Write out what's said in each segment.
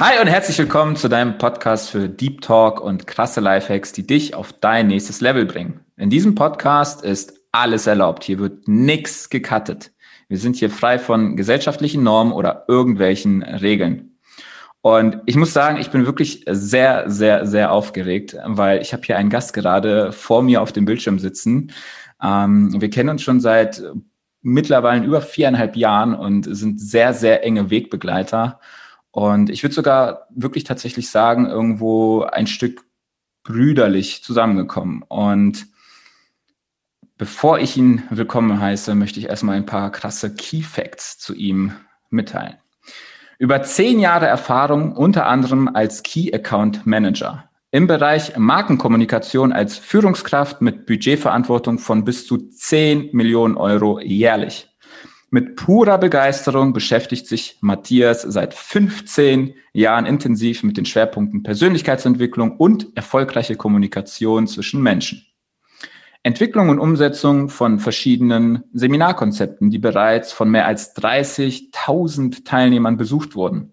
Hi und herzlich willkommen zu deinem Podcast für Deep Talk und krasse Lifehacks, die dich auf dein nächstes Level bringen. In diesem Podcast ist alles erlaubt. Hier wird nichts gecuttet. Wir sind hier frei von gesellschaftlichen Normen oder irgendwelchen Regeln. Und ich muss sagen, ich bin wirklich sehr, sehr, sehr aufgeregt, weil ich habe hier einen Gast gerade vor mir auf dem Bildschirm sitzen. Ähm, wir kennen uns schon seit mittlerweile über viereinhalb Jahren und sind sehr, sehr enge Wegbegleiter. Und ich würde sogar wirklich tatsächlich sagen, irgendwo ein Stück brüderlich zusammengekommen. Und bevor ich ihn willkommen heiße, möchte ich erstmal ein paar krasse Key Facts zu ihm mitteilen. Über zehn Jahre Erfahrung, unter anderem als Key Account Manager. Im Bereich Markenkommunikation als Führungskraft mit Budgetverantwortung von bis zu 10 Millionen Euro jährlich. Mit purer Begeisterung beschäftigt sich Matthias seit 15 Jahren intensiv mit den Schwerpunkten Persönlichkeitsentwicklung und erfolgreiche Kommunikation zwischen Menschen. Entwicklung und Umsetzung von verschiedenen Seminarkonzepten, die bereits von mehr als 30.000 Teilnehmern besucht wurden.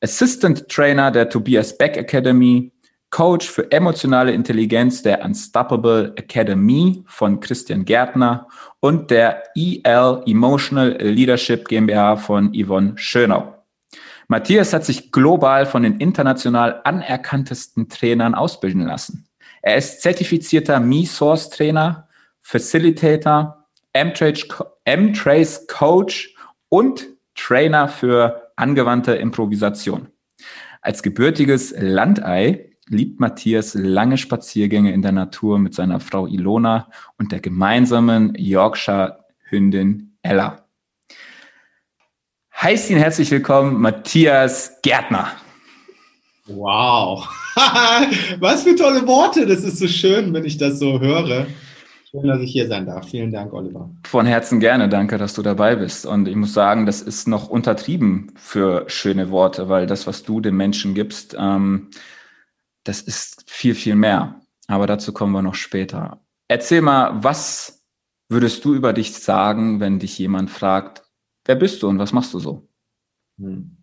Assistant Trainer der Tobias Beck Academy, Coach für emotionale Intelligenz der Unstoppable Academy von Christian Gärtner und der EL Emotional Leadership GmbH von Yvonne Schönau. Matthias hat sich global von den international anerkanntesten Trainern ausbilden lassen. Er ist zertifizierter Me-Source Trainer, Facilitator, M-Trace Coach und Trainer für angewandte Improvisation. Als gebürtiges Landei liebt Matthias lange Spaziergänge in der Natur mit seiner Frau Ilona und der gemeinsamen Yorkshire-Hündin Ella. Heißt ihn herzlich willkommen, Matthias Gärtner. Wow, was für tolle Worte. Das ist so schön, wenn ich das so höre. Schön, dass ich hier sein darf. Vielen Dank, Oliver. Von Herzen gerne. Danke, dass du dabei bist. Und ich muss sagen, das ist noch untertrieben für schöne Worte, weil das, was du den Menschen gibst, ähm, das ist viel, viel mehr. Aber dazu kommen wir noch später. Erzähl mal, was würdest du über dich sagen, wenn dich jemand fragt, wer bist du und was machst du so? Hm.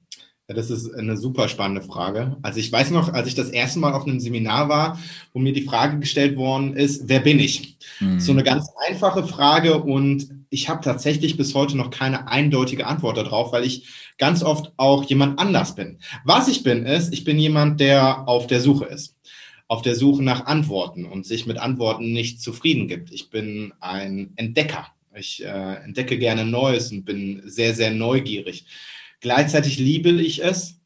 Ja, das ist eine super spannende Frage. Also ich weiß noch, als ich das erste Mal auf einem Seminar war, wo mir die Frage gestellt worden ist, wer bin ich? Mhm. So eine ganz einfache Frage und ich habe tatsächlich bis heute noch keine eindeutige Antwort darauf, weil ich ganz oft auch jemand anders bin. Was ich bin, ist, ich bin jemand, der auf der Suche ist. Auf der Suche nach Antworten und sich mit Antworten nicht zufrieden gibt. Ich bin ein Entdecker. Ich äh, entdecke gerne Neues und bin sehr, sehr neugierig. Gleichzeitig liebe ich es,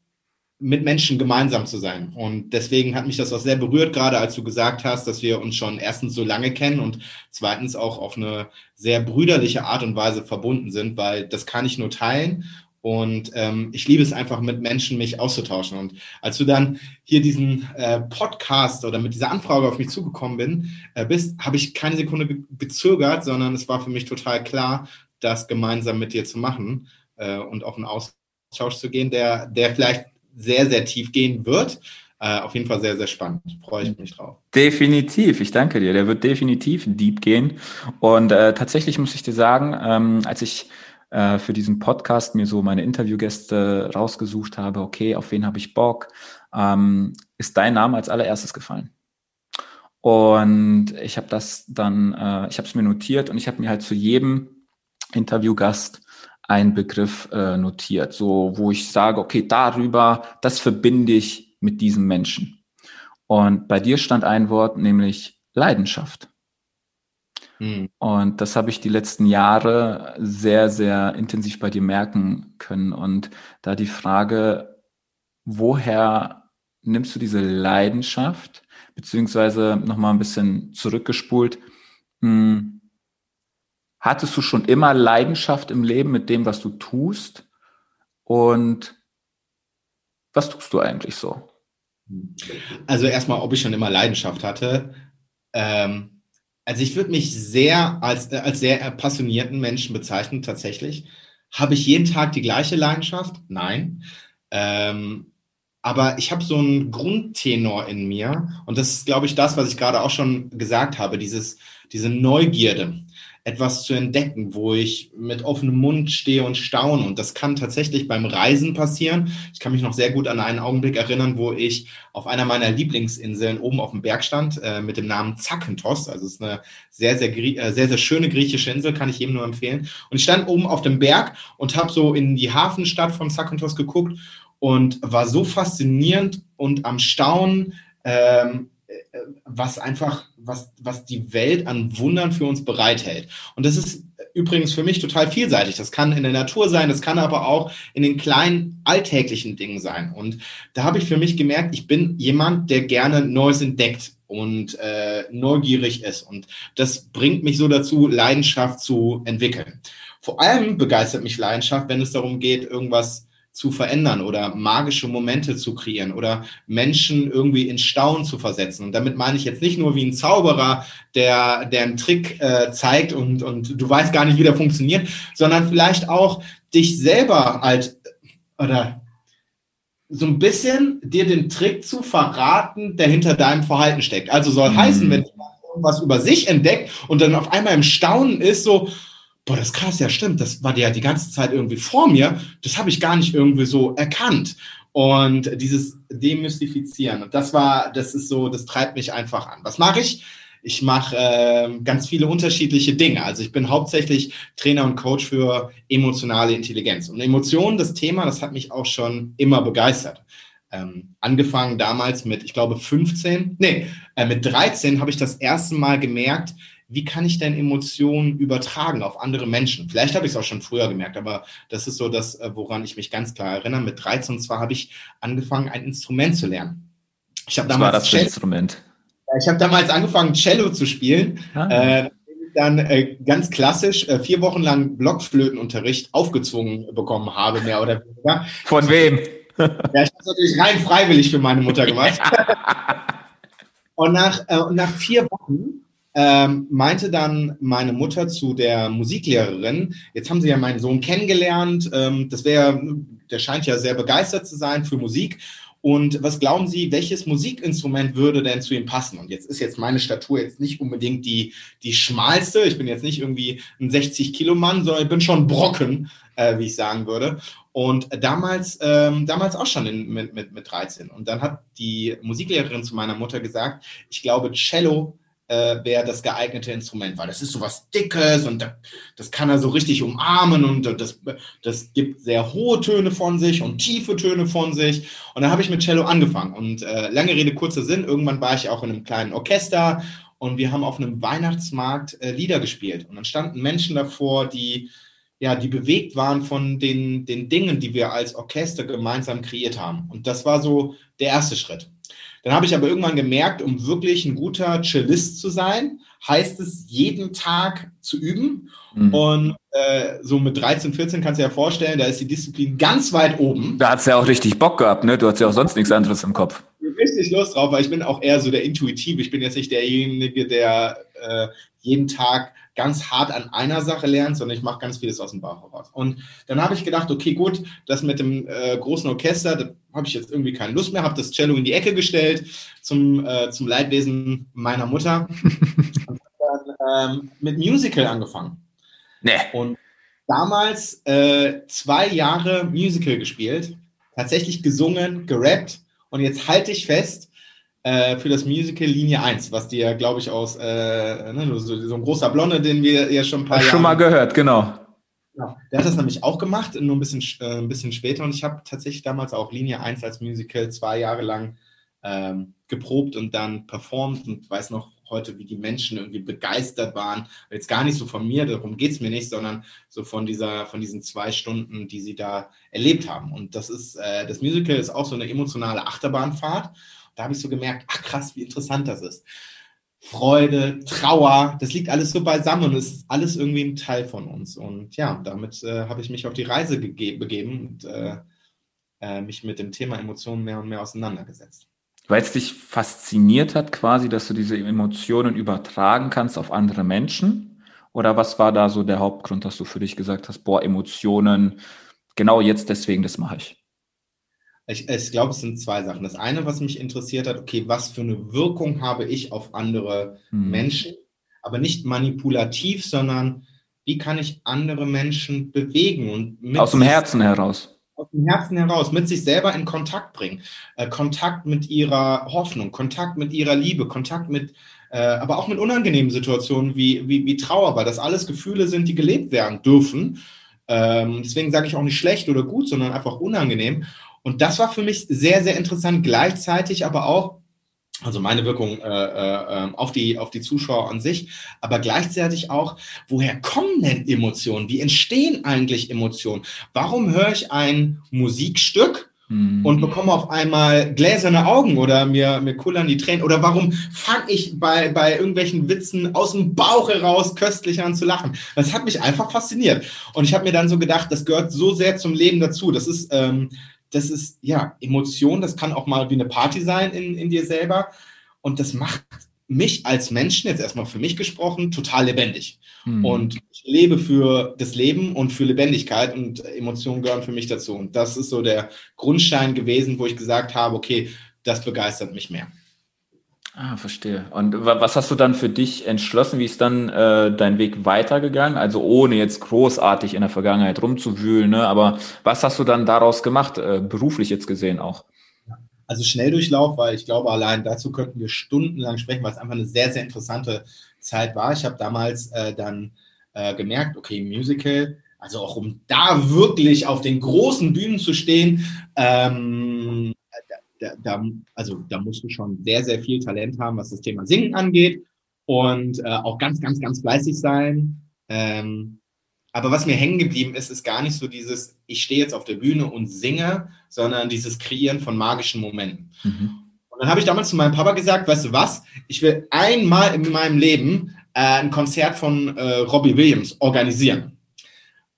mit Menschen gemeinsam zu sein. Und deswegen hat mich das auch sehr berührt, gerade als du gesagt hast, dass wir uns schon erstens so lange kennen und zweitens auch auf eine sehr brüderliche Art und Weise verbunden sind, weil das kann ich nur teilen. Und ähm, ich liebe es einfach, mit Menschen mich auszutauschen. Und als du dann hier diesen äh, Podcast oder mit dieser Anfrage auf mich zugekommen bin, äh, bist, habe ich keine Sekunde gezögert, sondern es war für mich total klar, das gemeinsam mit dir zu machen äh, und auf einen Austausch zu gehen, der, der vielleicht sehr, sehr tief gehen wird. Äh, auf jeden Fall sehr, sehr spannend. Freue ich mich drauf. Definitiv, ich danke dir. Der wird definitiv deep gehen. Und äh, tatsächlich muss ich dir sagen, ähm, als ich äh, für diesen Podcast mir so meine Interviewgäste rausgesucht habe, okay, auf wen habe ich Bock, ähm, ist dein Name als allererstes gefallen. Und ich habe das dann, äh, ich habe es mir notiert und ich habe mir halt zu jedem Interviewgast ein Begriff äh, notiert, so wo ich sage, okay, darüber, das verbinde ich mit diesem Menschen. Und bei dir stand ein Wort, nämlich Leidenschaft. Hm. Und das habe ich die letzten Jahre sehr, sehr intensiv bei dir merken können. Und da die Frage, woher nimmst du diese Leidenschaft, beziehungsweise nochmal ein bisschen zurückgespult, mh, hm, Hattest du schon immer Leidenschaft im Leben mit dem, was du tust? Und was tust du eigentlich so? Also erstmal, ob ich schon immer Leidenschaft hatte. Ähm, also ich würde mich sehr als, äh, als sehr passionierten Menschen bezeichnen, tatsächlich. Habe ich jeden Tag die gleiche Leidenschaft? Nein. Ähm, aber ich habe so einen Grundtenor in mir und das ist, glaube ich, das, was ich gerade auch schon gesagt habe, dieses, diese Neugierde etwas zu entdecken, wo ich mit offenem Mund stehe und staune. Und das kann tatsächlich beim Reisen passieren. Ich kann mich noch sehr gut an einen Augenblick erinnern, wo ich auf einer meiner Lieblingsinseln oben auf dem Berg stand, äh, mit dem Namen Zakynthos. Also es ist eine sehr, sehr, äh, sehr, sehr schöne griechische Insel, kann ich jedem nur empfehlen. Und ich stand oben auf dem Berg und habe so in die Hafenstadt von Zakynthos geguckt und war so faszinierend und am Staunen, ähm, äh, was einfach, was, was die Welt an Wundern für uns bereithält. Und das ist übrigens für mich total vielseitig. Das kann in der Natur sein, das kann aber auch in den kleinen alltäglichen Dingen sein. Und da habe ich für mich gemerkt, ich bin jemand, der gerne Neues entdeckt und äh, neugierig ist. Und das bringt mich so dazu, Leidenschaft zu entwickeln. Vor allem begeistert mich Leidenschaft, wenn es darum geht, irgendwas zu verändern oder magische Momente zu kreieren oder Menschen irgendwie in Staunen zu versetzen. Und damit meine ich jetzt nicht nur wie ein Zauberer, der, der einen Trick äh, zeigt und, und du weißt gar nicht, wie der funktioniert, sondern vielleicht auch dich selber als oder so ein bisschen dir den Trick zu verraten, der hinter deinem Verhalten steckt. Also soll mhm. heißen, wenn jemand irgendwas über sich entdeckt und dann auf einmal im Staunen ist, so, boah, das ist krass, ja stimmt, das war ja die ganze Zeit irgendwie vor mir, das habe ich gar nicht irgendwie so erkannt. Und dieses Demystifizieren, und das war, das ist so, das treibt mich einfach an. Was mache ich? Ich mache äh, ganz viele unterschiedliche Dinge. Also ich bin hauptsächlich Trainer und Coach für emotionale Intelligenz. Und Emotionen, das Thema, das hat mich auch schon immer begeistert. Ähm, angefangen damals mit, ich glaube, 15, nee, äh, mit 13 habe ich das erste Mal gemerkt, wie kann ich denn Emotionen übertragen auf andere Menschen? Vielleicht habe ich es auch schon früher gemerkt, aber das ist so das, äh, woran ich mich ganz klar erinnere. Mit 13 und zwar habe ich angefangen, ein Instrument zu lernen. Ich habe damals Was war das für Cello, Instrument? Ich habe damals angefangen, Cello zu spielen. Ah. Äh, dann äh, ganz klassisch äh, vier Wochen lang Blockflötenunterricht aufgezwungen bekommen habe, mehr oder weniger. Von wem? Ja, ich habe es natürlich rein freiwillig für meine Mutter gemacht. und nach, äh, nach vier Wochen ähm, meinte dann meine Mutter zu der Musiklehrerin, jetzt haben Sie ja meinen Sohn kennengelernt, ähm, das wäre, der scheint ja sehr begeistert zu sein für Musik. Und was glauben Sie, welches Musikinstrument würde denn zu ihm passen? Und jetzt ist jetzt meine Statur jetzt nicht unbedingt die, die schmalste. Ich bin jetzt nicht irgendwie ein 60-Kilo-Mann, sondern ich bin schon Brocken, äh, wie ich sagen würde. Und damals, ähm, damals auch schon in, mit, mit, mit 13. Und dann hat die Musiklehrerin zu meiner Mutter gesagt, ich glaube, Cello äh, wäre das geeignete Instrument, weil das ist so was Dickes und da, das kann er so richtig umarmen und das, das gibt sehr hohe Töne von sich und tiefe Töne von sich. Und dann habe ich mit Cello angefangen und äh, lange Rede, kurzer Sinn, irgendwann war ich auch in einem kleinen Orchester und wir haben auf einem Weihnachtsmarkt äh, Lieder gespielt und dann standen Menschen davor, die ja, die bewegt waren von den, den Dingen, die wir als Orchester gemeinsam kreiert haben. Und das war so der erste Schritt. Dann habe ich aber irgendwann gemerkt, um wirklich ein guter Cellist zu sein, heißt es, jeden Tag zu üben. Mhm. Und äh, so mit 13, 14 kannst du dir ja vorstellen, da ist die Disziplin ganz weit oben. Da hat es ja auch richtig Bock gehabt, ne? Du hast ja auch sonst nichts anderes im Kopf. Richtig Lust drauf, weil ich bin auch eher so der Intuitive. Ich bin jetzt nicht derjenige, der äh, jeden Tag ganz hart an einer Sache lernt, sondern ich mache ganz vieles aus dem Bauch heraus. Und dann habe ich gedacht, okay, gut, das mit dem äh, großen Orchester, da habe ich jetzt irgendwie keine Lust mehr, habe das Cello in die Ecke gestellt zum, äh, zum Leidwesen meiner Mutter und dann ähm, mit Musical angefangen. Nee. Und damals äh, zwei Jahre Musical gespielt, tatsächlich gesungen, gerappt und jetzt halte ich fest, äh, für das Musical Linie 1, was dir, glaube ich, aus äh, ne, so, so, ein großer Blonde, den wir ja schon ein paar Jahre. Schon mal gehört, genau. Ja, der hat das nämlich auch gemacht, nur ein bisschen, äh, ein bisschen später. Und ich habe tatsächlich damals auch Linie 1 als Musical zwei Jahre lang ähm, geprobt und dann performt und weiß noch heute, wie die Menschen irgendwie begeistert waren. Jetzt gar nicht so von mir, darum geht es mir nicht, sondern so von dieser, von diesen zwei Stunden, die sie da erlebt haben. Und das ist, äh, das Musical ist auch so eine emotionale Achterbahnfahrt. Da habe ich so gemerkt, ach krass, wie interessant das ist. Freude, Trauer, das liegt alles so beisammen und ist alles irgendwie ein Teil von uns. Und ja, damit äh, habe ich mich auf die Reise begeben und äh, äh, mich mit dem Thema Emotionen mehr und mehr auseinandergesetzt. Weil es dich fasziniert hat, quasi, dass du diese Emotionen übertragen kannst auf andere Menschen? Oder was war da so der Hauptgrund, dass du für dich gesagt hast, boah, Emotionen, genau jetzt deswegen, das mache ich? Ich, ich glaube, es sind zwei Sachen. Das eine, was mich interessiert hat, okay, was für eine Wirkung habe ich auf andere hm. Menschen? aber nicht manipulativ, sondern wie kann ich andere Menschen bewegen und aus dem Herzen heraus aus dem Herzen heraus mit sich selber in Kontakt bringen. Äh, Kontakt mit ihrer Hoffnung, Kontakt mit ihrer Liebe, Kontakt mit, äh, aber auch mit unangenehmen Situationen wie, wie, wie Trauer, weil das alles Gefühle sind, die gelebt werden dürfen. Ähm, deswegen sage ich auch nicht schlecht oder gut, sondern einfach unangenehm. Und das war für mich sehr, sehr interessant, gleichzeitig aber auch also meine Wirkung äh, äh, auf, die, auf die Zuschauer an sich, aber gleichzeitig auch, woher kommen denn Emotionen? Wie entstehen eigentlich Emotionen? Warum höre ich ein Musikstück mhm. und bekomme auf einmal gläserne Augen oder mir, mir kullern die Tränen? Oder warum fange ich bei, bei irgendwelchen Witzen aus dem Bauch heraus köstlich an zu lachen? Das hat mich einfach fasziniert. Und ich habe mir dann so gedacht, das gehört so sehr zum Leben dazu. Das ist... Ähm, das ist ja Emotion, das kann auch mal wie eine Party sein in, in dir selber. Und das macht mich als Menschen, jetzt erstmal für mich gesprochen, total lebendig. Hm. Und ich lebe für das Leben und für Lebendigkeit und Emotionen gehören für mich dazu. Und das ist so der Grundstein gewesen, wo ich gesagt habe, okay, das begeistert mich mehr. Ah, verstehe. Und was hast du dann für dich entschlossen? Wie ist dann äh, dein Weg weitergegangen? Also ohne jetzt großartig in der Vergangenheit rumzuwühlen, ne? aber was hast du dann daraus gemacht, äh, beruflich jetzt gesehen auch? Also Schnelldurchlauf, weil ich glaube, allein dazu könnten wir stundenlang sprechen, weil es einfach eine sehr, sehr interessante Zeit war. Ich habe damals äh, dann äh, gemerkt, okay, Musical, also auch um da wirklich auf den großen Bühnen zu stehen, ähm, da, da, also da musst du schon sehr, sehr viel Talent haben, was das Thema Singen angeht und äh, auch ganz, ganz, ganz fleißig sein. Ähm, aber was mir hängen geblieben ist, ist gar nicht so dieses, ich stehe jetzt auf der Bühne und singe, sondern dieses Kreieren von magischen Momenten. Mhm. Und dann habe ich damals zu meinem Papa gesagt, weißt du was, ich will einmal in meinem Leben äh, ein Konzert von äh, Robbie Williams organisieren.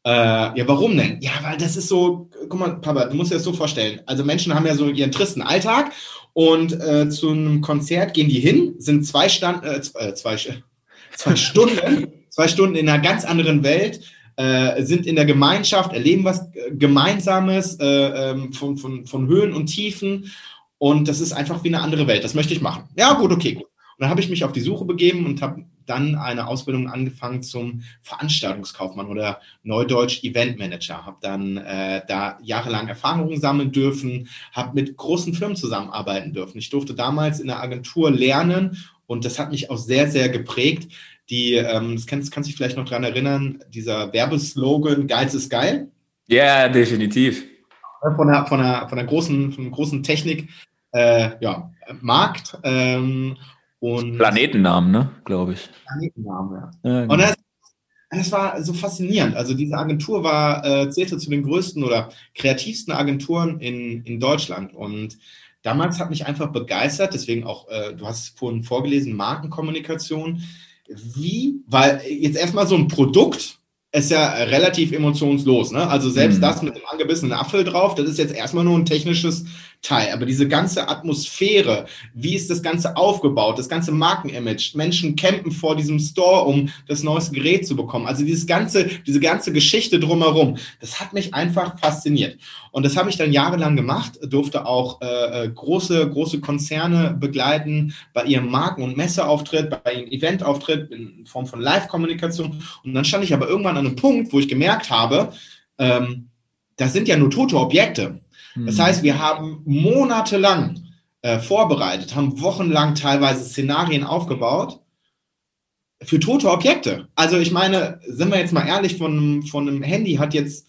Äh, ja, warum denn? Ja, weil das ist so, guck mal, Papa, du musst dir das so vorstellen. Also Menschen haben ja so ihren tristen Alltag und äh, zu einem Konzert gehen die hin, sind zwei, Stand, äh, äh, zwei, zwei Stunden, zwei Stunden in einer ganz anderen Welt, äh, sind in der Gemeinschaft, erleben was Gemeinsames äh, ähm, von, von, von Höhen und Tiefen und das ist einfach wie eine andere Welt. Das möchte ich machen. Ja, gut, okay, gut. Und dann habe ich mich auf die Suche begeben und habe dann eine Ausbildung angefangen zum Veranstaltungskaufmann oder Neudeutsch Eventmanager. Habe dann äh, da jahrelang Erfahrungen sammeln dürfen, habe mit großen Firmen zusammenarbeiten dürfen. Ich durfte damals in der Agentur lernen und das hat mich auch sehr, sehr geprägt. Die, ähm, das kannst, kannst du dich vielleicht noch dran erinnern, dieser Werbeslogan Geiz ist geil. Ja, yeah, definitiv. Von der, von der, von der großen, von der großen Technik, äh, ja, Markt. Ähm, und Planetennamen, ne, glaube ich. Planetennamen, ja. ja genau. Und das, das, war so faszinierend. Also diese Agentur war, äh, zählte zu den größten oder kreativsten Agenturen in, in Deutschland. Und damals hat mich einfach begeistert, deswegen auch, äh, du hast vorhin vorgelesen, Markenkommunikation. Wie, weil jetzt erstmal so ein Produkt, ist ja relativ emotionslos. Ne? Also selbst mhm. das mit dem angebissenen Apfel drauf, das ist jetzt erstmal nur ein technisches Teil. Aber diese ganze Atmosphäre, wie ist das Ganze aufgebaut, das ganze Markenimage, Menschen campen vor diesem Store, um das neueste Gerät zu bekommen. Also dieses ganze, diese ganze Geschichte drumherum, das hat mich einfach fasziniert. Und das habe ich dann jahrelang gemacht, durfte auch äh, äh große, große Konzerne begleiten bei ihrem Marken- und Messeauftritt, bei ihrem Eventauftritt in Form von Live-Kommunikation. Und dann stand ich aber irgendwann an einem Punkt, wo ich gemerkt habe, ähm, das sind ja nur tote Objekte. Das heißt, wir haben monatelang äh, vorbereitet, haben wochenlang teilweise Szenarien aufgebaut für tote Objekte. Also ich meine, sind wir jetzt mal ehrlich, von, von einem Handy hat jetzt,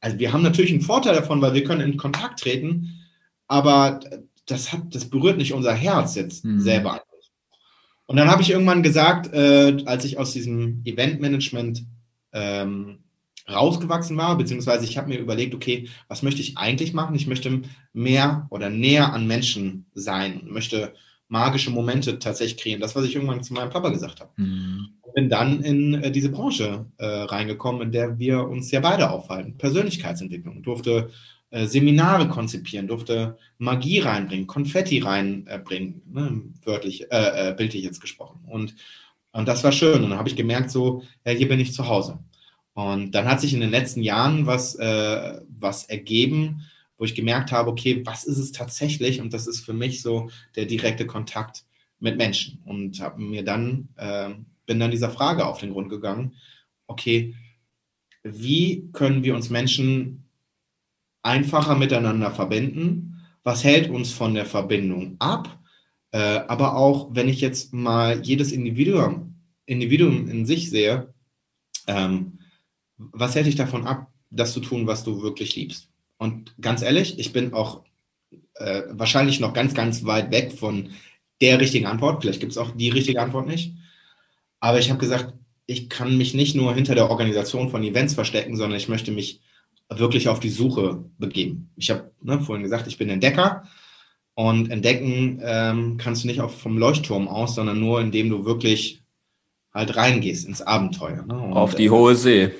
also wir haben natürlich einen Vorteil davon, weil wir können in Kontakt treten, aber das hat, das berührt nicht unser Herz jetzt mhm. selber. Und dann habe ich irgendwann gesagt, äh, als ich aus diesem Eventmanagement ähm, rausgewachsen war, beziehungsweise ich habe mir überlegt, okay, was möchte ich eigentlich machen? Ich möchte mehr oder näher an Menschen sein, möchte magische Momente tatsächlich kreieren. Das, was ich irgendwann zu meinem Papa gesagt habe. Mhm. Bin dann in äh, diese Branche äh, reingekommen, in der wir uns ja beide aufhalten. Persönlichkeitsentwicklung. Durfte äh, Seminare konzipieren, durfte Magie reinbringen, Konfetti reinbringen, ne, wörtlich, äh, äh, bildlich jetzt gesprochen. Und, und das war schön. Und dann habe ich gemerkt, so, ja, hier bin ich zu Hause. Und dann hat sich in den letzten Jahren was, äh, was ergeben, wo ich gemerkt habe, okay, was ist es tatsächlich? Und das ist für mich so der direkte Kontakt mit Menschen. Und habe mir dann äh, bin dann dieser Frage auf den Grund gegangen, okay, wie können wir uns Menschen einfacher miteinander verbinden? Was hält uns von der Verbindung ab? Äh, aber auch, wenn ich jetzt mal jedes Individuum, Individuum in sich sehe, ähm, was hält dich davon ab, das zu tun, was du wirklich liebst? Und ganz ehrlich, ich bin auch äh, wahrscheinlich noch ganz, ganz weit weg von der richtigen Antwort. Vielleicht gibt es auch die richtige Antwort nicht. Aber ich habe gesagt, ich kann mich nicht nur hinter der Organisation von Events verstecken, sondern ich möchte mich wirklich auf die Suche begeben. Ich habe ne, vorhin gesagt, ich bin Entdecker und entdecken ähm, kannst du nicht auf, vom Leuchtturm aus, sondern nur indem du wirklich halt reingehst ins Abenteuer. Ne? Und, auf die hohe See.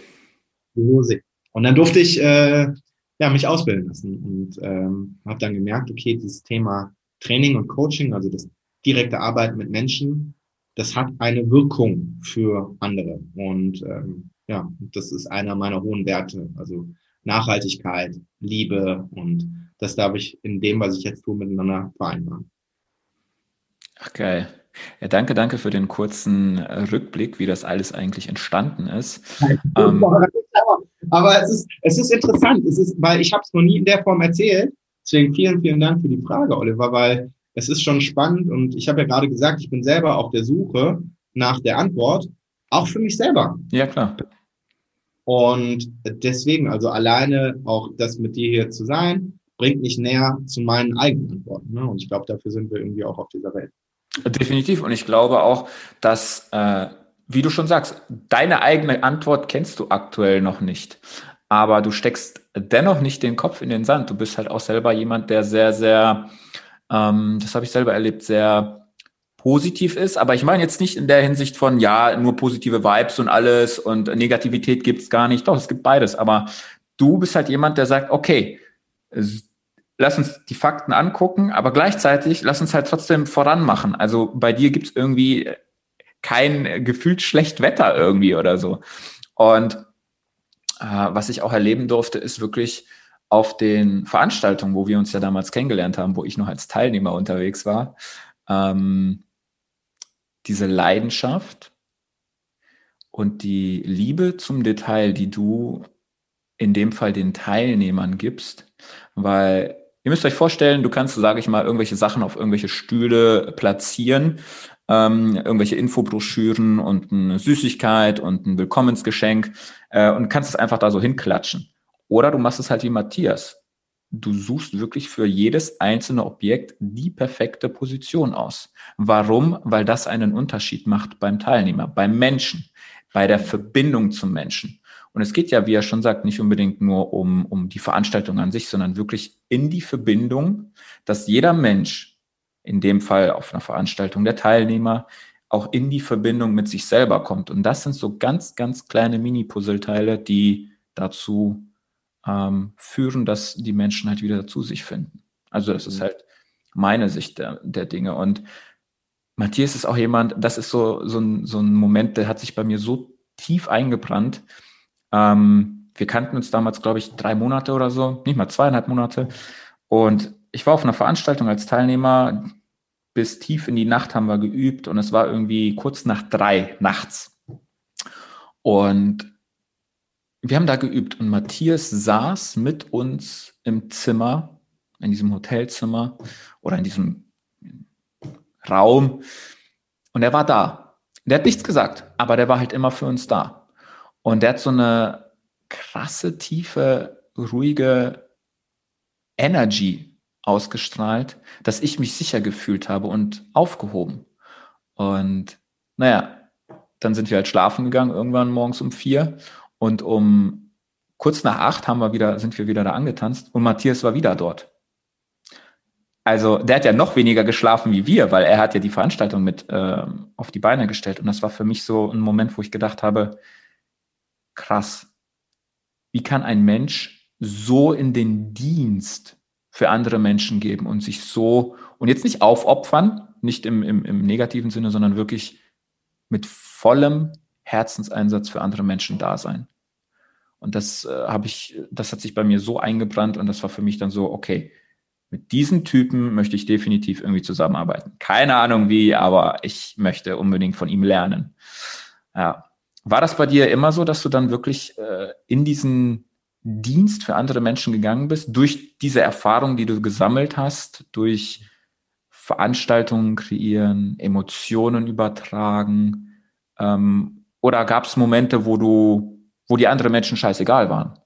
See. Und dann durfte ich äh, ja, mich ausbilden lassen und ähm, habe dann gemerkt, okay, dieses Thema Training und Coaching, also das direkte Arbeiten mit Menschen, das hat eine Wirkung für andere. Und ähm, ja, das ist einer meiner hohen Werte. Also Nachhaltigkeit, Liebe und das darf ich in dem, was ich jetzt tue, miteinander vereinbaren. Ach, geil. Ja, danke, danke für den kurzen äh, Rückblick, wie das alles eigentlich entstanden ist. Ähm, aber es ist, es ist interessant, es ist, weil ich habe es noch nie in der Form erzählt. Deswegen vielen, vielen Dank für die Frage, Oliver, weil es ist schon spannend und ich habe ja gerade gesagt, ich bin selber auf der Suche nach der Antwort, auch für mich selber. Ja, klar. Und deswegen, also alleine auch das mit dir hier zu sein, bringt mich näher zu meinen eigenen Antworten. Ne? Und ich glaube, dafür sind wir irgendwie auch auf dieser Welt. Definitiv. Und ich glaube auch, dass, äh, wie du schon sagst, deine eigene Antwort kennst du aktuell noch nicht. Aber du steckst dennoch nicht den Kopf in den Sand. Du bist halt auch selber jemand, der sehr, sehr, ähm, das habe ich selber erlebt, sehr positiv ist. Aber ich meine jetzt nicht in der Hinsicht von, ja, nur positive Vibes und alles und Negativität gibt's gar nicht. Doch, es gibt beides. Aber du bist halt jemand, der sagt, okay, lass uns die Fakten angucken, aber gleichzeitig lass uns halt trotzdem voranmachen. Also bei dir gibt's irgendwie kein gefühlt schlecht Wetter irgendwie oder so. Und äh, was ich auch erleben durfte, ist wirklich auf den Veranstaltungen, wo wir uns ja damals kennengelernt haben, wo ich noch als Teilnehmer unterwegs war, ähm, diese Leidenschaft und die Liebe zum Detail, die du in dem Fall den Teilnehmern gibst, weil ihr müsst euch vorstellen, du kannst, sage ich mal, irgendwelche Sachen auf irgendwelche Stühle platzieren, ähm, irgendwelche Infobroschüren und eine Süßigkeit und ein Willkommensgeschenk äh, und kannst es einfach da so hinklatschen. Oder du machst es halt wie Matthias du suchst wirklich für jedes einzelne Objekt die perfekte Position aus. Warum? Weil das einen Unterschied macht beim Teilnehmer, beim Menschen, bei der Verbindung zum Menschen. Und es geht ja, wie er schon sagt, nicht unbedingt nur um, um die Veranstaltung an sich, sondern wirklich in die Verbindung, dass jeder Mensch, in dem Fall auf einer Veranstaltung der Teilnehmer, auch in die Verbindung mit sich selber kommt. Und das sind so ganz, ganz kleine Mini-Puzzleteile, die dazu ähm, führen, dass die Menschen halt wieder zu sich finden. Also das ist mhm. halt meine Sicht der, der Dinge. Und Matthias ist auch jemand, das ist so, so, ein, so ein Moment, der hat sich bei mir so tief eingebrannt. Ähm, wir kannten uns damals, glaube ich, drei Monate oder so, nicht mal zweieinhalb Monate. Und ich war auf einer Veranstaltung als Teilnehmer. Bis tief in die Nacht haben wir geübt und es war irgendwie kurz nach drei nachts. Und wir haben da geübt und Matthias saß mit uns im Zimmer, in diesem Hotelzimmer oder in diesem Raum und er war da. Der hat nichts gesagt, aber der war halt immer für uns da. Und der hat so eine krasse, tiefe, ruhige Energy ausgestrahlt, dass ich mich sicher gefühlt habe und aufgehoben. Und naja, dann sind wir halt schlafen gegangen, irgendwann morgens um vier. Und um kurz nach acht haben wir wieder, sind wir wieder da angetanzt und Matthias war wieder dort. Also der hat ja noch weniger geschlafen wie wir, weil er hat ja die Veranstaltung mit äh, auf die Beine gestellt. Und das war für mich so ein Moment, wo ich gedacht habe, krass, wie kann ein Mensch so in den Dienst für andere Menschen geben und sich so, und jetzt nicht aufopfern, nicht im, im, im negativen Sinne, sondern wirklich mit vollem Herzenseinsatz für andere Menschen da sein. Und das äh, habe ich, das hat sich bei mir so eingebrannt und das war für mich dann so, okay, mit diesen Typen möchte ich definitiv irgendwie zusammenarbeiten. Keine Ahnung wie, aber ich möchte unbedingt von ihm lernen. Ja. War das bei dir immer so, dass du dann wirklich äh, in diesen Dienst für andere Menschen gegangen bist, durch diese Erfahrung, die du gesammelt hast, durch Veranstaltungen kreieren, Emotionen übertragen? Ähm, oder gab es Momente, wo du, wo die anderen Menschen scheißegal waren?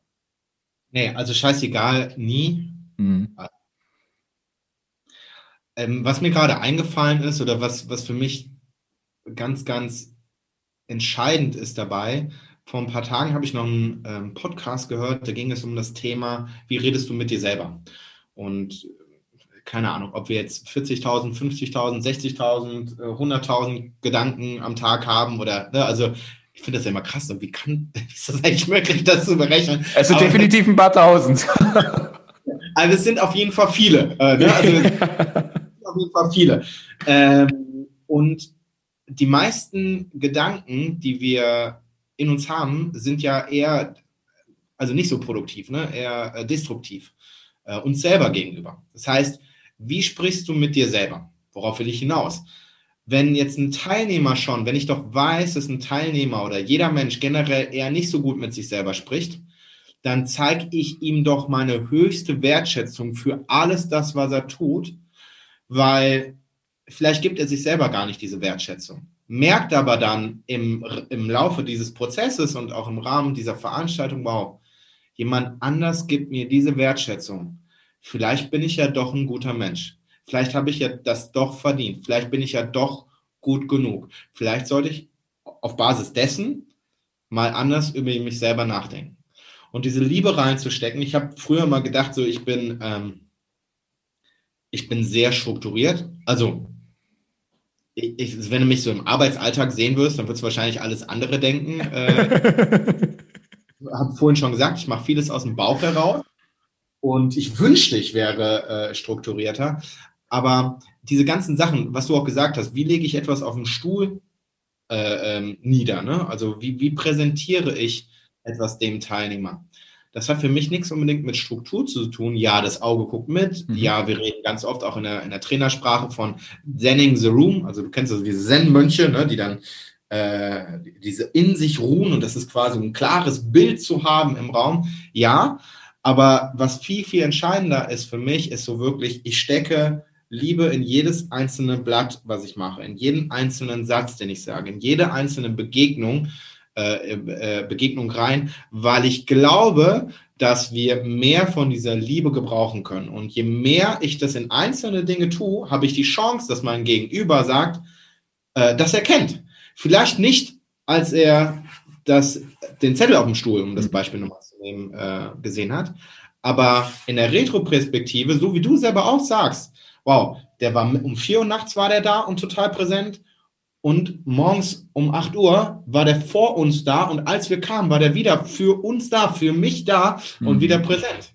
Nee, also scheißegal nie. Mhm. Ähm, was mir gerade eingefallen ist oder was, was für mich ganz, ganz entscheidend ist dabei, vor ein paar Tagen habe ich noch einen ähm, Podcast gehört, da ging es um das Thema, wie redest du mit dir selber? Und keine Ahnung, ob wir jetzt 40.000, 50.000, 60.000, 100.000 Gedanken am Tag haben oder, ne, also ich finde das ja immer krass. Und wie kann, wie ist das eigentlich möglich, das zu berechnen? Sind Aber, definitiv ein paar Tausend. Also es sind auf jeden Fall viele. Äh, ne? Also auf jeden Fall viele. Ähm, und die meisten Gedanken, die wir in uns haben, sind ja eher, also nicht so produktiv, ne? eher äh, destruktiv äh, uns selber gegenüber. Das heißt, wie sprichst du mit dir selber? Worauf will ich hinaus? Wenn jetzt ein Teilnehmer schon, wenn ich doch weiß, dass ein Teilnehmer oder jeder Mensch generell eher nicht so gut mit sich selber spricht, dann zeige ich ihm doch meine höchste Wertschätzung für alles das, was er tut, weil vielleicht gibt er sich selber gar nicht diese Wertschätzung. Merkt aber dann im, im Laufe dieses Prozesses und auch im Rahmen dieser Veranstaltung, wow, jemand anders gibt mir diese Wertschätzung. Vielleicht bin ich ja doch ein guter Mensch. Vielleicht habe ich ja das doch verdient. Vielleicht bin ich ja doch gut genug. Vielleicht sollte ich auf Basis dessen mal anders über mich selber nachdenken. Und diese Liebe reinzustecken, ich habe früher mal gedacht, so ich bin, ähm, ich bin sehr strukturiert. Also, ich, ich, wenn du mich so im Arbeitsalltag sehen wirst, dann würdest du wahrscheinlich alles andere denken. Äh, habe vorhin schon gesagt, ich mache vieles aus dem Bauch heraus. Und ich wünschte, ich wäre äh, strukturierter. Aber diese ganzen Sachen, was du auch gesagt hast, wie lege ich etwas auf dem Stuhl äh, ähm, nieder? Ne? Also wie, wie präsentiere ich etwas dem Teilnehmer? Das hat für mich nichts unbedingt mit Struktur zu tun. Ja, das Auge guckt mit. Mhm. Ja, wir reden ganz oft auch in der, in der Trainersprache von Zenning the Room. Also du kennst also diese Zen-Mönche, ne, die dann äh, diese in sich ruhen und das ist quasi ein klares Bild zu haben im Raum. Ja, aber was viel, viel entscheidender ist für mich, ist so wirklich, ich stecke Liebe in jedes einzelne Blatt, was ich mache, in jeden einzelnen Satz, den ich sage, in jede einzelne Begegnung, Begegnung rein, weil ich glaube, dass wir mehr von dieser Liebe gebrauchen können. Und je mehr ich das in einzelne Dinge tue, habe ich die Chance, dass mein Gegenüber sagt, äh, dass er kennt. Vielleicht nicht, als er das, den Zettel auf dem Stuhl, um das mhm. Beispiel nochmal zu nehmen, äh, gesehen hat, aber in der Retroperspektive, so wie du selber auch sagst, wow, der war um 4 Uhr nachts war der da und total präsent. Und morgens um 8 Uhr war der vor uns da und als wir kamen, war der wieder für uns da, für mich da und mhm. wieder präsent.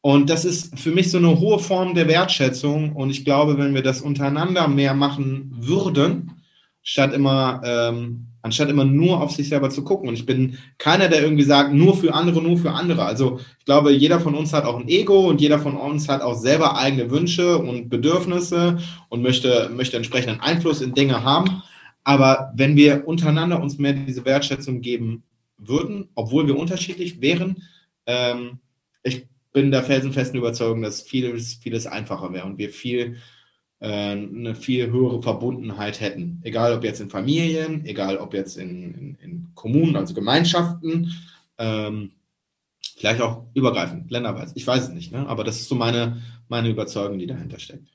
Und das ist für mich so eine hohe Form der Wertschätzung. Und ich glaube, wenn wir das untereinander mehr machen würden, statt immer ähm, anstatt immer nur auf sich selber zu gucken. Und ich bin keiner, der irgendwie sagt, nur für andere, nur für andere. Also ich glaube, jeder von uns hat auch ein Ego und jeder von uns hat auch selber eigene Wünsche und Bedürfnisse und möchte, möchte entsprechenden Einfluss in Dinge haben. Aber wenn wir untereinander uns mehr diese Wertschätzung geben würden, obwohl wir unterschiedlich wären, ähm, ich bin der felsenfesten Überzeugung, dass vieles, vieles einfacher wäre und wir viel eine viel höhere Verbundenheit hätten. Egal ob jetzt in Familien, egal ob jetzt in, in, in Kommunen, also Gemeinschaften, ähm, vielleicht auch übergreifend, länderweise. Ich weiß es nicht, ne? aber das ist so meine, meine Überzeugung, die dahinter steckt.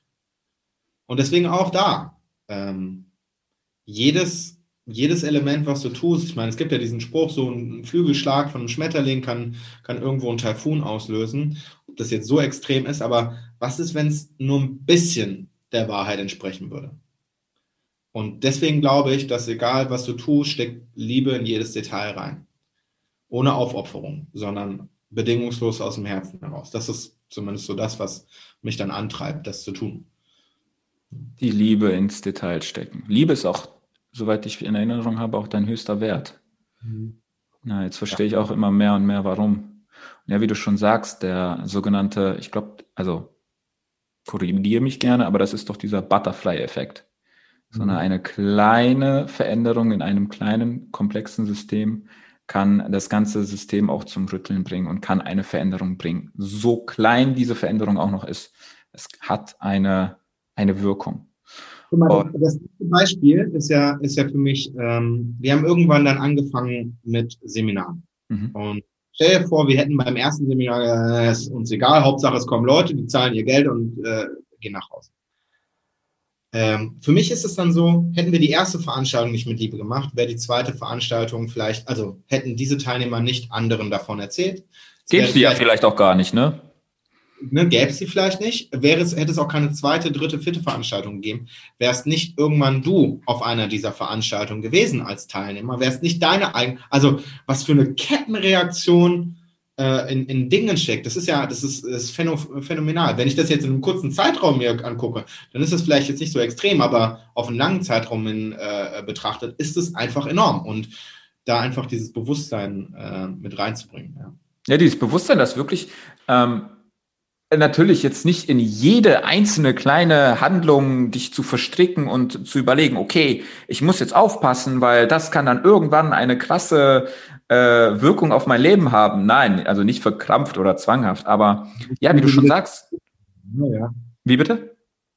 Und deswegen auch da. Ähm, jedes, jedes Element, was du tust, ich meine, es gibt ja diesen Spruch, so ein Flügelschlag von einem Schmetterling kann, kann irgendwo einen Taifun auslösen. Ob das jetzt so extrem ist, aber was ist, wenn es nur ein bisschen der Wahrheit entsprechen würde. Und deswegen glaube ich, dass egal was du tust, steckt Liebe in jedes Detail rein. Ohne Aufopferung, sondern bedingungslos aus dem Herzen heraus. Das ist zumindest so das, was mich dann antreibt, das zu tun. Die Liebe ins Detail stecken. Liebe ist auch, soweit ich in Erinnerung habe, auch dein höchster Wert. Mhm. Na, jetzt verstehe ja. ich auch immer mehr und mehr, warum. Und ja, wie du schon sagst, der sogenannte, ich glaube, also korrigiere mich gerne, aber das ist doch dieser Butterfly-Effekt. Sondern mhm. eine kleine Veränderung in einem kleinen, komplexen System kann das ganze System auch zum Rütteln bringen und kann eine Veränderung bringen. So klein diese Veränderung auch noch ist, es hat eine, eine Wirkung. Mal, das Beispiel ist ja, ist ja für mich, ähm, wir haben irgendwann dann angefangen mit Seminaren. Mhm. Und stell dir vor, wir hätten beim ersten Seminar, äh, ist uns egal, Hauptsache es kommen Leute, die zahlen ihr Geld und äh, gehen nach Hause. Ähm, für mich ist es dann so, hätten wir die erste Veranstaltung nicht mit Liebe gemacht, wäre die zweite Veranstaltung vielleicht, also hätten diese Teilnehmer nicht anderen davon erzählt. Gäbe es die ja vielleicht auch gar nicht, ne? Ne, gäbe es sie vielleicht nicht, wäre hätte es auch keine zweite, dritte, vierte Veranstaltung gegeben, wärst nicht irgendwann du auf einer dieser Veranstaltungen gewesen als Teilnehmer, wärst nicht deine eigene, also was für eine Kettenreaktion äh, in, in Dingen steckt. Das ist ja, das ist, das ist phänomenal. Wenn ich das jetzt in einem kurzen Zeitraum mir angucke, dann ist das vielleicht jetzt nicht so extrem, aber auf einen langen Zeitraum in, äh, betrachtet, ist es einfach enorm. Und da einfach dieses Bewusstsein äh, mit reinzubringen. Ja. ja, dieses Bewusstsein, das wirklich ähm, natürlich jetzt nicht in jede einzelne kleine Handlung dich zu verstricken und zu überlegen, okay, ich muss jetzt aufpassen, weil das kann dann irgendwann eine krasse äh, Wirkung auf mein Leben haben. Nein, also nicht verkrampft oder zwanghaft, aber ja, wie du schon sagst. Ja. Wie bitte?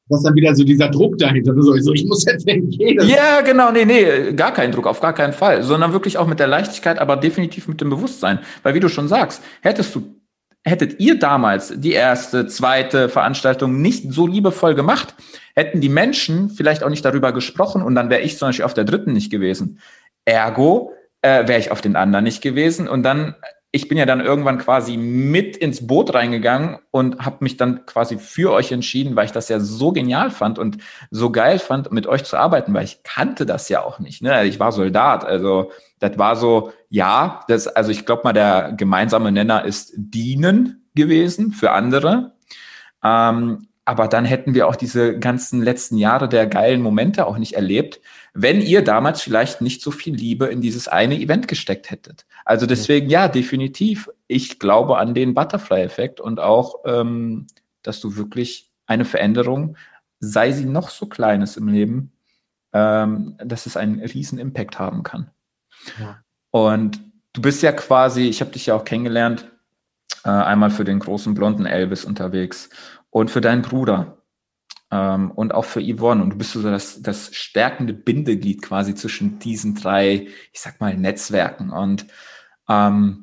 Das ist dann wieder so dieser Druck dahinter. So, ich muss jetzt gehen. Ja, genau, nee, nee, gar kein Druck, auf gar keinen Fall, sondern wirklich auch mit der Leichtigkeit, aber definitiv mit dem Bewusstsein. Weil wie du schon sagst, hättest du hättet ihr damals die erste, zweite Veranstaltung nicht so liebevoll gemacht, hätten die Menschen vielleicht auch nicht darüber gesprochen und dann wäre ich zum Beispiel auf der dritten nicht gewesen. Ergo äh, wäre ich auf den anderen nicht gewesen und dann ich bin ja dann irgendwann quasi mit ins Boot reingegangen und habe mich dann quasi für euch entschieden, weil ich das ja so genial fand und so geil fand, mit euch zu arbeiten, weil ich kannte das ja auch nicht. Ne? Ich war Soldat, also das war so, ja, das, also ich glaube mal, der gemeinsame Nenner ist dienen gewesen für andere. Ähm, aber dann hätten wir auch diese ganzen letzten Jahre der geilen Momente auch nicht erlebt, wenn ihr damals vielleicht nicht so viel Liebe in dieses eine Event gesteckt hättet. Also deswegen, ja, definitiv. Ich glaube an den Butterfly-Effekt und auch, ähm, dass du wirklich eine Veränderung, sei sie noch so kleines im Leben, ähm, dass es einen riesen Impact haben kann. Ja. Und du bist ja quasi, ich habe dich ja auch kennengelernt, äh, einmal für den großen blonden Elvis unterwegs und für deinen Bruder ähm, und auch für Yvonne. Und du bist so das, das stärkende Bindeglied quasi zwischen diesen drei, ich sag mal, Netzwerken. Und ähm,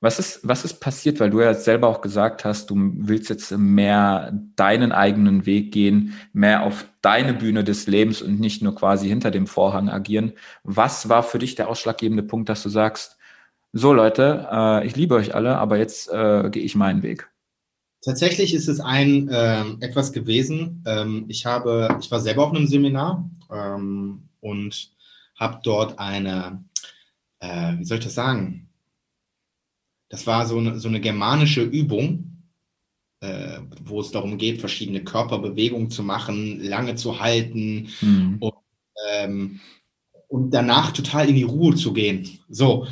was ist, was ist passiert, weil du ja selber auch gesagt hast, du willst jetzt mehr deinen eigenen Weg gehen, mehr auf deine Bühne des Lebens und nicht nur quasi hinter dem Vorhang agieren. Was war für dich der ausschlaggebende Punkt, dass du sagst, so Leute, äh, ich liebe euch alle, aber jetzt äh, gehe ich meinen Weg? Tatsächlich ist es ein äh, etwas gewesen. Ähm, ich habe, ich war selber auf einem Seminar ähm, und habe dort eine, äh, wie soll ich das sagen? Das war so eine, so eine germanische Übung, äh, wo es darum geht, verschiedene Körperbewegungen zu machen, lange zu halten mhm. und, ähm, und danach total in die Ruhe zu gehen. So.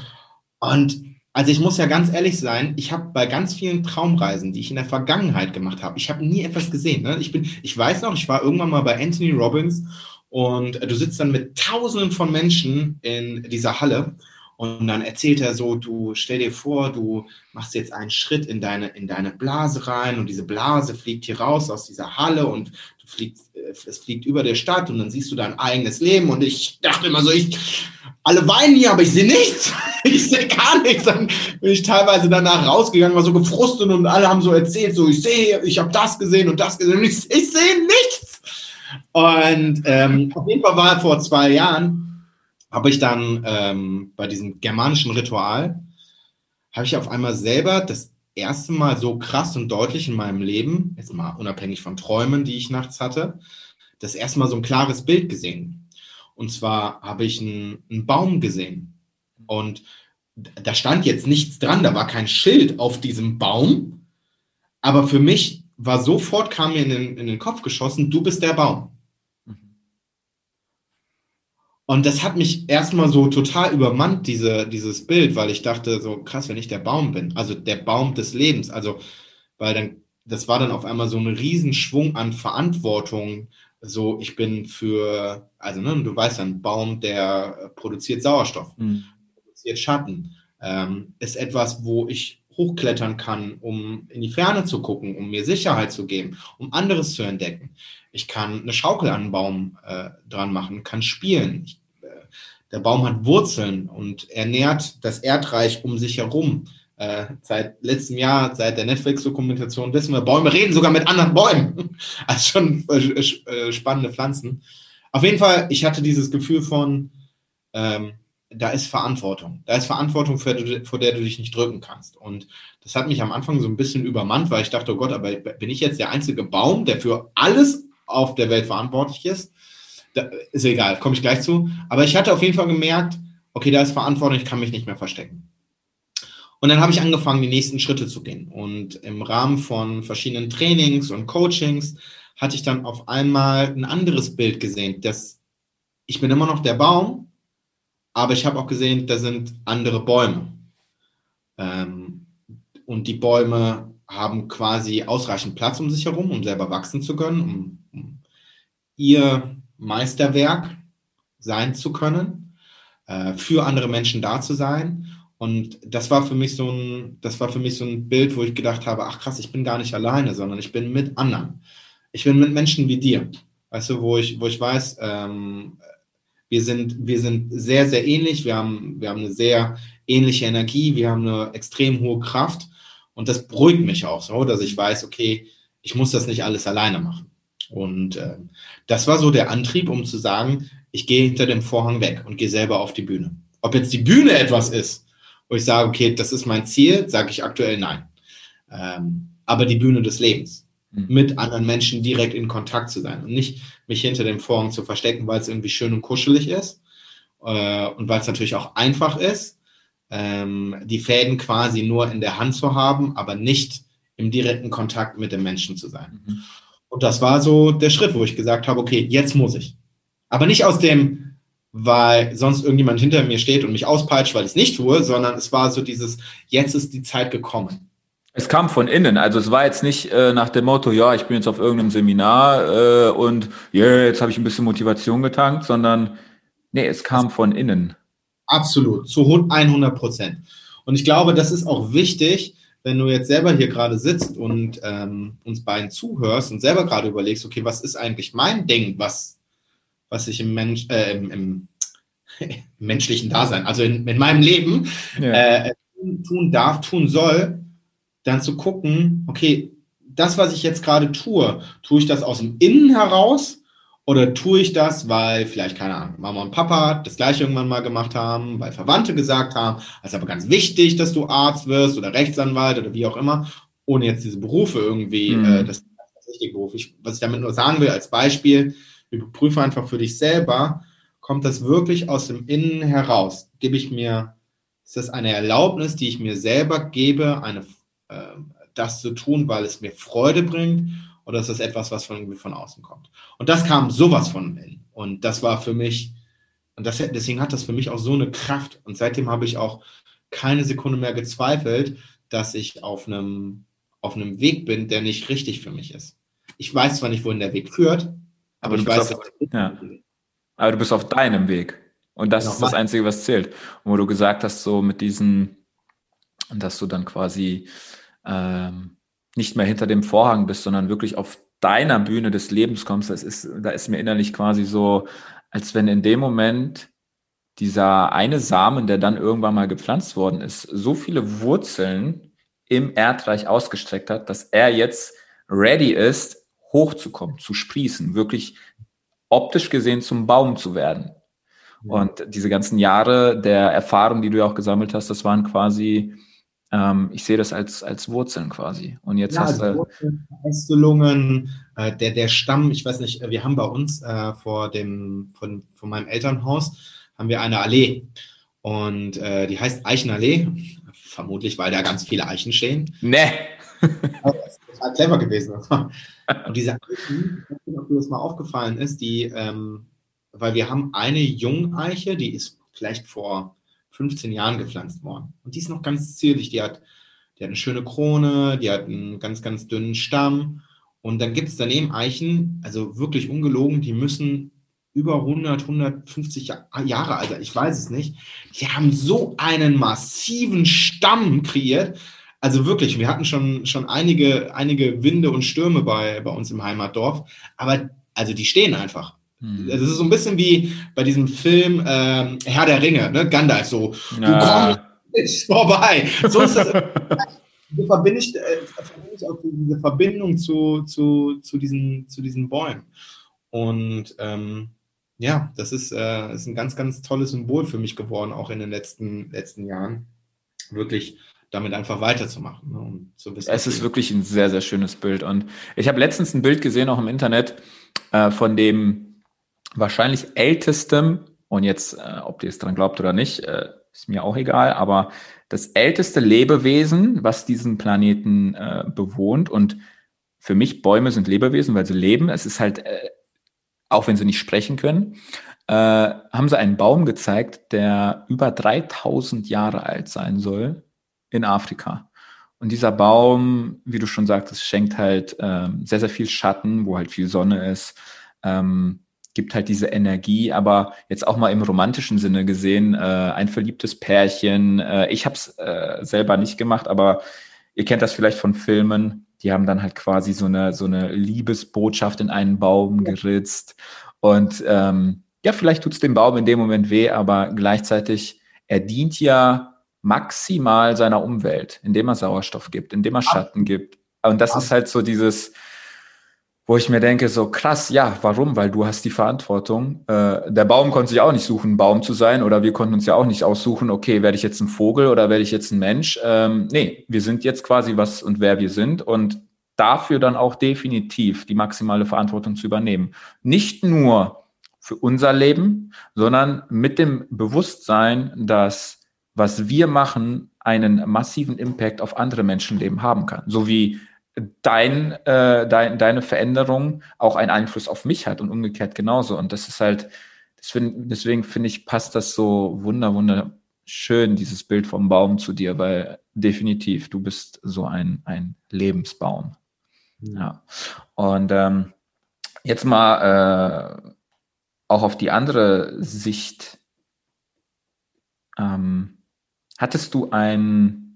Und also ich muss ja ganz ehrlich sein, ich habe bei ganz vielen Traumreisen, die ich in der Vergangenheit gemacht habe, ich habe nie etwas gesehen. Ne? Ich bin, ich weiß noch, ich war irgendwann mal bei Anthony Robbins und du sitzt dann mit Tausenden von Menschen in dieser Halle und dann erzählt er so, du stell dir vor, du machst jetzt einen Schritt in deine, in deine Blase rein und diese Blase fliegt hier raus aus dieser Halle und du fliegst, äh, es fliegt über der Stadt und dann siehst du dein eigenes Leben und ich dachte immer so, ich, alle weinen hier, aber ich sehe nichts. Ich sehe gar nichts. Dann bin ich teilweise danach rausgegangen, war so gefrustet und alle haben so erzählt, so ich sehe, ich habe das gesehen und das gesehen und ich, ich sehe nichts. Und ähm, auf jeden Fall war vor zwei Jahren, habe ich dann ähm, bei diesem germanischen Ritual, habe ich auf einmal selber das erste Mal so krass und deutlich in meinem Leben, jetzt mal unabhängig von Träumen, die ich nachts hatte, das erste Mal so ein klares Bild gesehen. Und zwar habe ich einen, einen Baum gesehen. Und da stand jetzt nichts dran, da war kein Schild auf diesem Baum. Aber für mich war sofort, kam mir in den, in den Kopf geschossen, du bist der Baum. Und das hat mich erstmal so total übermannt, diese, dieses Bild, weil ich dachte, so krass, wenn ich der Baum bin, also der Baum des Lebens, also, weil dann das war dann auf einmal so ein Riesenschwung an Verantwortung. So, ich bin für, also ne, du weißt, ein Baum, der produziert Sauerstoff, mhm. produziert Schatten, ähm, ist etwas, wo ich hochklettern kann, um in die Ferne zu gucken, um mir Sicherheit zu geben, um anderes zu entdecken. Ich kann eine Schaukel an den Baum äh, dran machen, kann spielen. Ich, der Baum hat Wurzeln und ernährt das Erdreich um sich herum. Äh, seit letztem Jahr, seit der Netflix-Dokumentation wissen wir, Bäume reden sogar mit anderen Bäumen. Also schon äh, äh, spannende Pflanzen. Auf jeden Fall, ich hatte dieses Gefühl von, ähm, da ist Verantwortung. Da ist Verantwortung, vor der du dich nicht drücken kannst. Und das hat mich am Anfang so ein bisschen übermannt, weil ich dachte, oh Gott, aber bin ich jetzt der einzige Baum, der für alles auf der Welt verantwortlich ist? Da, ist egal, komme ich gleich zu. Aber ich hatte auf jeden Fall gemerkt, okay, da ist Verantwortung, ich kann mich nicht mehr verstecken. Und dann habe ich angefangen, die nächsten Schritte zu gehen. Und im Rahmen von verschiedenen Trainings und Coachings hatte ich dann auf einmal ein anderes Bild gesehen, dass ich bin immer noch der Baum, aber ich habe auch gesehen, da sind andere Bäume. Ähm, und die Bäume haben quasi ausreichend Platz um sich herum, um selber wachsen zu können, um, um ihr Meisterwerk sein zu können, äh, für andere Menschen da zu sein. Und das war für mich so ein, das war für mich so ein Bild, wo ich gedacht habe, ach krass, ich bin gar nicht alleine, sondern ich bin mit anderen. Ich bin mit Menschen wie dir. Weißt du, wo ich, wo ich weiß, ähm, wir sind, wir sind sehr, sehr ähnlich. Wir haben, wir haben eine sehr ähnliche Energie. Wir haben eine extrem hohe Kraft. Und das beruhigt mich auch so, dass ich weiß, okay, ich muss das nicht alles alleine machen. Und äh, das war so der Antrieb, um zu sagen, ich gehe hinter dem Vorhang weg und gehe selber auf die Bühne. Ob jetzt die Bühne etwas ist, wo ich sage, okay, das ist mein Ziel, sage ich aktuell nein. Ähm, aber die Bühne des Lebens, mhm. mit anderen Menschen direkt in Kontakt zu sein und nicht mich hinter dem Vorhang zu verstecken, weil es irgendwie schön und kuschelig ist äh, und weil es natürlich auch einfach ist, ähm, die Fäden quasi nur in der Hand zu haben, aber nicht im direkten Kontakt mit dem Menschen zu sein. Mhm. Und das war so der Schritt, wo ich gesagt habe, okay, jetzt muss ich. Aber nicht aus dem, weil sonst irgendjemand hinter mir steht und mich auspeitscht, weil ich es nicht tue, sondern es war so dieses, jetzt ist die Zeit gekommen. Es kam von innen, also es war jetzt nicht äh, nach dem Motto, ja, ich bin jetzt auf irgendeinem Seminar äh, und yeah, jetzt habe ich ein bisschen Motivation getankt, sondern nee, es kam von innen. Absolut, zu 100 Prozent. Und ich glaube, das ist auch wichtig, wenn du jetzt selber hier gerade sitzt und ähm, uns beiden zuhörst und selber gerade überlegst, okay, was ist eigentlich mein Ding, was, was ich im, Mensch, äh, im, im menschlichen Dasein, also in, in meinem Leben ja. äh, tun darf, tun soll, dann zu gucken, okay, das, was ich jetzt gerade tue, tue ich das aus dem Innen heraus oder tue ich das, weil vielleicht, keine Ahnung, Mama und Papa das gleiche irgendwann mal gemacht haben, weil Verwandte gesagt haben, es ist aber ganz wichtig, dass du Arzt wirst oder Rechtsanwalt oder wie auch immer, ohne jetzt diese Berufe irgendwie, mhm. äh, das ist das richtige Beruf. Ich, was ich damit nur sagen will, als Beispiel, überprüfe einfach für dich selber, kommt das wirklich aus dem Innen heraus? Gebe ich mir, ist das eine Erlaubnis, die ich mir selber gebe, eine ähm, das zu tun, weil es mir Freude bringt oder ist das etwas, was von, von außen kommt? Und das kam sowas von innen. Und das war für mich, und das, deswegen hat das für mich auch so eine Kraft. Und seitdem habe ich auch keine Sekunde mehr gezweifelt, dass ich auf einem, auf einem Weg bin, der nicht richtig für mich ist. Ich weiß zwar nicht, wohin der Weg führt, aber, aber ich weiß, auf, ja. aber du bist auf deinem Weg. Und das genau. ist das Einzige, was zählt. Und wo du gesagt hast, so mit diesen, dass du dann quasi ähm, nicht mehr hinter dem Vorhang bist, sondern wirklich auf deiner Bühne des Lebens kommst, das ist, da ist mir innerlich quasi so, als wenn in dem Moment dieser eine Samen, der dann irgendwann mal gepflanzt worden ist, so viele Wurzeln im Erdreich ausgestreckt hat, dass er jetzt ready ist, hochzukommen, zu sprießen, wirklich optisch gesehen zum Baum zu werden. Und diese ganzen Jahre der Erfahrung, die du ja auch gesammelt hast, das waren quasi ähm, ich sehe das als, als Wurzeln quasi. Und jetzt ja, hast du. Wurzeln, äh, der, der Stamm, ich weiß nicht, wir haben bei uns äh, vor dem, von, von meinem Elternhaus, haben wir eine Allee. Und äh, die heißt Eichenallee. Vermutlich, weil da ganz viele Eichen stehen. Ne. das ist total clever gewesen. Und diese Eichen, ich weiß nicht, ob dir das mal aufgefallen ist, die, ähm, weil wir haben eine Jungeiche, die ist vielleicht vor 15 Jahren gepflanzt worden. Und die ist noch ganz zierlich. Die hat, die hat eine schöne Krone, die hat einen ganz, ganz dünnen Stamm. Und dann gibt es daneben Eichen, also wirklich ungelogen, die müssen über 100, 150 Jahre alt, ich weiß es nicht. Die haben so einen massiven Stamm kreiert. Also wirklich, wir hatten schon, schon einige, einige Winde und Stürme bei, bei uns im Heimatdorf, aber also die stehen einfach. Hm. Das ist so ein bisschen wie bei diesem Film ähm, Herr der Ringe, ne? Gandalf, so, ja. du kommst vorbei. So ist das. so verbinde ich, äh, verbinde ich auch diese Verbindung zu, zu, zu, diesen, zu diesen Bäumen. Und ähm, ja, das ist, äh, ist ein ganz, ganz tolles Symbol für mich geworden, auch in den letzten, letzten Jahren. Wirklich damit einfach weiterzumachen. Ne, um zu wissen, es ist wirklich ein sehr, sehr schönes Bild. Und ich habe letztens ein Bild gesehen, auch im Internet, äh, von dem wahrscheinlich ältesten, und jetzt, äh, ob ihr es dran glaubt oder nicht, äh, ist mir auch egal, aber das älteste Lebewesen, was diesen Planeten äh, bewohnt. Und für mich Bäume sind Lebewesen, weil sie leben. Es ist halt äh, auch wenn sie nicht sprechen können, äh, haben sie einen Baum gezeigt, der über 3000 Jahre alt sein soll in Afrika. Und dieser Baum, wie du schon sagtest, schenkt halt ähm, sehr, sehr viel Schatten, wo halt viel Sonne ist, ähm, gibt halt diese Energie, aber jetzt auch mal im romantischen Sinne gesehen, äh, ein verliebtes Pärchen. Äh, ich habe es äh, selber nicht gemacht, aber ihr kennt das vielleicht von Filmen, die haben dann halt quasi so eine, so eine Liebesbotschaft in einen Baum geritzt. Und ähm, ja, vielleicht tut es dem Baum in dem Moment weh, aber gleichzeitig, er dient ja maximal seiner Umwelt, indem er Sauerstoff gibt, indem er Schatten gibt. Und das ist halt so dieses, wo ich mir denke, so krass, ja, warum? Weil du hast die Verantwortung. Äh, der Baum konnte sich auch nicht suchen, ein Baum zu sein, oder wir konnten uns ja auch nicht aussuchen, okay, werde ich jetzt ein Vogel oder werde ich jetzt ein Mensch? Ähm, nee, wir sind jetzt quasi was und wer wir sind und dafür dann auch definitiv die maximale Verantwortung zu übernehmen. Nicht nur für unser Leben, sondern mit dem Bewusstsein, dass was wir machen, einen massiven Impact auf andere Menschenleben haben kann. So wie dein, äh, dein, deine Veränderung auch einen Einfluss auf mich hat und umgekehrt genauso. Und das ist halt, deswegen, deswegen finde ich, passt das so wunder, wunderschön, dieses Bild vom Baum zu dir, weil definitiv, du bist so ein, ein Lebensbaum. Ja. Und ähm, jetzt mal äh, auch auf die andere Sicht. Ähm, hattest du ein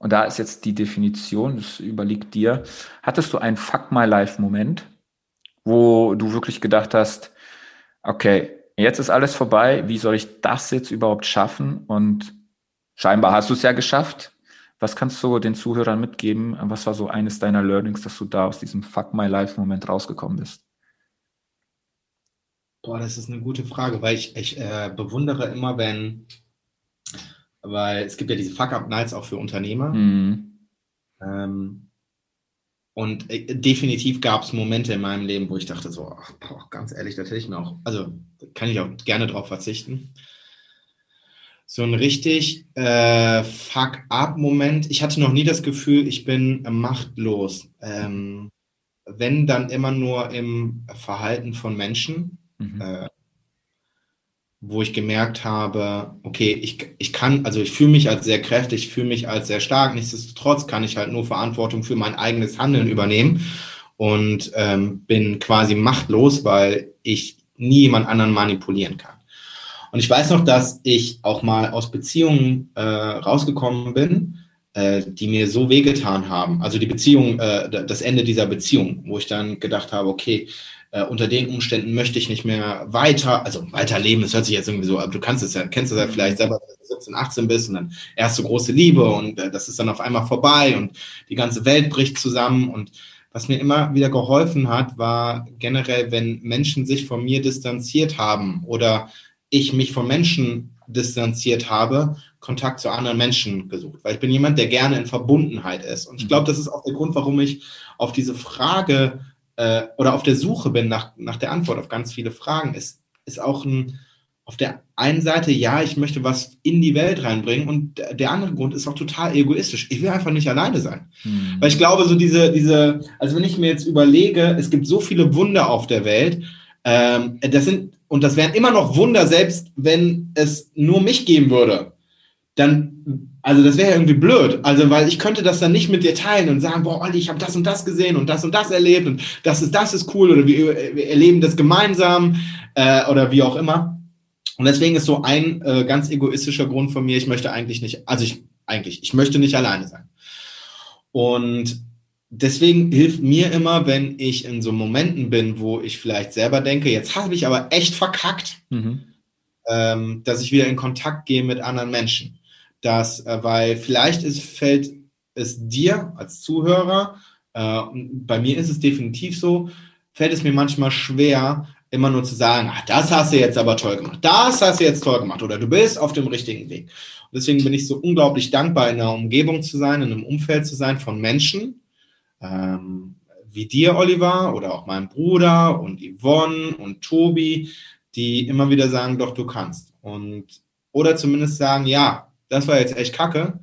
und da ist jetzt die Definition, das überliegt dir. Hattest du einen Fuck My Life-Moment, wo du wirklich gedacht hast, okay, jetzt ist alles vorbei, wie soll ich das jetzt überhaupt schaffen? Und scheinbar hast du es ja geschafft. Was kannst du den Zuhörern mitgeben? Was war so eines deiner Learnings, dass du da aus diesem Fuck My Life-Moment rausgekommen bist? Boah, das ist eine gute Frage, weil ich, ich äh, bewundere immer, wenn weil es gibt ja diese Fuck-Up-Nights auch für Unternehmer. Mhm. Ähm, und äh, definitiv gab es Momente in meinem Leben, wo ich dachte so, ach, boah, ganz ehrlich, das hätte ich mir auch, also kann ich auch gerne drauf verzichten. So ein richtig äh, Fuck-Up-Moment. Ich hatte noch nie das Gefühl, ich bin machtlos. Ähm, wenn dann immer nur im Verhalten von Menschen. Mhm. Äh, wo ich gemerkt habe, okay, ich, ich kann, also ich fühle mich als sehr kräftig, ich fühle mich als sehr stark, nichtsdestotrotz kann ich halt nur Verantwortung für mein eigenes Handeln übernehmen und ähm, bin quasi machtlos, weil ich nie jemand anderen manipulieren kann. Und ich weiß noch, dass ich auch mal aus Beziehungen äh, rausgekommen bin, äh, die mir so wehgetan haben. Also die Beziehung, äh, das Ende dieser Beziehung, wo ich dann gedacht habe, okay, äh, unter den Umständen möchte ich nicht mehr weiter, also weiterleben, das hört sich jetzt irgendwie so, aber du kannst es ja, kennst es ja vielleicht selber, wenn du 17, 18 bist und dann erste große Liebe und äh, das ist dann auf einmal vorbei und die ganze Welt bricht zusammen. Und was mir immer wieder geholfen hat, war generell, wenn Menschen sich von mir distanziert haben oder ich mich von Menschen distanziert habe, Kontakt zu anderen Menschen gesucht, weil ich bin jemand, der gerne in Verbundenheit ist. Und ich glaube, das ist auch der Grund, warum ich auf diese Frage äh, oder auf der Suche bin nach, nach der Antwort auf ganz viele Fragen, ist, ist auch ein, auf der einen Seite, ja, ich möchte was in die Welt reinbringen und der andere Grund ist auch total egoistisch. Ich will einfach nicht alleine sein. Hm. Weil ich glaube, so diese, diese, also wenn ich mir jetzt überlege, es gibt so viele Wunder auf der Welt, ähm, das sind, und das wären immer noch Wunder, selbst wenn es nur mich geben würde dann, also das wäre irgendwie blöd. Also, weil ich könnte das dann nicht mit dir teilen und sagen, boah, Olli, ich habe das und das gesehen und das und das erlebt und das ist, das ist cool oder wir, wir erleben das gemeinsam äh, oder wie auch immer. Und deswegen ist so ein äh, ganz egoistischer Grund von mir, ich möchte eigentlich nicht, also ich eigentlich, ich möchte nicht alleine sein. Und deswegen hilft mir immer, wenn ich in so Momenten bin, wo ich vielleicht selber denke, jetzt habe ich aber echt verkackt, mhm. ähm, dass ich wieder in Kontakt gehe mit anderen Menschen. Dass, äh, weil vielleicht ist, fällt es dir als Zuhörer, äh, bei mir ist es definitiv so, fällt es mir manchmal schwer, immer nur zu sagen, ach, das hast du jetzt aber toll gemacht, das hast du jetzt toll gemacht oder du bist auf dem richtigen Weg. Und deswegen bin ich so unglaublich dankbar, in einer Umgebung zu sein, in einem Umfeld zu sein von Menschen, ähm, wie dir, Oliver, oder auch meinem Bruder und Yvonne und Tobi, die immer wieder sagen, doch, du kannst. Und, oder zumindest sagen, ja, das war jetzt echt kacke,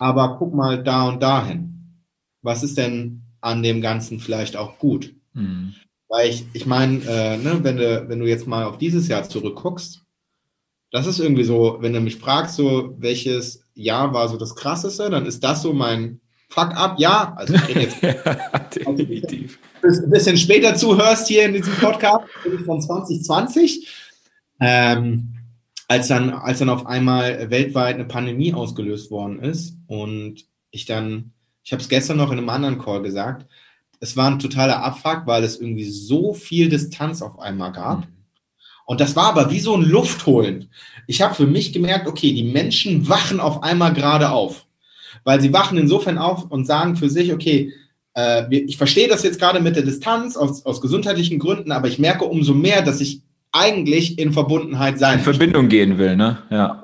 aber guck mal da und dahin. Was ist denn an dem Ganzen vielleicht auch gut? Mhm. Weil ich, ich meine, äh, ne, wenn, du, wenn du jetzt mal auf dieses Jahr zurückguckst, das ist irgendwie so, wenn du mich fragst, so welches Jahr war so das krasseste, dann ist das so mein Fuck-up, ja. Also ich jetzt ja, definitiv. ein bisschen später zuhörst hier in diesem Podcast von 2020, ähm, als, dann, als dann auf einmal weltweit eine Pandemie ausgelöst worden ist und ich dann, ich habe es gestern noch in einem anderen Call gesagt, es war ein totaler Abfuck, weil es irgendwie so viel Distanz auf einmal gab. Mhm. Und das war aber wie so ein Luftholen. Ich habe für mich gemerkt, okay, die Menschen wachen auf einmal gerade auf. Weil sie wachen insofern auf und sagen für sich, okay, äh, ich verstehe das jetzt gerade mit der Distanz aus, aus gesundheitlichen Gründen, aber ich merke umso mehr, dass ich eigentlich in Verbundenheit sein In Verbindung gehen will, ne? Ja.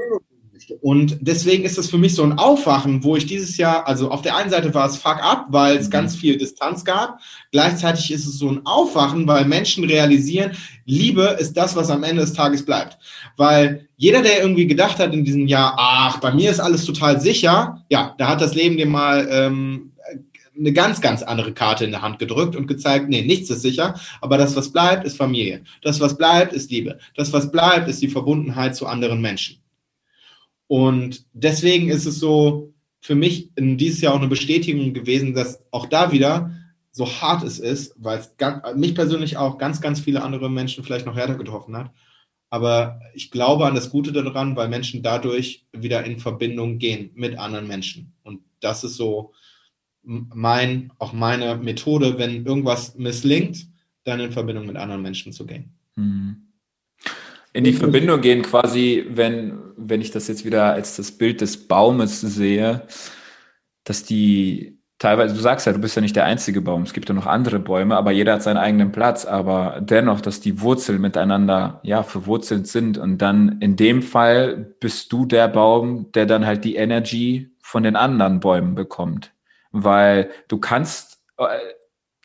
Und deswegen ist das für mich so ein Aufwachen, wo ich dieses Jahr, also auf der einen Seite war es fuck up, weil es mhm. ganz viel Distanz gab. Gleichzeitig ist es so ein Aufwachen, weil Menschen realisieren, Liebe ist das, was am Ende des Tages bleibt. Weil jeder, der irgendwie gedacht hat in diesem Jahr, ach, bei mir ist alles total sicher, ja, da hat das Leben dir mal ähm, eine ganz, ganz andere Karte in der Hand gedrückt und gezeigt, nee, nichts ist sicher, aber das, was bleibt, ist Familie. Das, was bleibt, ist Liebe. Das, was bleibt, ist die Verbundenheit zu anderen Menschen. Und deswegen ist es so für mich dieses Jahr auch eine Bestätigung gewesen, dass auch da wieder so hart es ist, weil es mich persönlich auch ganz, ganz viele andere Menschen vielleicht noch härter getroffen hat. Aber ich glaube an das Gute daran, weil Menschen dadurch wieder in Verbindung gehen mit anderen Menschen. Und das ist so mein, auch meine Methode, wenn irgendwas misslingt, dann in Verbindung mit anderen Menschen zu gehen. Mhm in die Verbindung gehen, quasi, wenn, wenn ich das jetzt wieder als das Bild des Baumes sehe, dass die teilweise, du sagst ja, du bist ja nicht der einzige Baum, es gibt ja noch andere Bäume, aber jeder hat seinen eigenen Platz, aber dennoch, dass die Wurzeln miteinander, ja, verwurzelt sind und dann in dem Fall bist du der Baum, der dann halt die Energy von den anderen Bäumen bekommt, weil du kannst, äh,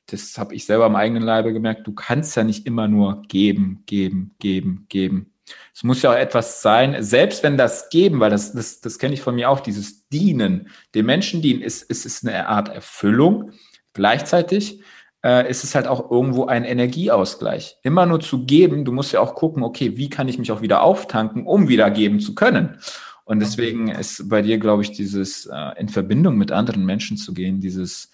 das habe ich selber am eigenen Leibe gemerkt, du kannst ja nicht immer nur geben, geben, geben, geben. Es muss ja auch etwas sein, selbst wenn das Geben, weil das, das, das kenne ich von mir auch, dieses Dienen, dem Menschen dienen, ist, ist, ist eine Art Erfüllung. Gleichzeitig äh, ist es halt auch irgendwo ein Energieausgleich. Immer nur zu geben, du musst ja auch gucken, okay, wie kann ich mich auch wieder auftanken, um wieder geben zu können. Und deswegen ist bei dir, glaube ich, dieses äh, in Verbindung mit anderen Menschen zu gehen, dieses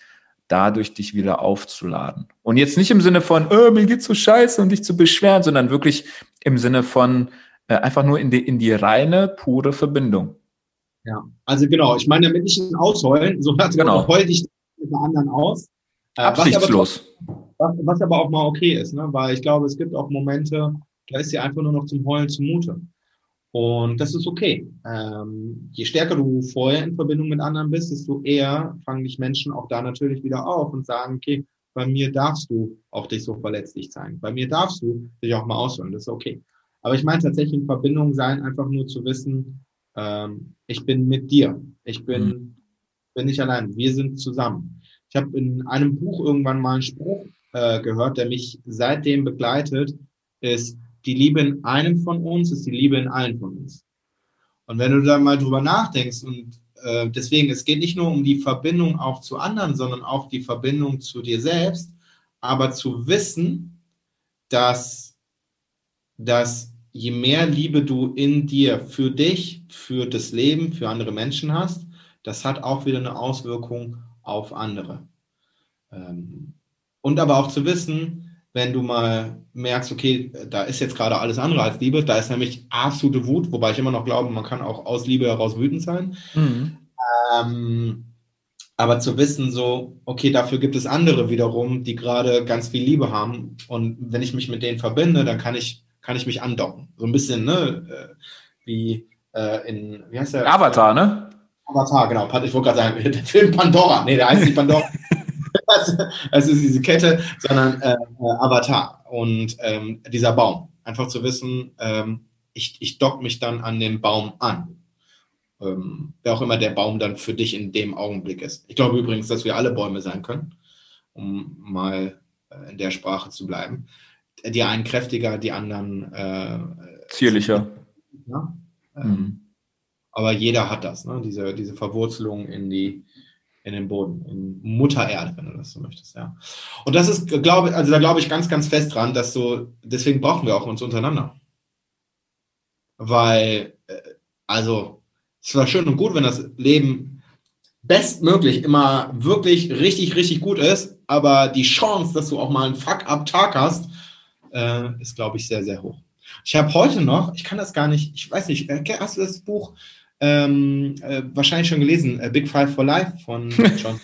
dadurch dich wieder aufzuladen. Und jetzt nicht im Sinne von, oh, mir geht's so scheiße und dich zu beschweren, sondern wirklich im Sinne von äh, einfach nur in die, in die reine, pure Verbindung. Ja, also genau, ich meine damit nicht ein Ausheulen, so genau. heul dich mit anderen aus. Äh, Absichtslos. Was, was, aber auch mal okay ist, ne? weil ich glaube, es gibt auch Momente, da ist dir einfach nur noch zum Heulen zumute. Und das ist okay. Ähm, je stärker du vorher in Verbindung mit anderen bist, desto eher fangen dich Menschen auch da natürlich wieder auf und sagen, okay, bei mir darfst du auch dich so verletzlich zeigen. Bei mir darfst du dich auch mal ausholen. Das ist okay. Aber ich meine tatsächlich in Verbindung sein, einfach nur zu wissen, ähm, ich bin mit dir. Ich bin, mhm. bin nicht allein. Wir sind zusammen. Ich habe in einem Buch irgendwann mal einen Spruch äh, gehört, der mich seitdem begleitet, ist, die Liebe in einem von uns ist die Liebe in allen von uns. Und wenn du da mal drüber nachdenkst und äh, deswegen, es geht nicht nur um die Verbindung auch zu anderen, sondern auch die Verbindung zu dir selbst, aber zu wissen, dass, dass je mehr Liebe du in dir für dich, für das Leben, für andere Menschen hast, das hat auch wieder eine Auswirkung auf andere. Ähm, und aber auch zu wissen, wenn du mal merkst, okay, da ist jetzt gerade alles andere als Liebe, da ist nämlich absolute Wut, wobei ich immer noch glaube, man kann auch aus Liebe heraus wütend sein. Mhm. Ähm, aber zu wissen, so, okay, dafür gibt es andere wiederum, die gerade ganz viel Liebe haben. Und wenn ich mich mit denen verbinde, dann kann ich, kann ich mich andocken. So ein bisschen, ne, äh, wie äh, in, wie heißt der? Avatar, ne? Avatar, genau. Ich wollte gerade sagen, der Film Pandora. Nee, der heißt nicht Pandora. das ist diese Kette, sondern äh, äh, Avatar und ähm, dieser Baum. Einfach zu wissen, ähm, ich, ich dock mich dann an den Baum an. Ähm, wer auch immer der Baum dann für dich in dem Augenblick ist. Ich glaube übrigens, dass wir alle Bäume sein können, um mal äh, in der Sprache zu bleiben. Die einen kräftiger, die anderen äh, zierlicher. Ja? Ähm, mhm. Aber jeder hat das, ne? diese, diese Verwurzelung in die, in den Boden, in Mutter Erde, wenn du das so möchtest, ja. Und das ist, glaube also da glaube ich ganz, ganz fest dran, dass so, deswegen brauchen wir auch uns untereinander. Weil, äh, also, es war schön und gut, wenn das Leben bestmöglich immer wirklich richtig, richtig gut ist, aber die Chance, dass du auch mal einen Fuck-up-Tag hast, äh, ist, glaube ich, sehr, sehr hoch. Ich habe heute noch, ich kann das gar nicht, ich weiß nicht, äh, hast du das Buch ähm, äh, wahrscheinlich schon gelesen, äh, Big Five for Life von John.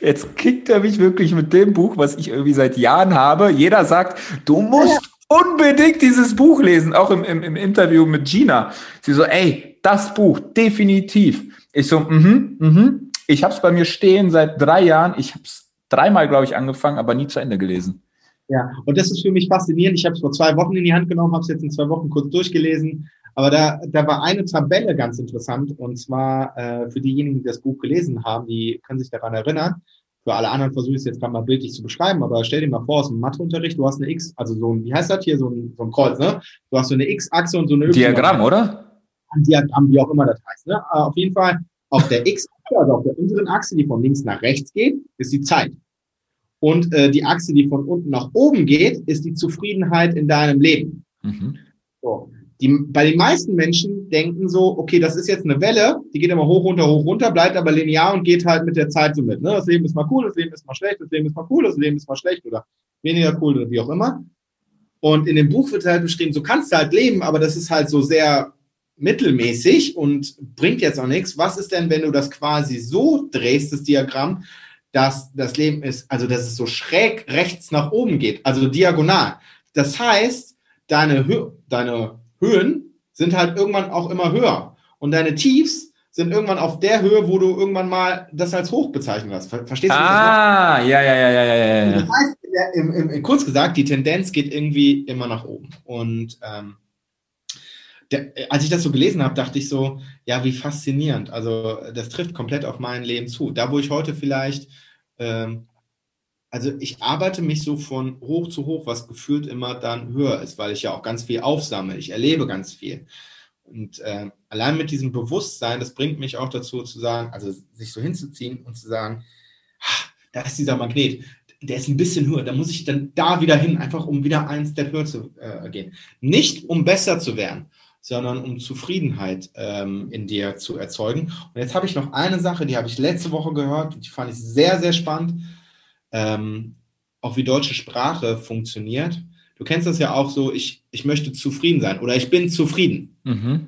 Jetzt kickt er mich wirklich mit dem Buch, was ich irgendwie seit Jahren habe. Jeder sagt, du musst ja. unbedingt dieses Buch lesen, auch im, im, im Interview mit Gina. Sie so, ey, das Buch, definitiv. Ich so, mhm, mhm. Ich habe es bei mir stehen seit drei Jahren. Ich habe es dreimal, glaube ich, angefangen, aber nie zu Ende gelesen. Ja, und das ist für mich faszinierend. Ich habe es vor zwei Wochen in die Hand genommen, habe es jetzt in zwei Wochen kurz durchgelesen aber da, da war eine Tabelle ganz interessant und zwar äh, für diejenigen, die das Buch gelesen haben, die können sich daran erinnern. Für alle anderen versuche ich es jetzt gerade mal bildlich zu beschreiben, aber stell dir mal vor, aus dem Matheunterricht, du hast eine X, also so ein, wie heißt das hier, so ein, so ein Kreuz, ne? Du hast so eine X-Achse und so eine Y. Diagramm, oder? Ein Diagramm, wie auch immer das heißt. Ne? Auf jeden Fall auf der X-Achse, also auf der unteren Achse, die von links nach rechts geht, ist die Zeit. Und äh, die Achse, die von unten nach oben geht, ist die Zufriedenheit in deinem Leben. Mhm. So. Die, bei den meisten Menschen denken so, okay, das ist jetzt eine Welle, die geht immer hoch, runter, hoch, runter, bleibt aber linear und geht halt mit der Zeit so mit. Ne? Das Leben ist mal cool, das Leben ist mal schlecht, das Leben ist mal cool, das Leben ist mal schlecht oder weniger cool oder wie auch immer. Und in dem Buch wird halt beschrieben, so kannst du halt leben, aber das ist halt so sehr mittelmäßig und bringt jetzt auch nichts. Was ist denn, wenn du das quasi so drehst, das Diagramm, dass das Leben ist, also dass es so schräg rechts nach oben geht, also diagonal. Das heißt, deine, Hö deine Höhen sind halt irgendwann auch immer höher. Und deine Tiefs sind irgendwann auf der Höhe, wo du irgendwann mal das als hoch bezeichnet hast. Verstehst du? Ah, ja, ja, ja, ja, ja, ja. Das heißt, im, im, kurz gesagt, die Tendenz geht irgendwie immer nach oben. Und ähm, der, als ich das so gelesen habe, dachte ich so, ja, wie faszinierend. Also das trifft komplett auf mein Leben zu. Da, wo ich heute vielleicht ähm, also ich arbeite mich so von hoch zu hoch, was gefühlt immer dann höher ist, weil ich ja auch ganz viel aufsammle. Ich erlebe ganz viel. Und äh, allein mit diesem Bewusstsein, das bringt mich auch dazu zu sagen, also sich so hinzuziehen und zu sagen, ah, da ist dieser Magnet, der ist ein bisschen höher, da muss ich dann da wieder hin, einfach um wieder einen Step höher zu äh, gehen. Nicht um besser zu werden, sondern um Zufriedenheit ähm, in dir zu erzeugen. Und jetzt habe ich noch eine Sache, die habe ich letzte Woche gehört, die fand ich sehr, sehr spannend ähm, auch wie deutsche Sprache funktioniert. Du kennst das ja auch so, ich, ich möchte zufrieden sein oder ich bin zufrieden. Mhm.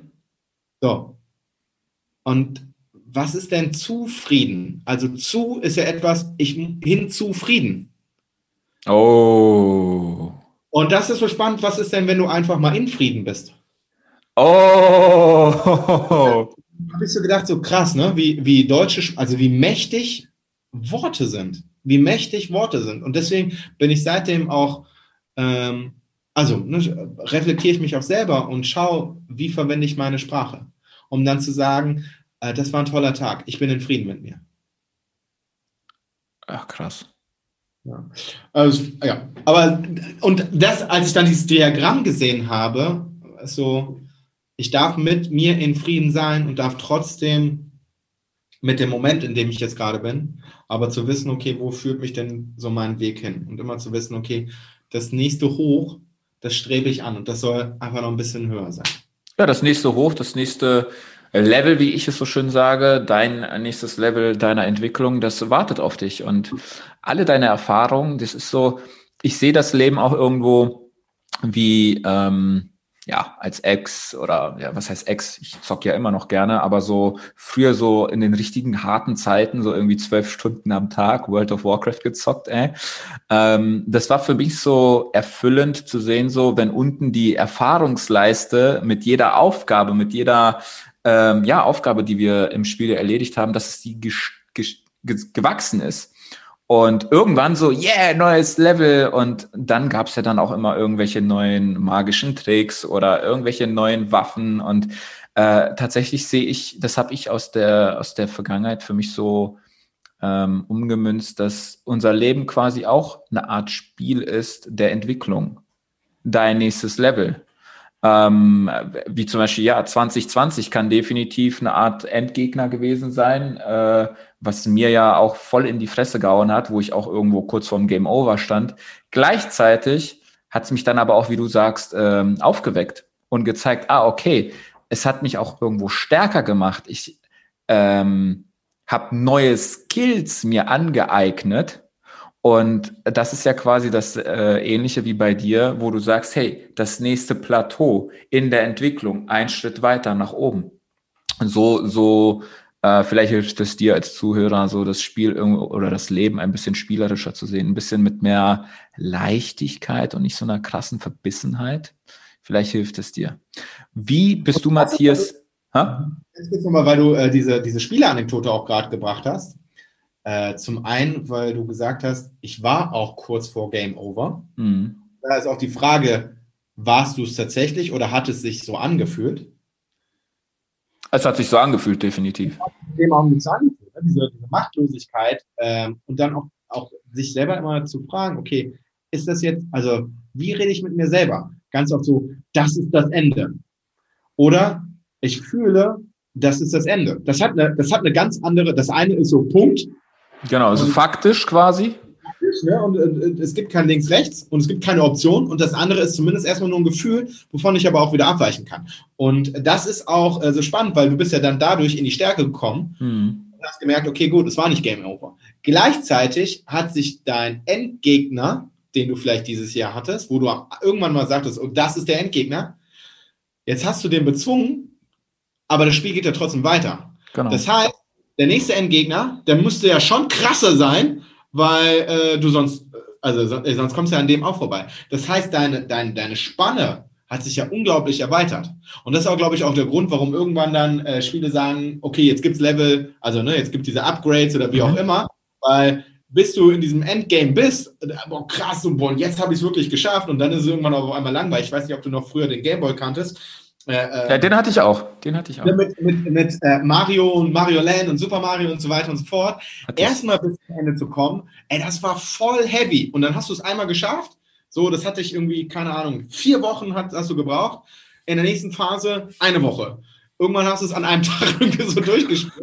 So. Und was ist denn zufrieden? Also zu ist ja etwas, ich hin zufrieden. Oh. Und das ist so spannend, was ist denn, wenn du einfach mal in Frieden bist? Oh. Habe ich so gedacht, so krass, ne? Wie, wie deutsche, also wie mächtig Worte sind wie mächtig Worte sind. Und deswegen bin ich seitdem auch, ähm, also ne, reflektiere ich mich auch selber und schaue, wie verwende ich meine Sprache, um dann zu sagen, äh, das war ein toller Tag, ich bin in Frieden mit mir. Ach, krass. Ja. Also, ja, aber und das, als ich dann dieses Diagramm gesehen habe, so, ich darf mit mir in Frieden sein und darf trotzdem mit dem Moment, in dem ich jetzt gerade bin, aber zu wissen, okay, wo führt mich denn so mein Weg hin? Und immer zu wissen, okay, das nächste Hoch, das strebe ich an und das soll einfach noch ein bisschen höher sein. Ja, das nächste Hoch, das nächste Level, wie ich es so schön sage, dein nächstes Level deiner Entwicklung, das wartet auf dich. Und alle deine Erfahrungen, das ist so, ich sehe das Leben auch irgendwo wie, ähm, ja, als Ex oder ja, was heißt Ex? Ich zock ja immer noch gerne, aber so früher so in den richtigen harten Zeiten, so irgendwie zwölf Stunden am Tag World of Warcraft gezockt, ey. Ähm, das war für mich so erfüllend zu sehen, so wenn unten die Erfahrungsleiste mit jeder Aufgabe, mit jeder ähm, ja, Aufgabe, die wir im Spiel erledigt haben, dass es die gewachsen ist. Und irgendwann so, yeah, neues Level. Und dann gab's ja dann auch immer irgendwelche neuen magischen Tricks oder irgendwelche neuen Waffen. Und äh, tatsächlich sehe ich, das habe ich aus der, aus der Vergangenheit für mich so ähm, umgemünzt, dass unser Leben quasi auch eine Art Spiel ist der Entwicklung. Dein nächstes Level. Ähm, wie zum Beispiel, ja, 2020 kann definitiv eine Art Endgegner gewesen sein, äh, was mir ja auch voll in die Fresse gehauen hat, wo ich auch irgendwo kurz vorm Game Over stand. Gleichzeitig hat es mich dann aber auch, wie du sagst, ähm, aufgeweckt und gezeigt, ah, okay, es hat mich auch irgendwo stärker gemacht. Ich ähm, habe neue Skills mir angeeignet, und das ist ja quasi das äh, Ähnliche wie bei dir, wo du sagst, hey, das nächste Plateau in der Entwicklung, ein Schritt weiter nach oben. So, so, äh, vielleicht hilft es dir als Zuhörer, so das Spiel oder das Leben ein bisschen spielerischer zu sehen, ein bisschen mit mehr Leichtigkeit und nicht so einer krassen Verbissenheit. Vielleicht hilft es dir. Wie bist du, Matthias? Ha? Jetzt nochmal, weil du äh, diese, diese Spieleanekdote auch gerade gebracht hast. Äh, zum einen, weil du gesagt hast, ich war auch kurz vor Game Over. Mhm. Da ist auch die Frage, warst du es tatsächlich oder hat es sich so angefühlt? Es hat sich so angefühlt, definitiv. Dem auch nichts angefühlt, diese, diese, Machtlosigkeit ähm, und dann auch, auch sich selber immer zu fragen, okay, ist das jetzt, also wie rede ich mit mir selber? Ganz oft so, das ist das Ende. Oder ich fühle, das ist das Ende. Das hat eine, das hat eine ganz andere, das eine ist so Punkt, Genau, also und, faktisch quasi. Faktisch, ne? Und äh, es gibt kein Links-Rechts und es gibt keine Option. Und das andere ist zumindest erstmal nur ein Gefühl, wovon ich aber auch wieder abweichen kann. Und das ist auch äh, so spannend, weil du bist ja dann dadurch in die Stärke gekommen hm. und hast gemerkt, okay, gut, es war nicht Game Over. Gleichzeitig hat sich dein Endgegner, den du vielleicht dieses Jahr hattest, wo du irgendwann mal sagtest, oh, das ist der Endgegner, jetzt hast du den bezwungen, aber das Spiel geht ja trotzdem weiter. Genau. Das heißt, der nächste Endgegner, der müsste ja schon krasser sein, weil äh, du sonst, also sonst kommst du ja an dem auch vorbei. Das heißt, deine, deine, deine Spanne hat sich ja unglaublich erweitert. Und das ist auch, glaube ich, auch der Grund, warum irgendwann dann äh, Spiele sagen, okay, jetzt gibt's Level, also ne, jetzt gibt diese Upgrades oder wie auch mhm. immer, weil bis du in diesem Endgame bist, äh, boah, krass, und boah, jetzt habe ich es wirklich geschafft und dann ist es irgendwann auch auf einmal langweilig. Ich weiß nicht, ob du noch früher den Gameboy kanntest. Äh, äh, ja, den hatte ich auch. Den hatte ich auch. Mit, mit, mit äh, Mario und Mario Land und Super Mario und so weiter und so fort. Erstmal bis zum Ende zu kommen, ey, das war voll heavy. Und dann hast du es einmal geschafft. So, das hatte ich irgendwie, keine Ahnung, vier Wochen hat, hast du gebraucht. In der nächsten Phase eine Woche. Irgendwann hast du es an einem Tag irgendwie so durchgespielt.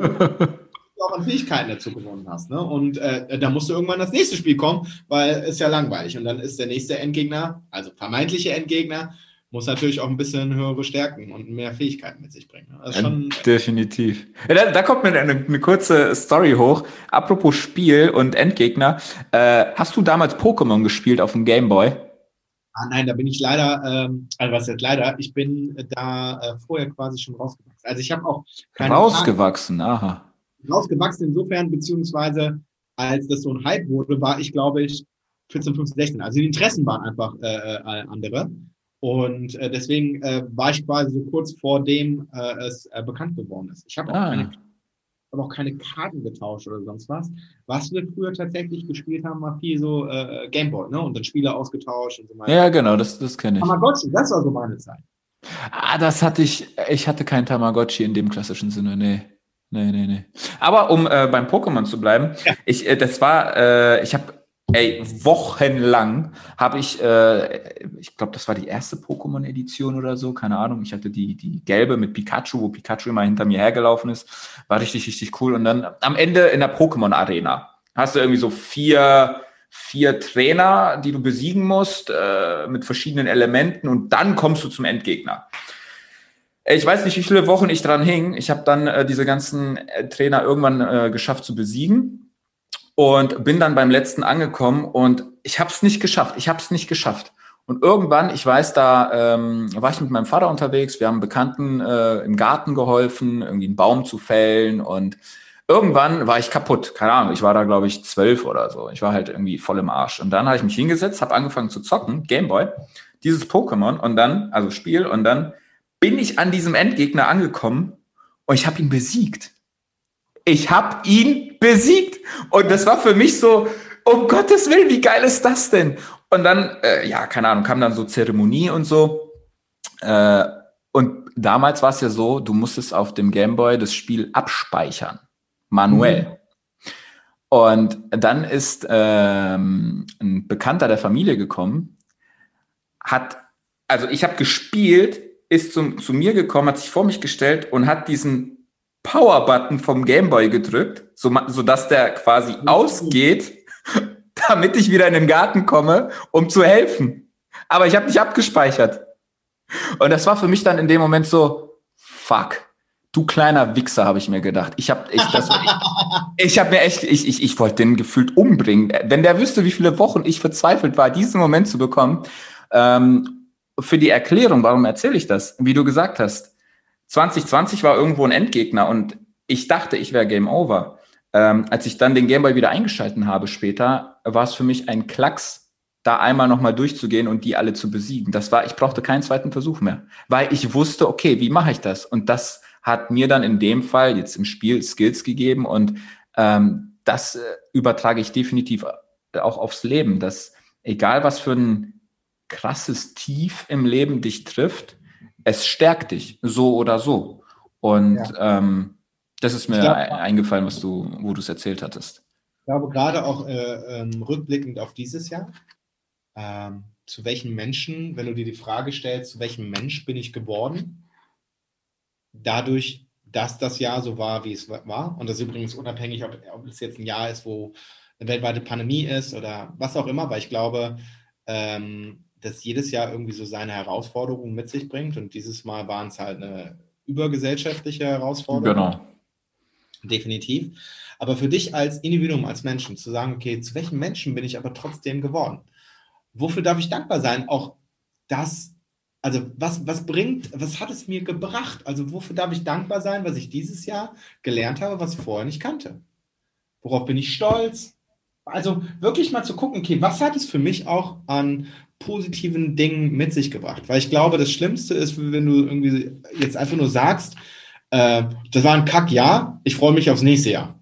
auch an Fähigkeiten dazu gewonnen hast. Ne? Und äh, da musst du irgendwann das nächste Spiel kommen, weil es ja langweilig. Und dann ist der nächste Endgegner, also vermeintliche Endgegner, muss natürlich auch ein bisschen höhere Stärken und mehr Fähigkeiten mit sich bringen. Also schon, Definitiv. Ja, da, da, kommt mir eine, eine, kurze Story hoch. Apropos Spiel und Endgegner. Äh, hast du damals Pokémon gespielt auf dem Gameboy? Ah, nein, da bin ich leider, ähm, also was jetzt leider, ich bin da äh, vorher quasi schon rausgewachsen. Also ich habe auch keine Rausgewachsen, Frage, aha. Rausgewachsen insofern, beziehungsweise als das so ein Hype wurde, war ich, glaube ich, 14, 15, 16. Also die Interessen waren einfach äh, äh andere. Und äh, deswegen äh, war ich quasi so kurz vor dem äh, es äh, bekannt geworden ist. Ich habe auch, ah. keine, hab auch keine Karten getauscht oder sonst was. Was wir früher tatsächlich gespielt haben, war viel so äh, Gameboy, ne? Und dann Spiele ausgetauscht und so weiter. Ja, genau, das, das kenne ich. Tamagotchi, das war so meine Zeit. Ah, das hatte ich, ich hatte kein Tamagotchi in dem klassischen Sinne, nee. Nee, nee, nee. Aber um äh, beim Pokémon zu bleiben, ja. ich, äh, das war, ich habe Ey, wochenlang habe ich, äh, ich glaube, das war die erste Pokémon-Edition oder so, keine Ahnung. Ich hatte die, die gelbe mit Pikachu, wo Pikachu immer hinter mir hergelaufen ist. War richtig, richtig cool. Und dann am Ende in der Pokémon-Arena hast du irgendwie so vier, vier Trainer, die du besiegen musst, äh, mit verschiedenen Elementen und dann kommst du zum Endgegner. Ich weiß nicht, wie viele Wochen ich dran hing. Ich habe dann äh, diese ganzen äh, Trainer irgendwann äh, geschafft zu besiegen und bin dann beim letzten angekommen und ich habe es nicht geschafft. Ich habe es nicht geschafft. Und irgendwann, ich weiß, da ähm, war ich mit meinem Vater unterwegs. Wir haben Bekannten äh, im Garten geholfen, irgendwie einen Baum zu fällen und irgendwann war ich kaputt. Keine Ahnung, ich war da, glaube ich, zwölf oder so. Ich war halt irgendwie voll im Arsch. Und dann habe ich mich hingesetzt, habe angefangen zu zocken, Gameboy, dieses Pokémon und dann, also Spiel, und dann bin ich an diesem Endgegner angekommen und ich habe ihn besiegt. Ich habe ihn besiegt. Und das war für mich so, um Gottes Willen, wie geil ist das denn? Und dann, äh, ja, keine Ahnung, kam dann so Zeremonie und so. Äh, und damals war es ja so, du musstest auf dem Gameboy das Spiel abspeichern manuell. Mhm. Und dann ist ähm, ein Bekannter der Familie gekommen, hat, also ich habe gespielt, ist zum, zu mir gekommen, hat sich vor mich gestellt und hat diesen Power-Button vom Gameboy gedrückt, so, sodass der quasi mhm. ausgeht, damit ich wieder in den Garten komme, um zu helfen. Aber ich habe nicht abgespeichert. Und das war für mich dann in dem Moment so, fuck, Du kleiner Wichser, habe ich mir gedacht. Ich habe ich, das, ich, ich habe mir echt, ich, ich, ich wollte den gefühlt umbringen. Wenn der wüsste, wie viele Wochen ich verzweifelt war, diesen Moment zu bekommen. Ähm, für die Erklärung, warum erzähle ich das? Wie du gesagt hast, 2020 war irgendwo ein Endgegner und ich dachte, ich wäre Game Over. Ähm, als ich dann den Gameboy wieder eingeschalten habe später, war es für mich ein Klacks, da einmal nochmal durchzugehen und die alle zu besiegen. Das war, ich brauchte keinen zweiten Versuch mehr, weil ich wusste, okay, wie mache ich das? Und das hat mir dann in dem Fall jetzt im Spiel Skills gegeben und ähm, das äh, übertrage ich definitiv auch aufs Leben, dass egal was für ein krasses Tief im Leben dich trifft, es stärkt dich so oder so. Und ja. ähm, das ist mir glaub, eingefallen, was du, wo du es erzählt hattest. Ich glaube, gerade auch äh, ähm, rückblickend auf dieses Jahr, ähm, zu welchen Menschen, wenn du dir die Frage stellst, zu welchem Mensch bin ich geworden, dadurch, dass das Jahr so war, wie es war, und das ist übrigens unabhängig, ob, ob es jetzt ein Jahr ist, wo eine weltweite Pandemie ist oder was auch immer, weil ich glaube, ähm, dass jedes Jahr irgendwie so seine Herausforderungen mit sich bringt und dieses Mal waren es halt eine übergesellschaftliche Herausforderung. Genau. Definitiv. Aber für dich als Individuum, als Menschen, zu sagen, okay, zu welchen Menschen bin ich aber trotzdem geworden? Wofür darf ich dankbar sein? Auch das also was, was bringt, was hat es mir gebracht? Also wofür darf ich dankbar sein, was ich dieses Jahr gelernt habe, was ich vorher nicht kannte? Worauf bin ich stolz? Also wirklich mal zu gucken, okay, was hat es für mich auch an positiven Dingen mit sich gebracht? Weil ich glaube, das Schlimmste ist, wenn du irgendwie jetzt einfach nur sagst, äh, das war ein Kackjahr, ich freue mich aufs nächste Jahr.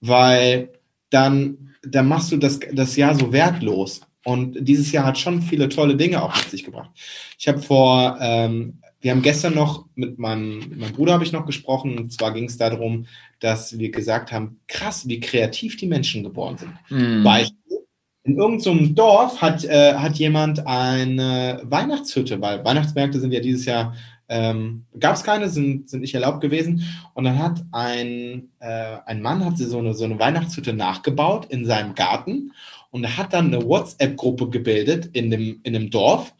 Weil dann, dann machst du das, das Jahr so wertlos. Und dieses Jahr hat schon viele tolle Dinge auch mit sich gebracht. Ich habe vor, ähm, wir haben gestern noch mit meinem, mit meinem Bruder habe ich noch gesprochen. Und zwar ging es darum, dass wir gesagt haben, krass, wie kreativ die Menschen geworden sind. Mhm. Beispiel, in irgendeinem so Dorf hat, äh, hat jemand eine Weihnachtshütte, weil Weihnachtsmärkte sind ja dieses Jahr, ähm, gab es keine, sind, sind nicht erlaubt gewesen. Und dann hat ein, äh, ein Mann hat so eine, so eine Weihnachtshütte nachgebaut in seinem Garten und hat dann eine WhatsApp-Gruppe gebildet in dem, in dem Dorf.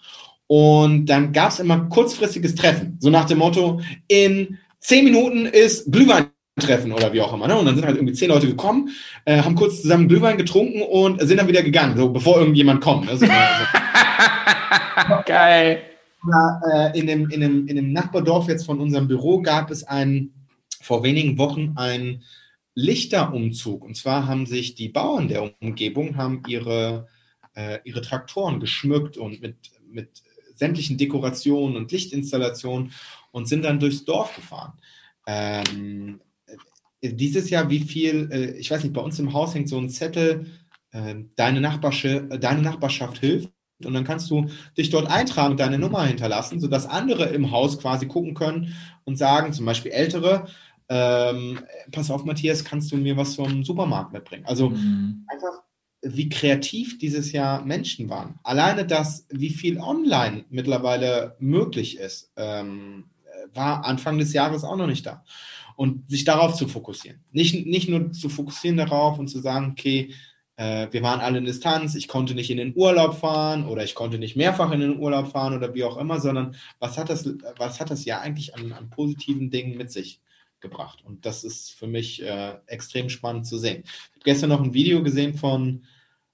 Und dann gab es immer kurzfristiges Treffen. So nach dem Motto, in zehn Minuten ist Glühwein treffen oder wie auch immer. Ne? Und dann sind halt irgendwie zehn Leute gekommen, äh, haben kurz zusammen Glühwein getrunken und sind dann wieder gegangen, so bevor irgendjemand kommt. Ne? So, Geil. Na, äh, in, dem, in, dem, in dem Nachbardorf jetzt von unserem Büro gab es ein, vor wenigen Wochen ein Lichterumzug. Und zwar haben sich die Bauern der Umgebung haben ihre, äh, ihre Traktoren geschmückt und mit, mit sämtlichen Dekorationen und Lichtinstallationen und sind dann durchs Dorf gefahren. Ähm, äh, dieses Jahr, wie viel, äh, ich weiß nicht, bei uns im Haus hängt so ein Zettel, äh, deine, Nachbarschaft, deine Nachbarschaft hilft. Und dann kannst du dich dort eintragen und deine Nummer hinterlassen, sodass andere im Haus quasi gucken können und sagen, zum Beispiel Ältere, ähm, pass auf, Matthias, kannst du mir was vom Supermarkt mitbringen? Also mhm. einfach, wie kreativ dieses Jahr Menschen waren. Alleine das, wie viel online mittlerweile möglich ist, ähm, war Anfang des Jahres auch noch nicht da. Und sich darauf zu fokussieren. Nicht, nicht nur zu fokussieren darauf und zu sagen, okay, äh, wir waren alle in Distanz, ich konnte nicht in den Urlaub fahren oder ich konnte nicht mehrfach in den Urlaub fahren oder wie auch immer, sondern was hat das, was hat das ja eigentlich an, an positiven Dingen mit sich gebracht? Und das ist für mich äh, extrem spannend zu sehen. Ich habe gestern noch ein Video gesehen von,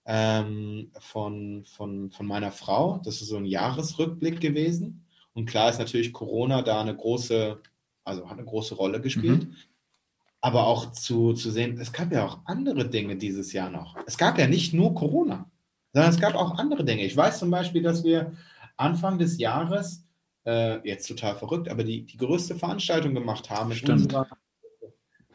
ähm, von, von, von meiner Frau. Das ist so ein Jahresrückblick gewesen. Und klar ist natürlich Corona da eine große, also hat eine große Rolle gespielt. Mhm aber auch zu, zu sehen, es gab ja auch andere Dinge dieses Jahr noch. Es gab ja nicht nur Corona, sondern es gab auch andere Dinge. Ich weiß zum Beispiel, dass wir Anfang des Jahres, äh, jetzt total verrückt, aber die, die größte Veranstaltung gemacht haben mit, unserer,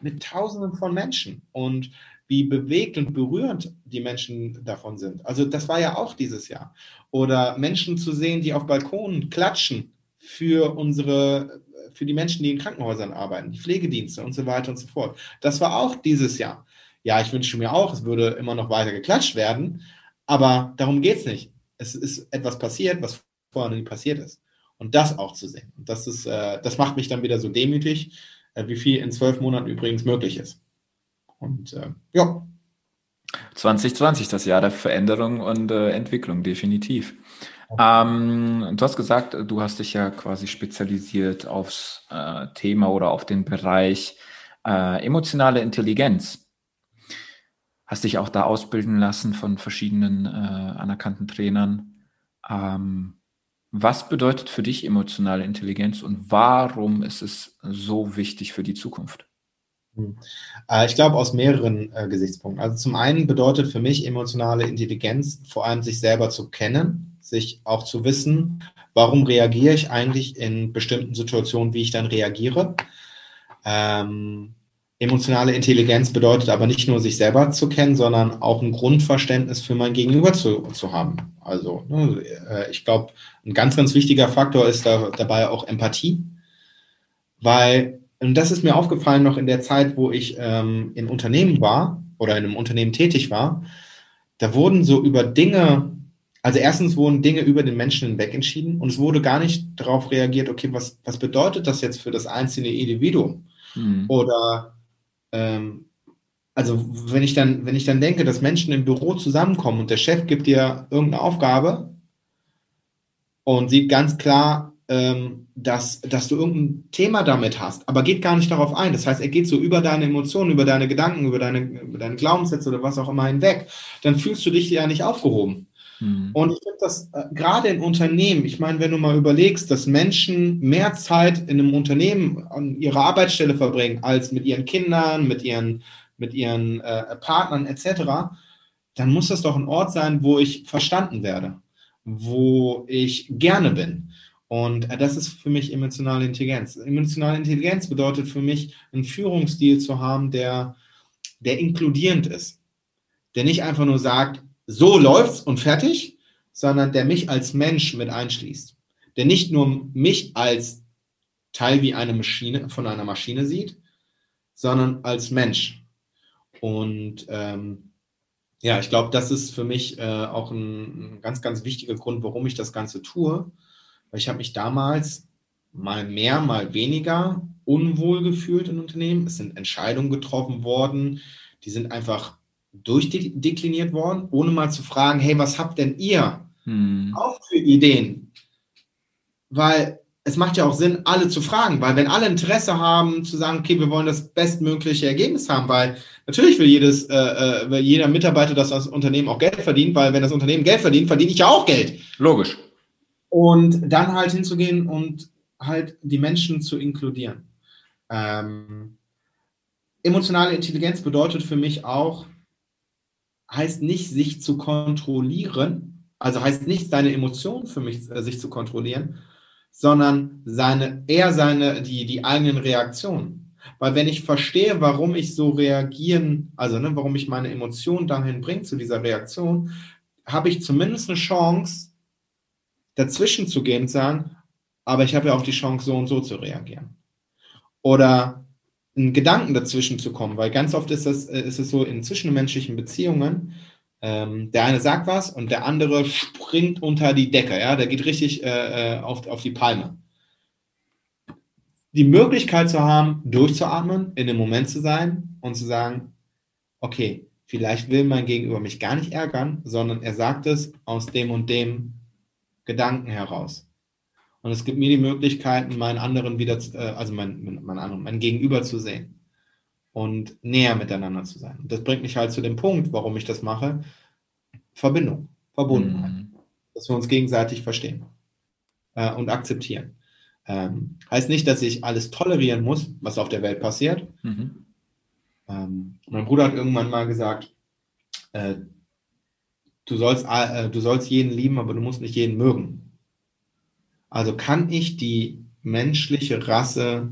mit Tausenden von Menschen und wie bewegt und berührend die Menschen davon sind. Also das war ja auch dieses Jahr. Oder Menschen zu sehen, die auf Balkonen klatschen für unsere für die Menschen, die in Krankenhäusern arbeiten, die Pflegedienste und so weiter und so fort. Das war auch dieses Jahr. Ja, ich wünsche mir auch, es würde immer noch weiter geklatscht werden, aber darum geht es nicht. Es ist etwas passiert, was vorher nie passiert ist. Und das auch zu sehen. Und das ist, äh, das macht mich dann wieder so demütig, äh, wie viel in zwölf Monaten übrigens möglich ist. Und äh, ja. 2020, das Jahr der Veränderung und äh, Entwicklung, definitiv. Ähm, du hast gesagt, du hast dich ja quasi spezialisiert aufs äh, Thema oder auf den Bereich äh, emotionale Intelligenz. Hast dich auch da ausbilden lassen von verschiedenen äh, anerkannten Trainern. Ähm, was bedeutet für dich emotionale Intelligenz und warum ist es so wichtig für die Zukunft? Hm. Äh, ich glaube aus mehreren äh, Gesichtspunkten. Also zum einen bedeutet für mich emotionale Intelligenz vor allem sich selber zu kennen sich auch zu wissen, warum reagiere ich eigentlich in bestimmten Situationen, wie ich dann reagiere. Ähm, emotionale Intelligenz bedeutet aber nicht nur, sich selber zu kennen, sondern auch ein Grundverständnis für mein Gegenüber zu, zu haben. Also ne, äh, ich glaube, ein ganz, ganz wichtiger Faktor ist da, dabei auch Empathie, weil, und das ist mir aufgefallen noch in der Zeit, wo ich ähm, in Unternehmen war oder in einem Unternehmen tätig war, da wurden so über Dinge also erstens wurden Dinge über den Menschen hinweg entschieden und es wurde gar nicht darauf reagiert, okay, was, was bedeutet das jetzt für das einzelne Individuum? Mhm. Oder ähm, also wenn ich dann, wenn ich dann denke, dass Menschen im Büro zusammenkommen und der Chef gibt dir irgendeine Aufgabe und sieht ganz klar, ähm, dass, dass du irgendein Thema damit hast, aber geht gar nicht darauf ein. Das heißt, er geht so über deine Emotionen, über deine Gedanken, über deine, über deine Glaubenssätze oder was auch immer hinweg, dann fühlst du dich ja nicht aufgehoben. Mhm. Und ich finde das äh, gerade in Unternehmen, ich meine, wenn du mal überlegst, dass Menschen mehr Zeit in einem Unternehmen an ihrer Arbeitsstelle verbringen, als mit ihren Kindern, mit ihren, mit ihren äh, Partnern etc., dann muss das doch ein Ort sein, wo ich verstanden werde, wo ich gerne bin. Und äh, das ist für mich emotionale Intelligenz. Emotionale Intelligenz bedeutet für mich, einen Führungsstil zu haben, der, der inkludierend ist. Der nicht einfach nur sagt, so läuft's und fertig, sondern der mich als Mensch mit einschließt. Der nicht nur mich als Teil wie eine Maschine von einer Maschine sieht, sondern als Mensch. Und ähm, ja, ich glaube, das ist für mich äh, auch ein, ein, ganz, ganz wichtiger Grund, warum ich das Ganze tue. Weil ich habe mich damals mal mehr, mal weniger unwohl gefühlt in Unternehmen. Es sind Entscheidungen getroffen worden, die sind einfach durchdekliniert worden, ohne mal zu fragen, hey, was habt denn ihr hm. auch für Ideen? Weil es macht ja auch Sinn, alle zu fragen, weil wenn alle Interesse haben, zu sagen, okay, wir wollen das bestmögliche Ergebnis haben, weil natürlich will jedes, äh, äh will jeder Mitarbeiter, dass das Unternehmen auch Geld verdient, weil wenn das Unternehmen Geld verdient, verdiene ich ja auch Geld. Logisch. Und dann halt hinzugehen und halt die Menschen zu inkludieren. Ähm, emotionale Intelligenz bedeutet für mich auch, heißt nicht, sich zu kontrollieren, also heißt nicht, seine Emotionen für mich äh, sich zu kontrollieren, sondern seine, eher seine, die, die eigenen Reaktionen. Weil wenn ich verstehe, warum ich so reagieren, also ne, warum ich meine Emotionen dahin bringe zu dieser Reaktion, habe ich zumindest eine Chance, dazwischen zu gehen und sagen, aber ich habe ja auch die Chance, so und so zu reagieren. Oder einen Gedanken dazwischen zu kommen, weil ganz oft ist, das, äh, ist es so in zwischenmenschlichen Beziehungen, ähm, der eine sagt was und der andere springt unter die Decke, ja, der geht richtig äh, äh, auf, auf die Palme. Die Möglichkeit zu haben, durchzuatmen, in dem Moment zu sein und zu sagen, okay, vielleicht will mein Gegenüber mich gar nicht ärgern, sondern er sagt es aus dem und dem Gedanken heraus. Und es gibt mir die Möglichkeit, meinen anderen wieder, äh, also mein, mein, anderen, mein Gegenüber zu sehen und näher miteinander zu sein. Und das bringt mich halt zu dem Punkt, warum ich das mache. Verbindung, Verbundenheit. Mhm. Dass wir uns gegenseitig verstehen äh, und akzeptieren. Ähm, heißt nicht, dass ich alles tolerieren muss, was auf der Welt passiert. Mhm. Ähm, mein Bruder hat irgendwann mal gesagt, äh, du, sollst, äh, du sollst jeden lieben, aber du musst nicht jeden mögen. Also kann ich die menschliche Rasse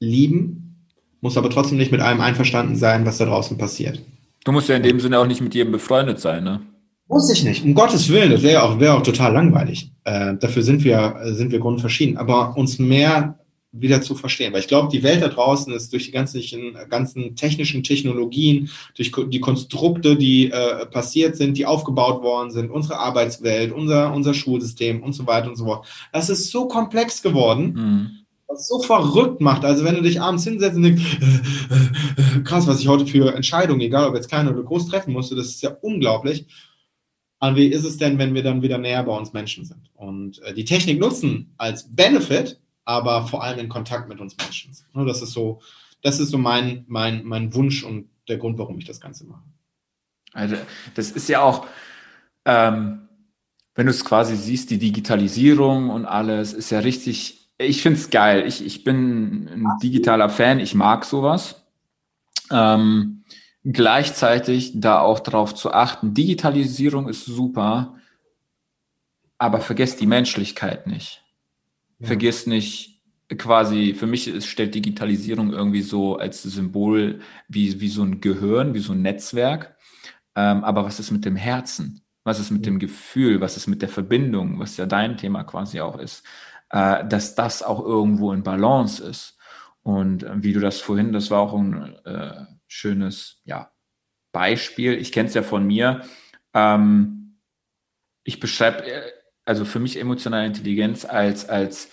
lieben, muss aber trotzdem nicht mit allem einverstanden sein, was da draußen passiert. Du musst ja in dem Sinne auch nicht mit jedem befreundet sein, ne? Muss ich nicht, um Gottes Willen, das wäre auch, wär auch total langweilig. Äh, dafür sind wir, sind wir grundverschieden. Aber uns mehr wieder zu verstehen. Weil ich glaube, die Welt da draußen ist durch die ganzen, ganzen technischen Technologien, durch die Konstrukte, die äh, passiert sind, die aufgebaut worden sind, unsere Arbeitswelt, unser, unser Schulsystem und so weiter und so fort. Das ist so komplex geworden. Mhm. Was so verrückt macht. Also wenn du dich abends hinsetzt und denkst, äh, äh, äh, krass, was ich heute für Entscheidungen, egal ob jetzt klein oder groß treffen musste, das ist ja unglaublich. Und wie ist es denn, wenn wir dann wieder näher bei uns Menschen sind? Und äh, die Technik nutzen als Benefit, aber vor allem in Kontakt mit uns Menschen. Ne, das ist so, das ist so mein, mein, mein Wunsch und der Grund, warum ich das Ganze mache. Also das ist ja auch, ähm, wenn du es quasi siehst, die Digitalisierung und alles ist ja richtig, ich finde es geil. Ich, ich bin ein digitaler Fan, ich mag sowas. Ähm, gleichzeitig da auch darauf zu achten, Digitalisierung ist super, aber vergesst die Menschlichkeit nicht. Ja. Vergiss nicht, quasi, für mich ist, stellt Digitalisierung irgendwie so als Symbol wie, wie so ein Gehirn, wie so ein Netzwerk. Ähm, aber was ist mit dem Herzen? Was ist mit dem Gefühl? Was ist mit der Verbindung? Was ja dein Thema quasi auch ist. Äh, dass das auch irgendwo in Balance ist. Und äh, wie du das vorhin, das war auch ein äh, schönes ja, Beispiel. Ich kenne es ja von mir. Ähm, ich beschreibe äh, also für mich emotionale Intelligenz als, als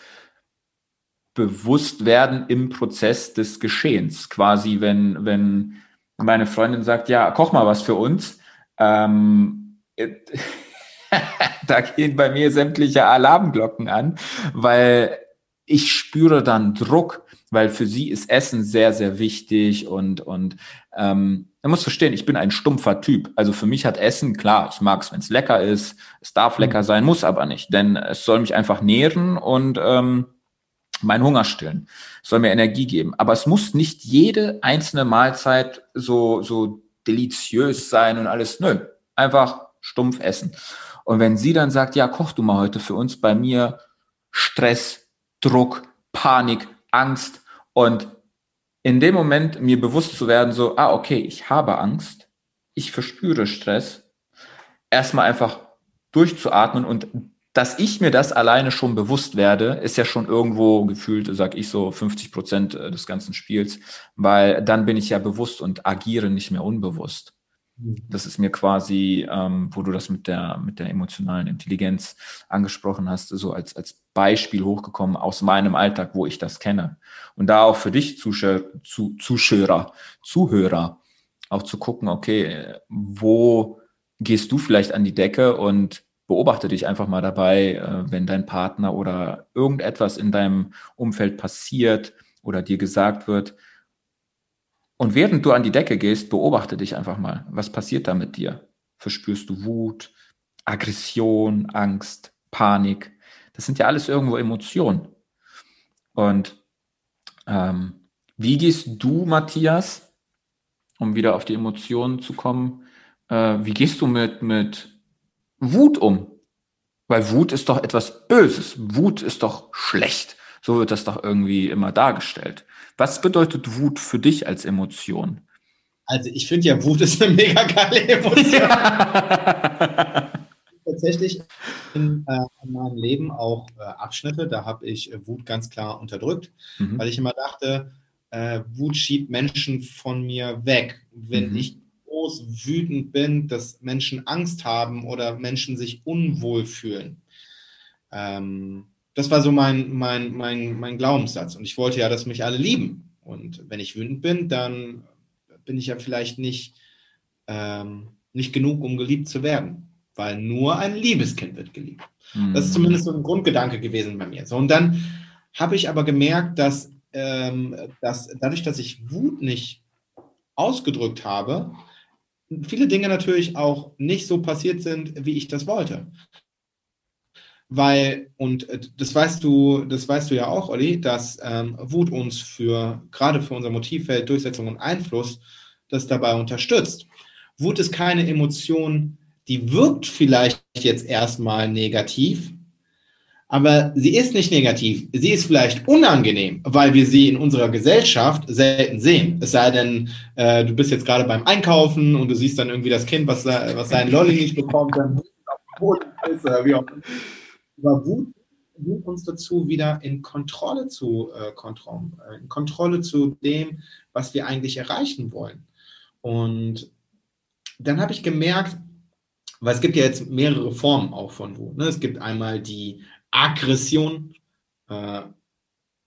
Bewusstwerden im Prozess des Geschehens. Quasi, wenn, wenn meine Freundin sagt, ja, koch mal was für uns, ähm, da gehen bei mir sämtliche Alarmglocken an, weil ich spüre dann Druck, weil für sie ist Essen sehr, sehr wichtig und, und ähm, man muss verstehen, ich bin ein stumpfer Typ. Also für mich hat Essen, klar, ich mag es, wenn es lecker ist, es darf mhm. lecker sein, muss aber nicht, denn es soll mich einfach nähren und ähm, meinen Hunger stillen. Es soll mir Energie geben. Aber es muss nicht jede einzelne Mahlzeit so, so deliziös sein und alles. Nö, einfach stumpf essen. Und wenn sie dann sagt, ja, koch du mal heute für uns, bei mir Stress, Druck, Panik, Angst und in dem Moment mir bewusst zu werden, so, ah, okay, ich habe Angst, ich verspüre Stress, erstmal einfach durchzuatmen und dass ich mir das alleine schon bewusst werde, ist ja schon irgendwo gefühlt, sag ich so, 50 Prozent äh, des ganzen Spiels, weil dann bin ich ja bewusst und agiere nicht mehr unbewusst. Das ist mir quasi, ähm, wo du das mit der, mit der emotionalen Intelligenz angesprochen hast, so als, als Beispiel hochgekommen aus meinem Alltag, wo ich das kenne. Und da auch für dich Zuschauer, zu, Zuschauer, Zuhörer, auch zu gucken, okay, wo gehst du vielleicht an die Decke und beobachte dich einfach mal dabei, äh, wenn dein Partner oder irgendetwas in deinem Umfeld passiert oder dir gesagt wird, und während du an die Decke gehst, beobachte dich einfach mal. Was passiert da mit dir? Verspürst du Wut, Aggression, Angst, Panik? Das sind ja alles irgendwo Emotionen. Und ähm, wie gehst du, Matthias, um wieder auf die Emotionen zu kommen, äh, wie gehst du mit, mit Wut um? Weil Wut ist doch etwas Böses. Wut ist doch schlecht. So wird das doch irgendwie immer dargestellt. Was bedeutet Wut für dich als Emotion? Also ich finde ja, Wut ist eine mega geile Emotion. Ja. Tatsächlich in, äh, in, meinem Leben auch äh, Abschnitte, da habe ich äh, Wut ganz klar unterdrückt, mhm. weil ich immer dachte, äh, Wut schiebt Menschen von mir weg. Wenn mhm. ich groß wütend bin, dass Menschen Angst haben oder Menschen sich unwohl fühlen. Ähm, das war so mein, mein, mein, mein Glaubenssatz. Und ich wollte ja, dass mich alle lieben. Und wenn ich wütend bin, dann bin ich ja vielleicht nicht ähm, nicht genug, um geliebt zu werden, weil nur ein Liebeskind wird geliebt. Mhm. Das ist zumindest so ein Grundgedanke gewesen bei mir. So, und dann habe ich aber gemerkt, dass, ähm, dass dadurch, dass ich Wut nicht ausgedrückt habe, viele Dinge natürlich auch nicht so passiert sind, wie ich das wollte. Weil, und äh, das weißt du, das weißt du ja auch, Olli, dass ähm, Wut uns für, gerade für unser Motivfeld, Durchsetzung und Einfluss, das dabei unterstützt. Wut ist keine Emotion, die wirkt vielleicht jetzt erstmal negativ, aber sie ist nicht negativ. Sie ist vielleicht unangenehm, weil wir sie in unserer Gesellschaft selten sehen. Es sei denn, äh, du bist jetzt gerade beim Einkaufen und du siehst dann irgendwie das Kind, was, was seinen Lolli nicht bekommt, dann ist oder wie auch immer. Aber Wut bringt uns dazu, wieder in Kontrolle zu äh, äh, in Kontrolle zu dem, was wir eigentlich erreichen wollen. Und dann habe ich gemerkt, weil es gibt ja jetzt mehrere Formen auch von Wut. Ne? Es gibt einmal die Aggression, äh,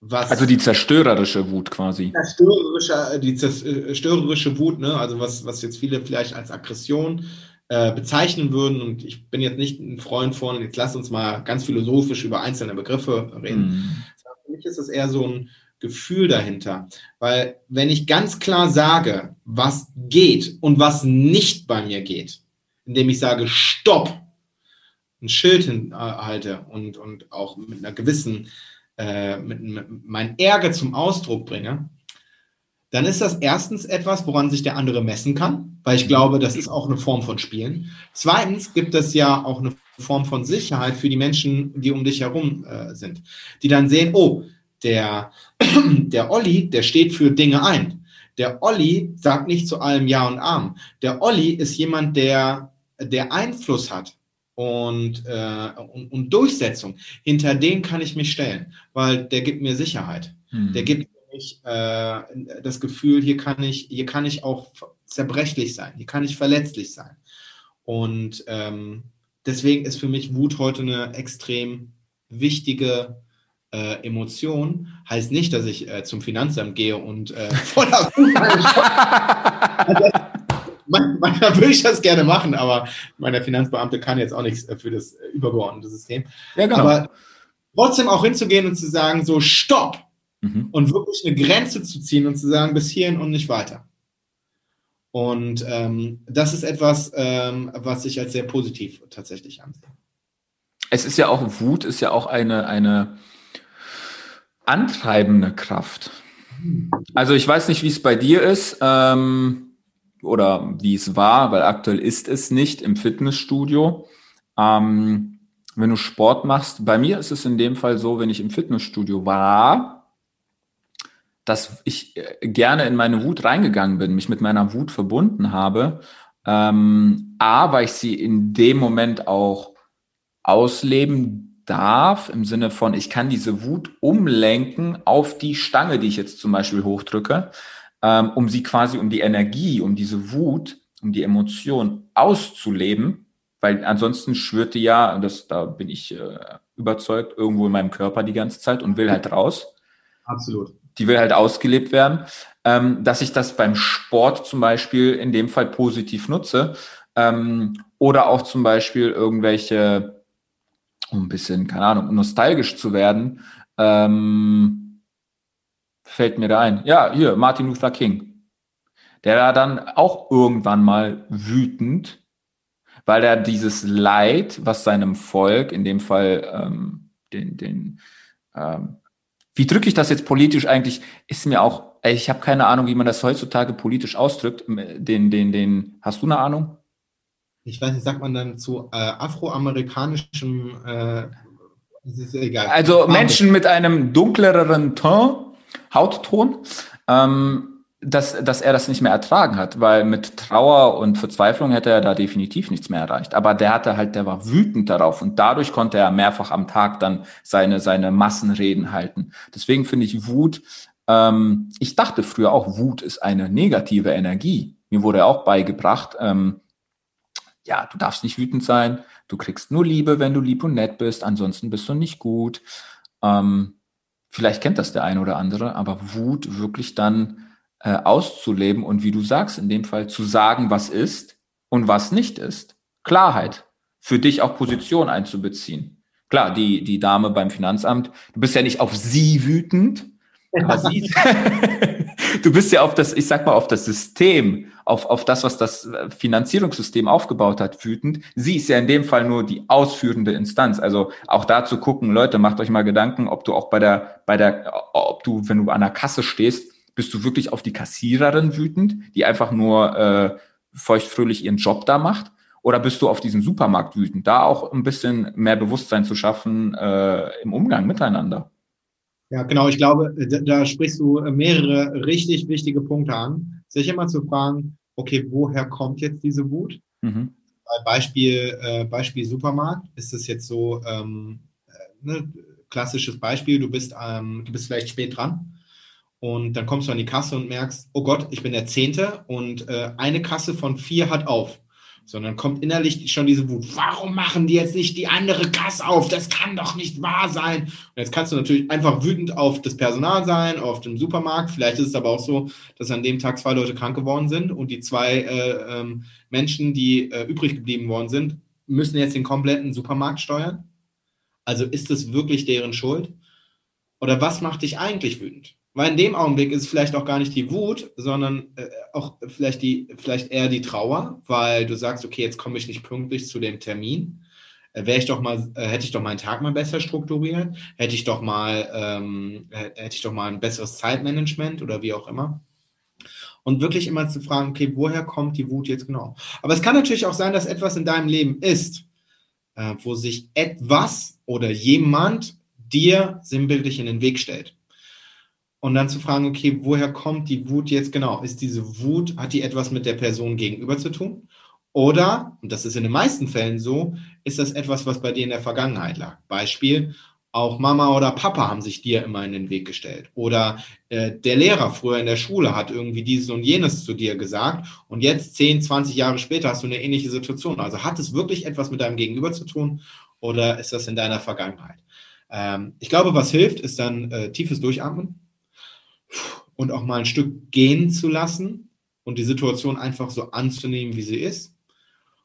was also die zerstörerische Wut quasi. Zerstörerische, die zerstörerische Wut, ne? also was, was jetzt viele vielleicht als Aggression äh, bezeichnen würden. Und ich bin jetzt nicht ein Freund von, jetzt lass uns mal ganz philosophisch über einzelne Begriffe reden. Mhm. Für mich ist das eher so ein Gefühl dahinter. Weil wenn ich ganz klar sage, was geht und was nicht bei mir geht, indem ich sage, stopp, ein Schild hinhalte und, und auch mit einer gewissen, äh, mit, mit mein Ärger zum Ausdruck bringe, dann ist das erstens etwas, woran sich der andere messen kann, weil ich glaube, das ist auch eine Form von Spielen. Zweitens gibt es ja auch eine Form von Sicherheit für die Menschen, die um dich herum äh, sind, die dann sehen, oh, der, der Olli, der steht für Dinge ein. Der Olli sagt nicht zu allem Ja und Arm. Der Olli ist jemand, der, der Einfluss hat und, äh, und, und Durchsetzung. Hinter den kann ich mich stellen, weil der gibt mir Sicherheit. Hm. Der gibt ich äh, das Gefühl, hier kann ich, hier kann ich auch zerbrechlich sein, hier kann ich verletzlich sein. Und ähm, deswegen ist für mich Wut heute eine extrem wichtige äh, Emotion. Heißt nicht, dass ich äh, zum Finanzamt gehe und äh, voller Wut also, Manchmal würde ich das gerne machen, aber mein Finanzbeamte kann jetzt auch nichts für das übergeordnete System. Ja, genau. Aber trotzdem auch hinzugehen und zu sagen, so, stopp! mhm. und wirklich eine Grenze zu ziehen und zu sagen, bis hierhin und nicht weiter. Und ähm, das ist etwas, ähm, was ich als sehr positiv tatsächlich ansehe. Es ist ja auch, Wut ist ja auch eine, eine antreibende Kraft. Also ich weiß nicht, wie es bei dir ist ähm, oder wie es war, weil aktuell ist es nicht im Fitnessstudio. Ähm, wenn du Sport machst, bei mir ist es in dem Fall so, wenn ich im Fitnessstudio war, dass ich äh, gerne in meine Wut reingegangen bin, mich mit meiner Wut verbunden habe. Ähm, A, weil ich sie in dem Moment auch ausleben darf, im Sinne von, ich kann diese Wut umlenken auf die Stange, die ich jetzt zum Beispiel hochdrücke, ähm, um sie quasi, um die Energie, um diese Wut, um die Emotion auszuleben, weil ansonsten schwirrte ja, das, da bin ich äh, überzeugt, irgendwo in meinem Körper die ganze Zeit und will halt raus. Absolut die will halt ausgelebt werden, ähm, dass ich das beim Sport zum Beispiel in dem Fall positiv nutze ähm, oder auch zum Beispiel irgendwelche, um ein bisschen, keine Ahnung, nostalgisch zu werden, ähm, fällt mir da ein. Ja, hier, Martin Luther King. Der war dann auch irgendwann mal wütend, weil er dieses Leid, was seinem Volk, in dem Fall ähm, den, den ähm, wie drücke ich das jetzt politisch eigentlich? Ist mir auch, ich habe keine Ahnung, wie man das heutzutage politisch ausdrückt. Den, den, den, hast du eine Ahnung? Ich weiß nicht, sagt man dann zu äh, afroamerikanischem, äh, ist egal. Also Menschen mit einem dunklereren Ton, Hautton, ähm, dass, dass er das nicht mehr ertragen hat, weil mit Trauer und Verzweiflung hätte er da definitiv nichts mehr erreicht. Aber der hatte halt, der war wütend darauf und dadurch konnte er mehrfach am Tag dann seine, seine Massenreden halten. Deswegen finde ich Wut, ähm, ich dachte früher auch, Wut ist eine negative Energie. Mir wurde auch beigebracht, ähm, ja, du darfst nicht wütend sein, du kriegst nur Liebe, wenn du lieb und nett bist, ansonsten bist du nicht gut. Ähm, vielleicht kennt das der eine oder andere, aber Wut wirklich dann äh, auszuleben und wie du sagst, in dem Fall zu sagen, was ist und was nicht ist. Klarheit. Für dich auch Position einzubeziehen. Klar, die, die Dame beim Finanzamt, du bist ja nicht auf sie wütend, aber sie, du bist ja auf das, ich sag mal, auf das System, auf, auf das, was das Finanzierungssystem aufgebaut hat, wütend. Sie ist ja in dem Fall nur die ausführende Instanz. Also auch da zu gucken, Leute, macht euch mal Gedanken, ob du auch bei der, bei der, ob du, wenn du an der Kasse stehst, bist du wirklich auf die Kassiererin wütend, die einfach nur äh, feuchtfröhlich ihren Job da macht? Oder bist du auf diesen Supermarkt wütend? Da auch ein bisschen mehr Bewusstsein zu schaffen äh, im Umgang miteinander. Ja, genau. Ich glaube, da, da sprichst du mehrere richtig wichtige Punkte an. Sich immer zu fragen, okay, woher kommt jetzt diese Wut? Mhm. Beispiel, äh, Beispiel Supermarkt ist es jetzt so, ähm, äh, ne, klassisches Beispiel, du bist, ähm, du bist vielleicht spät dran und dann kommst du an die Kasse und merkst, oh Gott, ich bin der Zehnte und äh, eine Kasse von vier hat auf sondern kommt innerlich schon diese Wut. Warum machen die jetzt nicht die andere Kasse auf? Das kann doch nicht wahr sein. Und jetzt kannst du natürlich einfach wütend auf das Personal sein, auf den Supermarkt. Vielleicht ist es aber auch so, dass an dem Tag zwei Leute krank geworden sind und die zwei äh, ähm, Menschen, die äh, übrig geblieben worden sind, müssen jetzt den kompletten Supermarkt steuern. Also ist es wirklich deren Schuld? Oder was macht dich eigentlich wütend? Weil in dem Augenblick ist es vielleicht auch gar nicht die Wut, sondern äh, auch vielleicht, die, vielleicht eher die Trauer, weil du sagst, okay, jetzt komme ich nicht pünktlich zu dem Termin. Äh, wäre ich doch mal, äh, hätte ich doch meinen Tag mal besser strukturiert, hätte ich doch mal, ähm, hätte ich doch mal ein besseres Zeitmanagement oder wie auch immer. Und wirklich immer zu fragen, okay, woher kommt die Wut jetzt genau? Aber es kann natürlich auch sein, dass etwas in deinem Leben ist, äh, wo sich etwas oder jemand dir sinnbildlich in den Weg stellt und dann zu fragen, okay, woher kommt die Wut jetzt genau? Ist diese Wut, hat die etwas mit der Person gegenüber zu tun? Oder, und das ist in den meisten Fällen so, ist das etwas, was bei dir in der Vergangenheit lag? Beispiel, auch Mama oder Papa haben sich dir immer in den Weg gestellt. Oder äh, der Lehrer früher in der Schule hat irgendwie dieses und jenes zu dir gesagt und jetzt 10, 20 Jahre später hast du eine ähnliche Situation. Also hat es wirklich etwas mit deinem Gegenüber zu tun oder ist das in deiner Vergangenheit? Ähm, ich glaube, was hilft, ist dann äh, tiefes Durchatmen und auch mal ein Stück gehen zu lassen und die Situation einfach so anzunehmen, wie sie ist.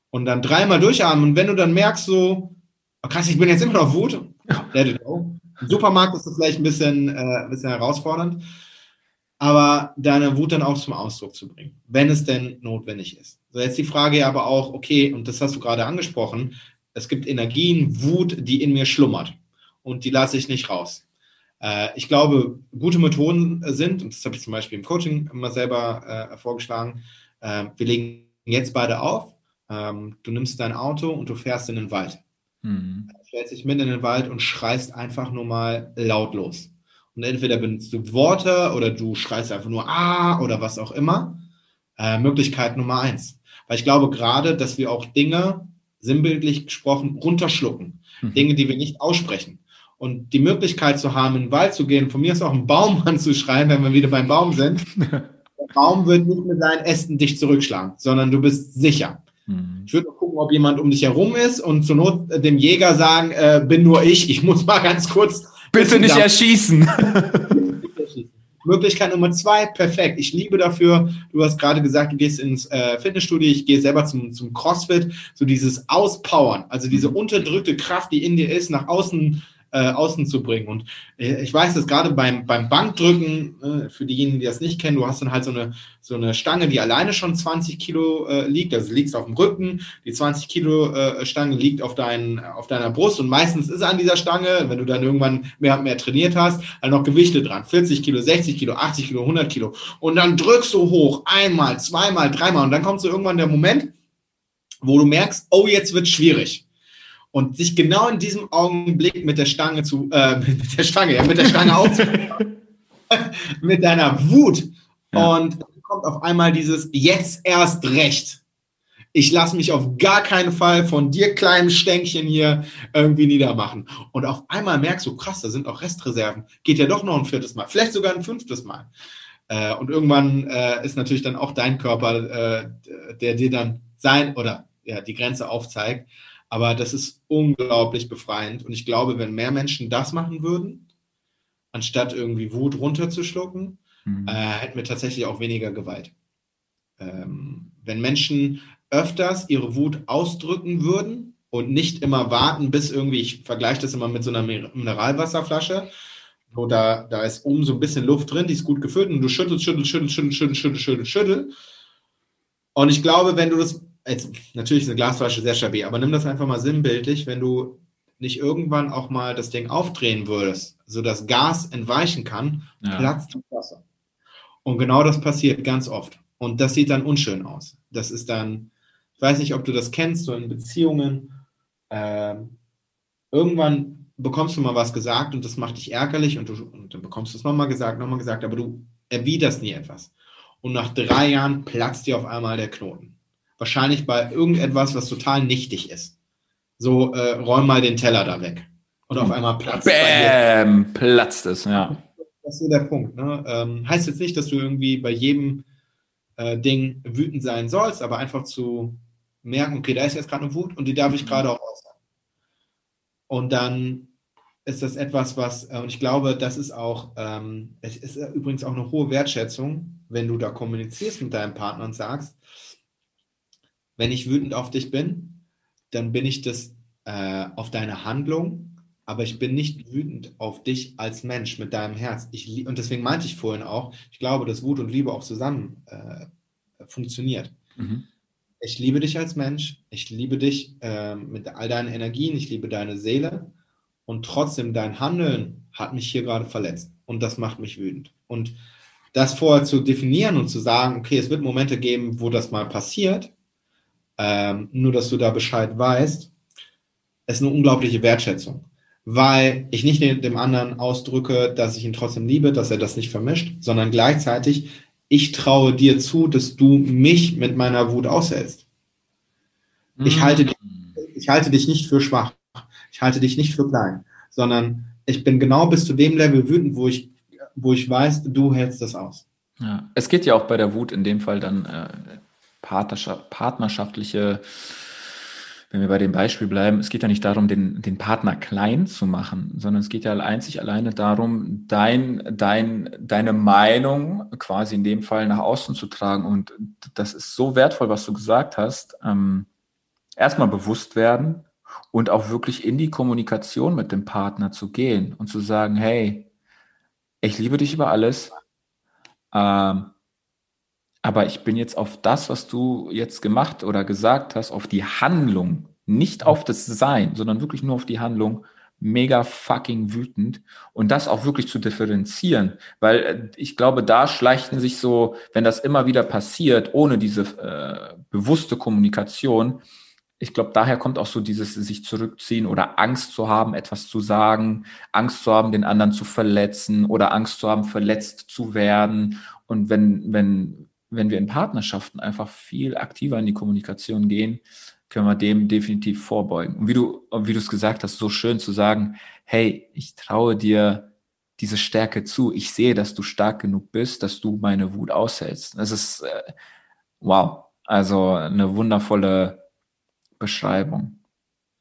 Und dann dreimal durchatmen. Und wenn du dann merkst, so, oh krass, ich bin jetzt immer noch Wut, let it go. Im Supermarkt ist das vielleicht ein bisschen, äh, ein bisschen herausfordernd, aber deine Wut dann auch zum Ausdruck zu bringen, wenn es denn notwendig ist. So jetzt die Frage aber auch, okay, und das hast du gerade angesprochen, es gibt Energien, Wut, die in mir schlummert und die lasse ich nicht raus. Äh, ich glaube, gute Methoden sind, und das habe ich zum Beispiel im Coaching immer selber äh, vorgeschlagen, äh, wir legen jetzt beide auf, ähm, du nimmst dein Auto und du fährst in den Wald. Mhm. Du stellst dich mitten in den Wald und schreist einfach nur mal lautlos. Und entweder benutzt du Worte oder du schreist einfach nur Ah oder was auch immer. Äh, Möglichkeit Nummer eins. Weil ich glaube gerade, dass wir auch Dinge, sinnbildlich gesprochen, runterschlucken. Mhm. Dinge, die wir nicht aussprechen und die Möglichkeit zu haben, in den Wald zu gehen, von mir ist auch einen Baum anzuschreien, wenn wir wieder beim Baum sind. Der Baum wird nicht mit seinen Ästen dich zurückschlagen, sondern du bist sicher. Mhm. Ich würde gucken, ob jemand um dich herum ist und zur Not dem Jäger sagen, äh, bin nur ich, ich muss mal ganz kurz. Bitte nicht erschießen. Möglichkeit Nummer zwei, perfekt. Ich liebe dafür, du hast gerade gesagt, du gehst ins äh, Fitnessstudio, ich gehe selber zum, zum CrossFit, so dieses Auspowern, also diese mhm. unterdrückte Kraft, die in dir ist, nach außen äh, außen zu bringen. Und äh, ich weiß, dass gerade beim, beim Bankdrücken, äh, für diejenigen, die das nicht kennen, du hast dann halt so eine, so eine Stange, die alleine schon 20 Kilo äh, liegt, also liegst auf dem Rücken, die 20 Kilo äh, Stange liegt auf, dein, auf deiner Brust. Und meistens ist an dieser Stange, wenn du dann irgendwann mehr mehr trainiert hast, halt noch Gewichte dran, 40 Kilo, 60 Kilo, 80 Kilo, 100 Kilo. Und dann drückst du hoch, einmal, zweimal, dreimal. Und dann kommt so irgendwann der Moment, wo du merkst, oh, jetzt wird schwierig und sich genau in diesem Augenblick mit der Stange zu, äh, mit der Stange, ja, mit der Stange aufzunehmen, mit deiner Wut. Ja. Und dann kommt auf einmal dieses jetzt erst recht. Ich lasse mich auf gar keinen Fall von dir kleinen Stänkchen hier irgendwie niedermachen. Und auf einmal merkst du, krass, da sind auch Restreserven. Geht ja doch noch ein viertes Mal, vielleicht sogar ein fünftes Mal. Äh, und irgendwann äh, ist natürlich dann auch dein Körper, äh, der dir dann sein oder ja, die Grenze aufzeigt. Aber das ist unglaublich befreiend. Und ich glaube, wenn mehr Menschen das machen würden, anstatt irgendwie Wut runterzuschlucken, mhm. äh, hätten wir tatsächlich auch weniger Gewalt. Ähm, wenn Menschen öfters ihre Wut ausdrücken würden und nicht immer warten, bis irgendwie, ich vergleiche das immer mit so einer Mineralwasserflasche, wo da, da ist oben so ein bisschen Luft drin, die ist gut gefüllt und du schüttelst, schüttelst, schüttelst, schüttelst, schüttelst, schüttelst, schüttelst, schüttelst. Und ich glaube, wenn du das, jetzt, natürlich ist eine Glasflasche sehr stabil, aber nimm das einfach mal sinnbildlich, wenn du nicht irgendwann auch mal das Ding aufdrehen würdest, sodass Gas entweichen kann, ja. platzt das Wasser. Und genau das passiert ganz oft. Und das sieht dann unschön aus. Das ist dann, ich weiß nicht, ob du das kennst, so in Beziehungen. Äh, irgendwann bekommst du mal was gesagt und das macht dich ärgerlich und, du, und dann bekommst du es nochmal gesagt, nochmal gesagt, aber du erwiderst nie etwas. Und nach drei Jahren platzt dir auf einmal der Knoten. Wahrscheinlich bei irgendetwas, was total nichtig ist. So, äh, räum mal den Teller da weg. Und auf einmal platzt Bäm, platzt es, ja. Das ist so der Punkt. Ne? Ähm, heißt jetzt nicht, dass du irgendwie bei jedem äh, Ding wütend sein sollst, aber einfach zu merken, okay, da ist jetzt gerade eine Wut und die darf ich gerade auch äußern. Und dann ist das etwas, was, äh, und ich glaube, das ist auch, ähm, es ist übrigens auch eine hohe Wertschätzung, wenn du da kommunizierst mit deinem Partner und sagst, wenn ich wütend auf dich bin, dann bin ich das äh, auf deine Handlung, aber ich bin nicht wütend auf dich als Mensch mit deinem Herz. Ich, und deswegen meinte ich vorhin auch, ich glaube, dass Wut und Liebe auch zusammen äh, funktioniert. Mhm. Ich liebe dich als Mensch, ich liebe dich äh, mit all deinen Energien, ich liebe deine Seele und trotzdem dein Handeln hat mich hier gerade verletzt und das macht mich wütend. Und das vorher zu definieren und zu sagen, okay, es wird Momente geben, wo das mal passiert, ähm, nur dass du da Bescheid weißt, ist eine unglaubliche Wertschätzung weil ich nicht dem anderen ausdrücke, dass ich ihn trotzdem liebe, dass er das nicht vermischt, sondern gleichzeitig, ich traue dir zu, dass du mich mit meiner Wut aushältst. Ich, mm. halte, ich halte dich nicht für schwach. Ich halte dich nicht für klein, sondern ich bin genau bis zu dem Level wütend, wo ich, wo ich weiß, du hältst das aus. Ja. Es geht ja auch bei der Wut in dem Fall dann äh, partnerschaftliche wenn wir bei dem Beispiel bleiben, es geht ja nicht darum, den, den Partner klein zu machen, sondern es geht ja einzig alleine darum, dein, dein, deine Meinung quasi in dem Fall nach außen zu tragen. Und das ist so wertvoll, was du gesagt hast. Ähm, erstmal bewusst werden und auch wirklich in die Kommunikation mit dem Partner zu gehen und zu sagen, hey, ich liebe dich über alles. Ähm, aber ich bin jetzt auf das, was du jetzt gemacht oder gesagt hast, auf die Handlung, nicht auf das Sein, sondern wirklich nur auf die Handlung, mega fucking wütend und das auch wirklich zu differenzieren, weil äh, ich glaube, da schleichen sich so, wenn das immer wieder passiert, ohne diese äh, bewusste Kommunikation, ich glaube, daher kommt auch so dieses sich zurückziehen oder Angst zu haben, etwas zu sagen, Angst zu haben, den anderen zu verletzen oder Angst zu haben, verletzt zu werden. Und wenn, wenn, wenn wir in Partnerschaften einfach viel aktiver in die Kommunikation gehen, können wir dem definitiv vorbeugen. Und wie du, wie du es gesagt hast, so schön zu sagen, hey, ich traue dir diese Stärke zu. Ich sehe, dass du stark genug bist, dass du meine Wut aushältst. Das ist äh, wow. Also eine wundervolle Beschreibung.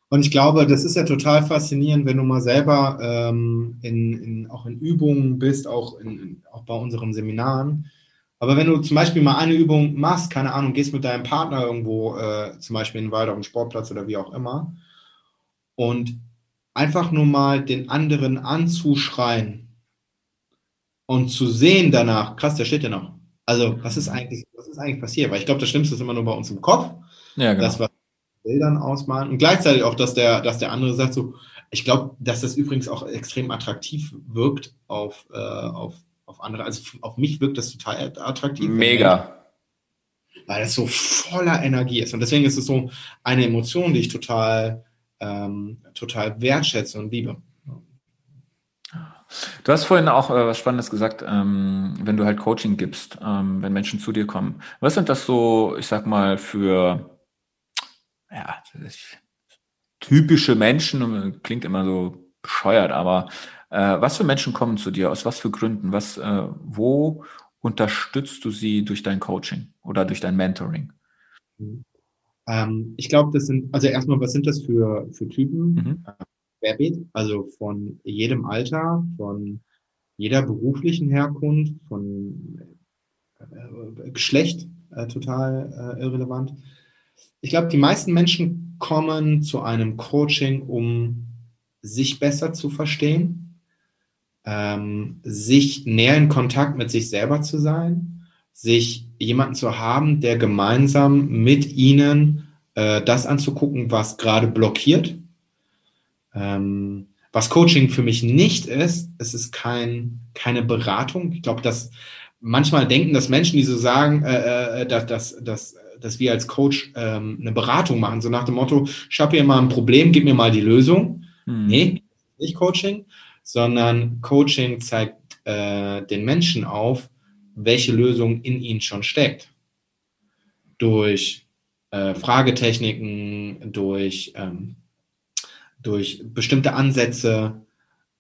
Und ich glaube, das ist ja total faszinierend, wenn du mal selber ähm, in, in, auch in Übungen bist, auch, in, auch bei unseren Seminaren, aber wenn du zum Beispiel mal eine Übung machst, keine Ahnung, gehst mit deinem Partner irgendwo, äh, zum Beispiel in den Wald auf den Sportplatz oder wie auch immer, und einfach nur mal den anderen anzuschreien und zu sehen danach, krass, der steht ja noch. Also, was ist eigentlich, was ist eigentlich passiert? Weil ich glaube, das Schlimmste ist immer nur bei uns im Kopf, ja, genau. dass wir Bildern ausmalen und gleichzeitig auch, dass der, dass der andere sagt so, ich glaube, dass das übrigens auch extrem attraktiv wirkt auf, äh, auf auf andere. Also auf mich wirkt das total attraktiv. Mega. Weil es so voller Energie ist. Und deswegen ist es so eine Emotion, die ich total, ähm, total wertschätze und liebe. Du hast vorhin auch äh, was Spannendes gesagt, ähm, wenn du halt Coaching gibst, ähm, wenn Menschen zu dir kommen. Was sind das so, ich sag mal, für ja, typische Menschen, klingt immer so bescheuert, aber äh, was für Menschen kommen zu dir? Aus was für Gründen? Was, äh, wo unterstützt du sie durch dein Coaching oder durch dein Mentoring? Ähm, ich glaube, das sind, also erstmal, was sind das für, für Typen? Mhm. Querbeet, also von jedem Alter, von jeder beruflichen Herkunft, von äh, Geschlecht, äh, total äh, irrelevant. Ich glaube, die meisten Menschen kommen zu einem Coaching, um sich besser zu verstehen, ähm, sich näher in Kontakt mit sich selber zu sein, sich jemanden zu haben, der gemeinsam mit ihnen äh, das anzugucken, was gerade blockiert. Ähm, was Coaching für mich nicht ist, es ist kein, keine Beratung. Ich glaube, dass manchmal denken, dass Menschen, die so sagen, äh, äh, dass, dass, dass, dass wir als Coach ähm, eine Beratung machen, so nach dem Motto, ich habe hier mal ein Problem, gib mir mal die Lösung. Hm. Nee, nicht Coaching, sondern Coaching zeigt äh, den Menschen auf, welche Lösung in ihnen schon steckt. Durch äh, Fragetechniken, durch, ähm, durch bestimmte Ansätze.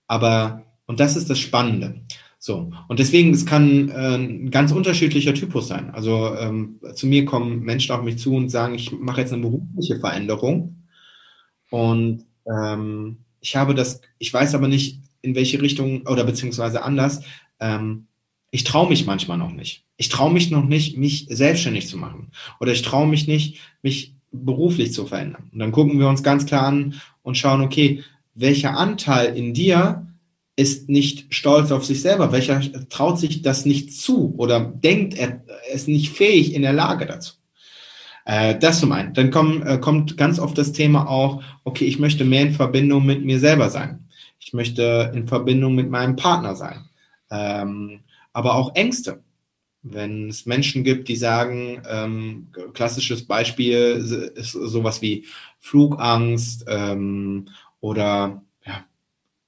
Aber, und das ist das Spannende. So, und deswegen, es kann äh, ein ganz unterschiedlicher Typus sein. Also ähm, zu mir kommen Menschen auf mich zu und sagen, ich mache jetzt eine berufliche Veränderung und ähm, ich habe das, ich weiß aber nicht, in welche Richtung oder beziehungsweise anders. Ähm, ich traue mich manchmal noch nicht. Ich traue mich noch nicht, mich selbstständig zu machen. Oder ich traue mich nicht, mich beruflich zu verändern. Und dann gucken wir uns ganz klar an und schauen, okay, welcher Anteil in dir ist nicht stolz auf sich selber? Welcher traut sich das nicht zu oder denkt, er ist nicht fähig in der Lage dazu? Äh, das zum einen. Dann komm, äh, kommt ganz oft das Thema auch, okay, ich möchte mehr in Verbindung mit mir selber sein. Ich möchte in Verbindung mit meinem Partner sein. Ähm, aber auch Ängste. Wenn es Menschen gibt, die sagen, ähm, klassisches Beispiel ist sowas wie Flugangst ähm, oder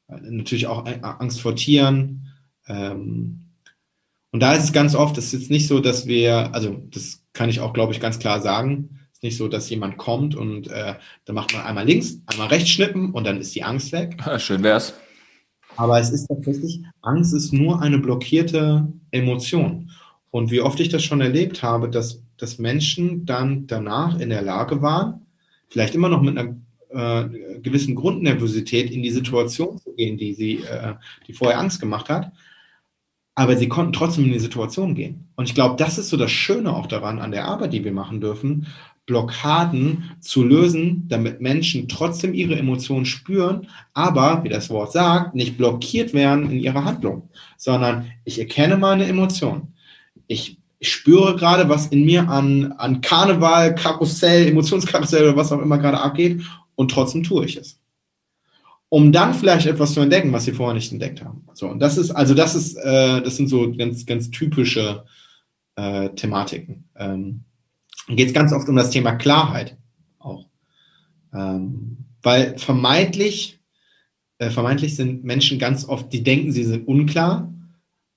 natürlich auch Angst vor Tieren. Ähm, und da ist es ganz oft, es ist jetzt nicht so, dass wir, also das kann ich auch, glaube ich, ganz klar sagen, ist nicht so, dass jemand kommt und äh, dann macht man einmal links, einmal rechts schnippen und dann ist die Angst weg. Schön wär's. Aber es ist tatsächlich, Angst ist nur eine blockierte Emotion. Und wie oft ich das schon erlebt habe, dass, dass Menschen dann danach in der Lage waren, vielleicht immer noch mit einer äh, gewissen Grundnervosität in die Situation zu gehen, die sie, äh, die vorher Angst gemacht hat. Aber sie konnten trotzdem in die Situation gehen. Und ich glaube, das ist so das Schöne auch daran, an der Arbeit, die wir machen dürfen, Blockaden zu lösen, damit Menschen trotzdem ihre Emotionen spüren, aber, wie das Wort sagt, nicht blockiert werden in ihrer Handlung, sondern ich erkenne meine Emotionen. Ich, spüre gerade, was in mir an, an Karneval, Karussell, Emotionskarussell oder was auch immer gerade abgeht und trotzdem tue ich es. Um dann vielleicht etwas zu entdecken, was sie vorher nicht entdeckt haben. So, und das ist, also das ist, äh, das sind so ganz, ganz typische äh, Thematiken. Ähm, geht es ganz oft um das Thema Klarheit auch. Ähm, weil vermeintlich, äh, vermeintlich sind Menschen ganz oft, die denken, sie sind unklar,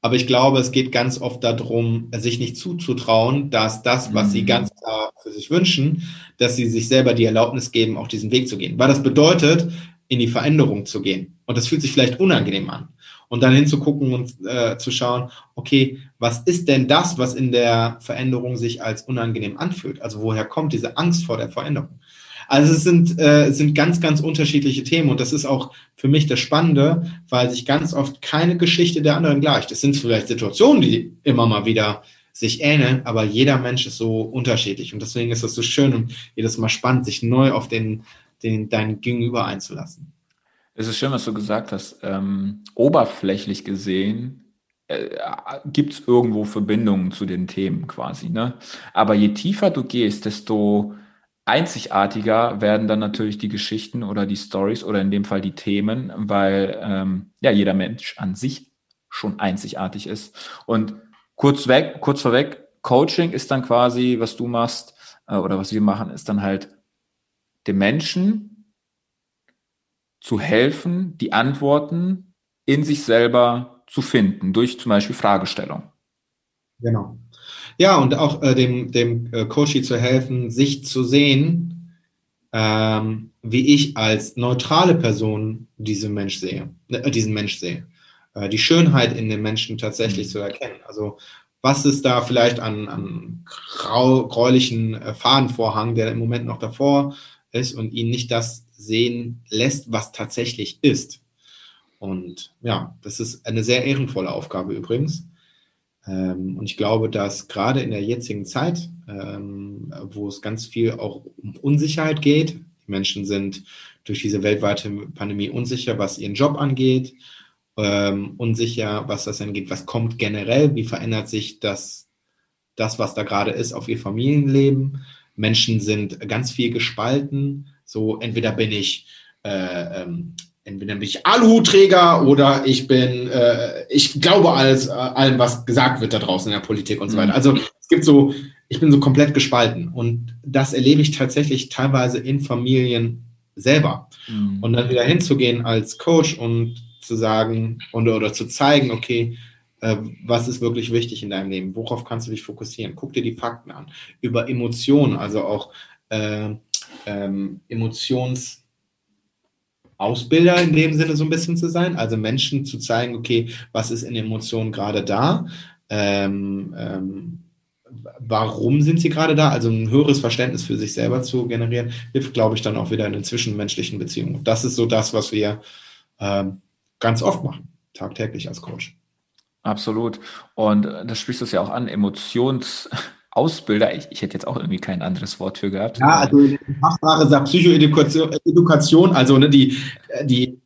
aber ich glaube, es geht ganz oft darum, sich nicht zuzutrauen, dass das, was sie mhm. ganz klar für sich wünschen, dass sie sich selber die Erlaubnis geben, auch diesen Weg zu gehen. Weil das bedeutet, in die Veränderung zu gehen. Und das fühlt sich vielleicht unangenehm an. Und dann hinzugucken und äh, zu schauen, okay, was ist denn das, was in der Veränderung sich als unangenehm anfühlt? Also woher kommt diese Angst vor der Veränderung? Also es sind, äh, es sind ganz, ganz unterschiedliche Themen und das ist auch für mich das Spannende, weil sich ganz oft keine Geschichte der anderen gleicht. Es sind vielleicht Situationen, die immer mal wieder sich ähneln, aber jeder Mensch ist so unterschiedlich und deswegen ist es so schön und jedes Mal spannend, sich neu auf den, den dein Gegenüber einzulassen. Es ist schön, was du gesagt hast. Ähm, oberflächlich gesehen äh, gibt es irgendwo Verbindungen zu den Themen quasi. Ne? Aber je tiefer du gehst, desto einzigartiger werden dann natürlich die Geschichten oder die Stories oder in dem Fall die Themen, weil ähm, ja jeder Mensch an sich schon einzigartig ist. Und kurz weg, kurz vorweg, Coaching ist dann quasi, was du machst äh, oder was wir machen, ist dann halt dem Menschen zu helfen, die Antworten in sich selber zu finden, durch zum Beispiel Fragestellung. Genau. Ja, und auch äh, dem, dem äh, Coachy zu helfen, sich zu sehen, ähm, wie ich als neutrale Person diesen Mensch sehe, äh, diesen Mensch sehe. Äh, die Schönheit in den Menschen tatsächlich mhm. zu erkennen. Also was ist da vielleicht an, an grau, gräulichen äh, Fadenvorhang, der im Moment noch davor ist und ihn nicht das sehen lässt, was tatsächlich ist. Und ja, das ist eine sehr ehrenvolle Aufgabe übrigens. Ähm, und ich glaube, dass gerade in der jetzigen Zeit, ähm, wo es ganz viel auch um Unsicherheit geht, die Menschen sind durch diese weltweite Pandemie unsicher, was ihren Job angeht, ähm, unsicher, was das angeht, was kommt generell, wie verändert sich das, das, was da gerade ist, auf ihr Familienleben. Menschen sind ganz viel gespalten. So, entweder bin ich äh, ähm, entweder bin ich Aluhutträger oder ich bin, äh, ich glaube alles, äh, allem, was gesagt wird da draußen in der Politik und so weiter. Mhm. Also es gibt so, ich bin so komplett gespalten und das erlebe ich tatsächlich teilweise in Familien selber. Mhm. Und dann wieder hinzugehen als Coach und zu sagen und, oder zu zeigen, okay, äh, was ist wirklich wichtig in deinem Leben? Worauf kannst du dich fokussieren? Guck dir die Fakten an. Über Emotionen, also auch äh, ähm, Emotions- in dem Sinne so ein bisschen zu sein, also Menschen zu zeigen, okay, was ist in Emotionen gerade da, ähm, ähm, warum sind sie gerade da, also ein höheres Verständnis für sich selber zu generieren, hilft, glaube ich, dann auch wieder in den zwischenmenschlichen Beziehungen. Das ist so das, was wir ähm, ganz oft machen, tagtäglich als Coach. Absolut. Und das sprichst du es ja auch an, Emotions- Ausbilder, ich, ich hätte jetzt auch irgendwie kein anderes Wort für gehabt. Ja, also in der Fachsprache sagt Psychoedukation, also ne, die, die,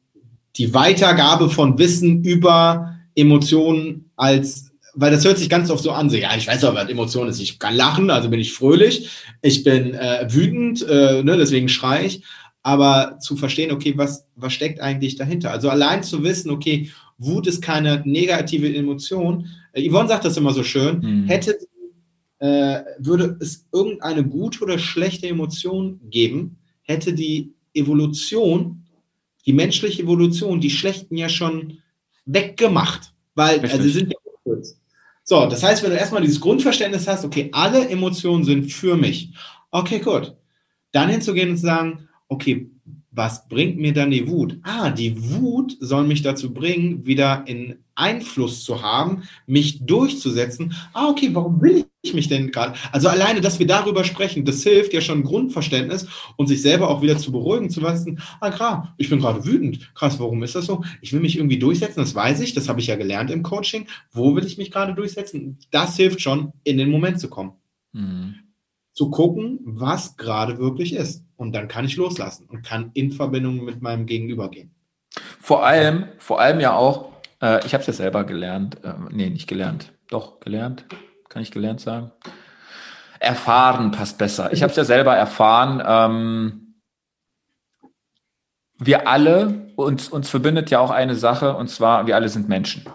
die Weitergabe von Wissen über Emotionen als, weil das hört sich ganz oft so an, so, ja, ich weiß aber, was Emotion ist. Ich kann lachen, also bin ich fröhlich, ich bin äh, wütend, äh, ne, deswegen schreie ich. Aber zu verstehen, okay, was, was steckt eigentlich dahinter? Also allein zu wissen, okay, Wut ist keine negative Emotion. Äh, Yvonne sagt das immer so schön, hm. hätte äh, würde es irgendeine gute oder schlechte Emotion geben, hätte die Evolution, die menschliche Evolution, die schlechten ja schon weggemacht. Weil, Richtig. also sie sind ja kurz. So, das heißt, wenn du erstmal dieses Grundverständnis hast, okay, alle Emotionen sind für mich. Okay, gut. Dann hinzugehen und zu sagen, okay, was bringt mir dann die Wut? Ah, die Wut soll mich dazu bringen, wieder in Einfluss zu haben, mich durchzusetzen. Ah, okay, warum will ich mich denn gerade? Also alleine, dass wir darüber sprechen, das hilft ja schon Grundverständnis und sich selber auch wieder zu beruhigen, zu wissen, ah, klar, ich bin gerade wütend. Krass, warum ist das so? Ich will mich irgendwie durchsetzen, das weiß ich, das habe ich ja gelernt im Coaching. Wo will ich mich gerade durchsetzen? Das hilft schon, in den Moment zu kommen. Mhm. Zu gucken, was gerade wirklich ist. Und dann kann ich loslassen und kann in Verbindung mit meinem Gegenüber gehen. Vor allem, vor allem ja auch, äh, ich habe es ja selber gelernt. Äh, nee, nicht gelernt. Doch, gelernt. Kann ich gelernt sagen? Erfahren passt besser. Ich habe es ja selber erfahren. Ähm, wir alle, uns, uns verbindet ja auch eine Sache, und zwar, wir alle sind Menschen.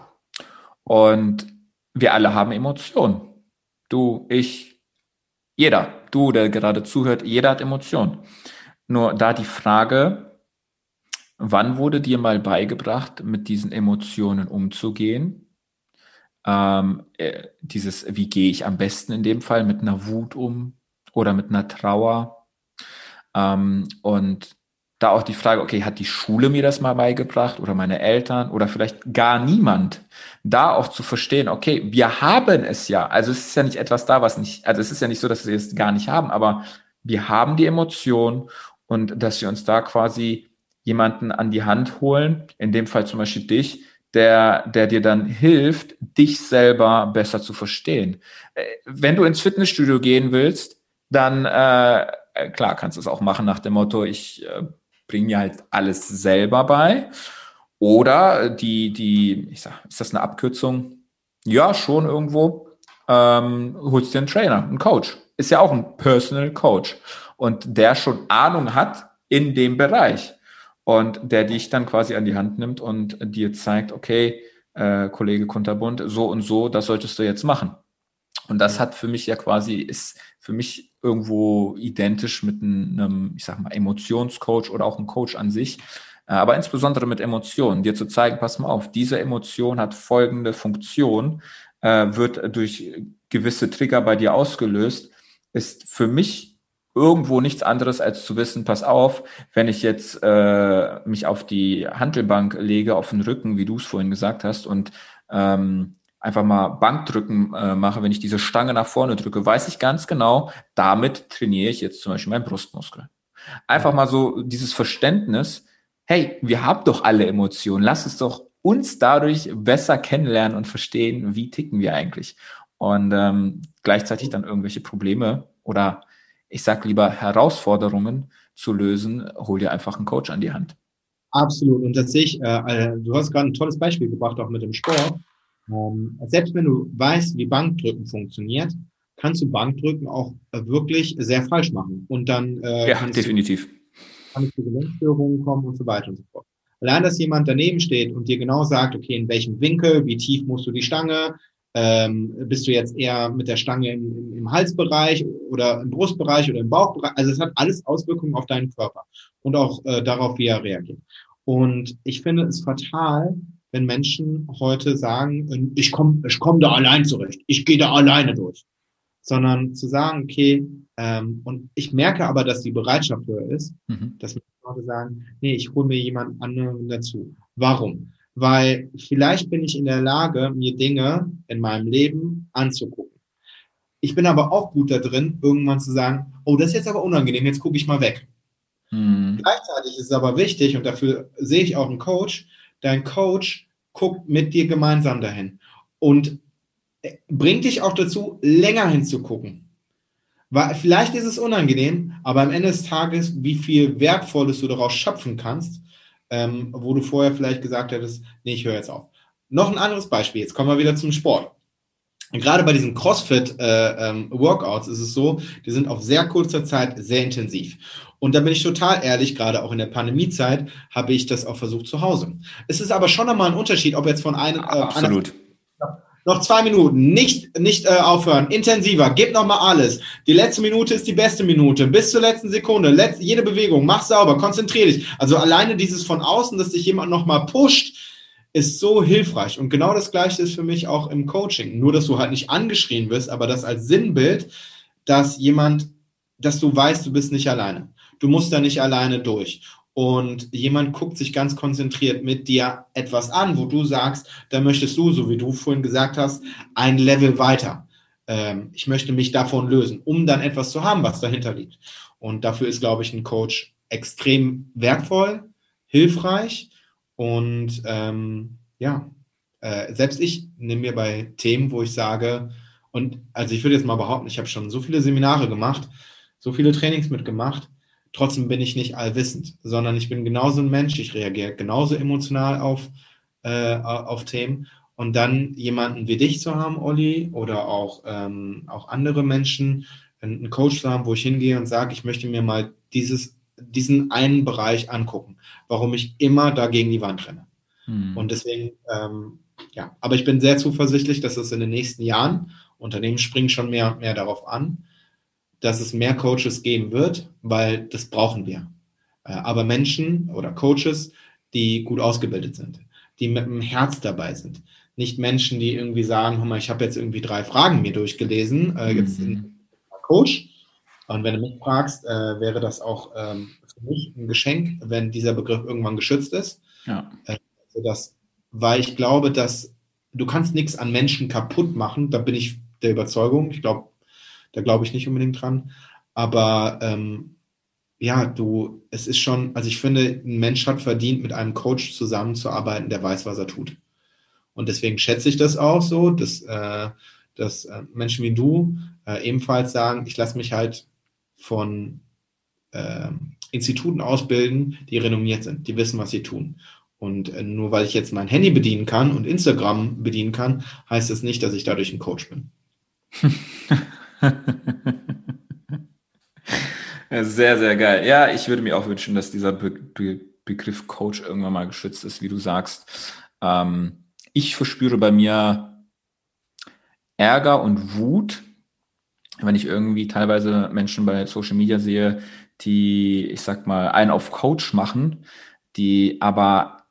Und wir alle haben Emotionen. Du, ich, jeder. Du, der gerade zuhört, jeder hat Emotionen. Nur da die Frage, Wann wurde dir mal beigebracht, mit diesen Emotionen umzugehen? Ähm, äh, dieses, wie gehe ich am besten in dem Fall mit einer Wut um oder mit einer Trauer? Ähm, und da auch die Frage, okay, hat die Schule mir das mal beigebracht oder meine Eltern oder vielleicht gar niemand? Da auch zu verstehen, okay, wir haben es ja. Also es ist ja nicht etwas da, was nicht, also es ist ja nicht so, dass wir es gar nicht haben, aber wir haben die Emotion und dass wir uns da quasi jemanden an die Hand holen, in dem Fall zum Beispiel dich, der, der dir dann hilft, dich selber besser zu verstehen. Äh, wenn du ins Fitnessstudio gehen willst, dann äh, klar kannst du es auch machen nach dem Motto, ich äh, bringe mir halt alles selber bei. Oder die, die, ich sag, ist das eine Abkürzung? Ja, schon irgendwo. Ähm, holst dir einen Trainer, einen Coach. Ist ja auch ein Personal Coach. Und der schon Ahnung hat in dem Bereich und der dich dann quasi an die Hand nimmt und dir zeigt, okay, äh, Kollege Kunterbund, so und so, das solltest du jetzt machen. Und das hat für mich ja quasi, ist für mich irgendwo identisch mit einem, ich sag mal, Emotionscoach oder auch einem Coach an sich, äh, aber insbesondere mit Emotionen, dir zu zeigen, pass mal auf, diese Emotion hat folgende Funktion, äh, wird durch gewisse Trigger bei dir ausgelöst, ist für mich irgendwo nichts anderes als zu wissen, pass auf, wenn ich jetzt äh, mich auf die Handelbank lege, auf den Rücken, wie du es vorhin gesagt hast, und ähm, einfach mal Bankdrücken äh, mache, wenn ich diese Stange nach vorne drücke, weiß ich ganz genau, damit trainiere ich jetzt zum Beispiel meinen Brustmuskel. Einfach mal so dieses Verständnis, hey, wir haben doch alle Emotionen. Lass es doch uns dadurch besser kennenlernen und verstehen, wie ticken wir eigentlich. Und ähm, gleichzeitig dann irgendwelche Probleme oder ich sag lieber Herausforderungen zu lösen, hol dir einfach einen Coach an die Hand. Absolut. Und das sehe ich, äh, äh du hast gerade ein tolles Beispiel gebracht, auch mit dem Sport. Ähm, selbst wenn du weißt, wie Bankdrücken funktioniert, kannst du Bankdrücken auch äh, wirklich sehr falsch machen. Und dann äh, ja, definitiv. Du, kann es zu Gelenkstörungen kommen und so weiter und so fort. Allein, dass jemand daneben steht und dir genau sagt, okay, in welchem Winkel, wie tief musst du die Stange, ähm, bist du jetzt eher mit der Stange im, im, Halsbereich oder im Brustbereich oder im Bauchbereich? Also es hat alles Auswirkungen auf deinen Körper und auch äh, darauf, wie er reagiert. Und ich finde es fatal, wenn Menschen heute sagen, ich komme ich komm da allein zurecht, ich gehe da alleine durch. Sondern zu sagen, okay, ähm, und ich merke aber, dass die Bereitschaft höher ist, mhm. dass Menschen heute sagen, nee, ich hole mir jemand anderen dazu. Warum? weil vielleicht bin ich in der Lage, mir Dinge in meinem Leben anzugucken. Ich bin aber auch gut da drin, irgendwann zu sagen, oh, das ist jetzt aber unangenehm, jetzt gucke ich mal weg. Hm. Gleichzeitig ist es aber wichtig, und dafür sehe ich auch einen Coach, dein Coach guckt mit dir gemeinsam dahin und bringt dich auch dazu, länger hinzugucken. Weil vielleicht ist es unangenehm, aber am Ende des Tages, wie viel Wertvolles du daraus schöpfen kannst, ähm, wo du vorher vielleicht gesagt hättest, nee, ich höre jetzt auf. Noch ein anderes Beispiel, jetzt kommen wir wieder zum Sport. Gerade bei diesen CrossFit-Workouts äh, ähm, ist es so, die sind auf sehr kurzer Zeit sehr intensiv. Und da bin ich total ehrlich, gerade auch in der Pandemiezeit habe ich das auch versucht zu Hause. Es ist aber schon einmal ein Unterschied, ob jetzt von einem... Äh, Absolut. Noch zwei Minuten, nicht, nicht äh, aufhören, intensiver, gib nochmal alles. Die letzte Minute ist die beste Minute, bis zur letzten Sekunde, letz, jede Bewegung, mach sauber, konzentrier dich. Also alleine dieses von außen, dass dich jemand nochmal pusht, ist so hilfreich. Und genau das Gleiche ist für mich auch im Coaching. Nur, dass du halt nicht angeschrien wirst, aber das als Sinnbild, dass jemand, dass du weißt, du bist nicht alleine. Du musst da nicht alleine durch und jemand guckt sich ganz konzentriert mit dir etwas an, wo du sagst, da möchtest du, so wie du vorhin gesagt hast, ein Level weiter. Ähm, ich möchte mich davon lösen, um dann etwas zu haben, was dahinter liegt. Und dafür ist, glaube ich, ein Coach extrem wertvoll, hilfreich und ähm, ja, äh, selbst ich nehme mir bei Themen, wo ich sage, und also ich würde jetzt mal behaupten, ich habe schon so viele Seminare gemacht, so viele Trainings mitgemacht, Trotzdem bin ich nicht allwissend, sondern ich bin genauso ein Mensch, ich reagiere genauso emotional auf, äh, auf Themen. Und dann jemanden wie dich zu haben, Olli, oder auch, ähm, auch andere Menschen, einen Coach zu haben, wo ich hingehe und sage, ich möchte mir mal dieses, diesen einen Bereich angucken, warum ich immer da gegen die Wand renne. Hm. Und deswegen, ähm, ja, aber ich bin sehr zuversichtlich, dass es in den nächsten Jahren, Unternehmen springen schon mehr und mehr darauf an, dass es mehr Coaches geben wird, weil das brauchen wir. Äh, aber Menschen oder Coaches, die gut ausgebildet sind, die mit dem Herz dabei sind. Nicht Menschen, die irgendwie sagen, hör mal, ich habe jetzt irgendwie drei Fragen mir durchgelesen, äh, jetzt mhm. Coach. Und wenn du mich fragst, äh, wäre das auch ähm, für mich ein Geschenk, wenn dieser Begriff irgendwann geschützt ist. Ja. Äh, das, weil ich glaube, dass du kannst nichts an Menschen kaputt machen, da bin ich der Überzeugung. Ich glaube, da glaube ich nicht unbedingt dran. Aber ähm, ja, du, es ist schon, also ich finde, ein Mensch hat verdient, mit einem Coach zusammenzuarbeiten, der weiß, was er tut. Und deswegen schätze ich das auch so, dass, äh, dass äh, Menschen wie du äh, ebenfalls sagen, ich lasse mich halt von äh, Instituten ausbilden, die renommiert sind, die wissen, was sie tun. Und äh, nur weil ich jetzt mein Handy bedienen kann und Instagram bedienen kann, heißt das nicht, dass ich dadurch ein Coach bin. sehr, sehr geil. Ja, ich würde mir auch wünschen, dass dieser Be Be Begriff Coach irgendwann mal geschützt ist, wie du sagst. Ähm, ich verspüre bei mir Ärger und Wut, wenn ich irgendwie teilweise Menschen bei Social Media sehe, die, ich sag mal, einen auf Coach machen, die aber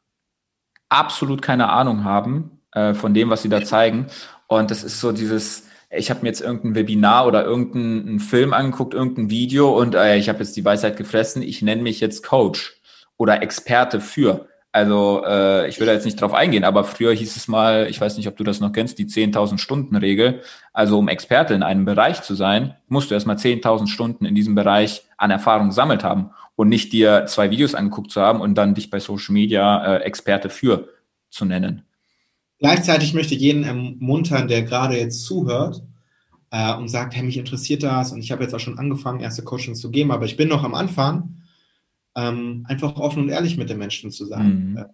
absolut keine Ahnung haben äh, von dem, was sie da zeigen. Und das ist so dieses, ich habe mir jetzt irgendein Webinar oder irgendeinen Film angeguckt, irgendein Video und äh, ich habe jetzt die Weisheit gefressen, ich nenne mich jetzt Coach oder Experte für. Also äh, ich will da jetzt nicht drauf eingehen, aber früher hieß es mal, ich weiß nicht, ob du das noch kennst, die 10.000 Stunden Regel. Also um Experte in einem Bereich zu sein, musst du erstmal 10.000 Stunden in diesem Bereich an Erfahrung gesammelt haben und nicht dir zwei Videos angeguckt zu haben und dann dich bei Social Media äh, Experte für zu nennen. Gleichzeitig möchte ich jeden ermuntern, der gerade jetzt zuhört äh, und sagt, hey, mich interessiert das und ich habe jetzt auch schon angefangen, erste Coachings zu geben, aber ich bin noch am Anfang ähm, einfach offen und ehrlich mit den Menschen zu sein mhm. äh,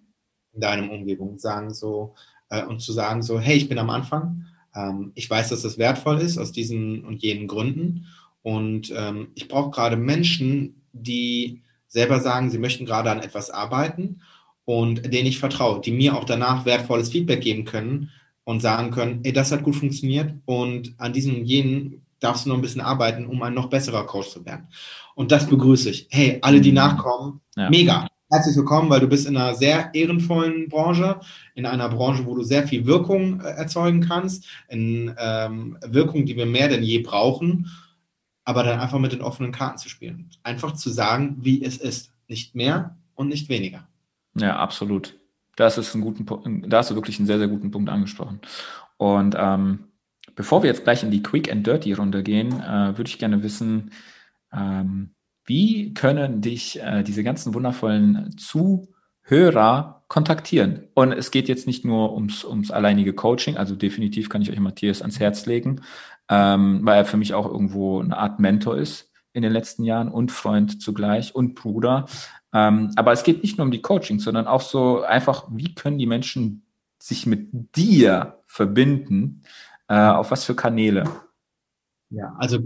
in deinem Umgebung, sagen so äh, und zu sagen so, hey, ich bin am Anfang, ähm, ich weiß, dass das wertvoll ist aus diesen und jenen Gründen. Und ähm, ich brauche gerade Menschen, die selber sagen, sie möchten gerade an etwas arbeiten und denen ich vertraue, die mir auch danach wertvolles Feedback geben können und sagen können, ey, das hat gut funktioniert und an diesem und jenen darfst du noch ein bisschen arbeiten, um ein noch besserer Coach zu werden. Und das begrüße ich. Hey, alle, die mhm. nachkommen, ja. mega. Herzlich willkommen, weil du bist in einer sehr ehrenvollen Branche, in einer Branche, wo du sehr viel Wirkung äh, erzeugen kannst, in ähm, Wirkung, die wir mehr denn je brauchen, aber dann einfach mit den offenen Karten zu spielen. Einfach zu sagen, wie es ist. Nicht mehr und nicht weniger. Ja, absolut. Das ist ein guten da hast du wirklich einen sehr, sehr guten Punkt angesprochen. Und ähm, bevor wir jetzt gleich in die Quick and Dirty Runde gehen, äh, würde ich gerne wissen, ähm, wie können dich äh, diese ganzen wundervollen Zuhörer kontaktieren? Und es geht jetzt nicht nur ums, ums alleinige Coaching, also definitiv kann ich euch Matthias ans Herz legen, ähm, weil er für mich auch irgendwo eine Art Mentor ist in den letzten Jahren und Freund zugleich und Bruder. Ähm, aber es geht nicht nur um die Coaching, sondern auch so einfach, wie können die Menschen sich mit dir verbinden? Äh, auf was für Kanäle? Ja, also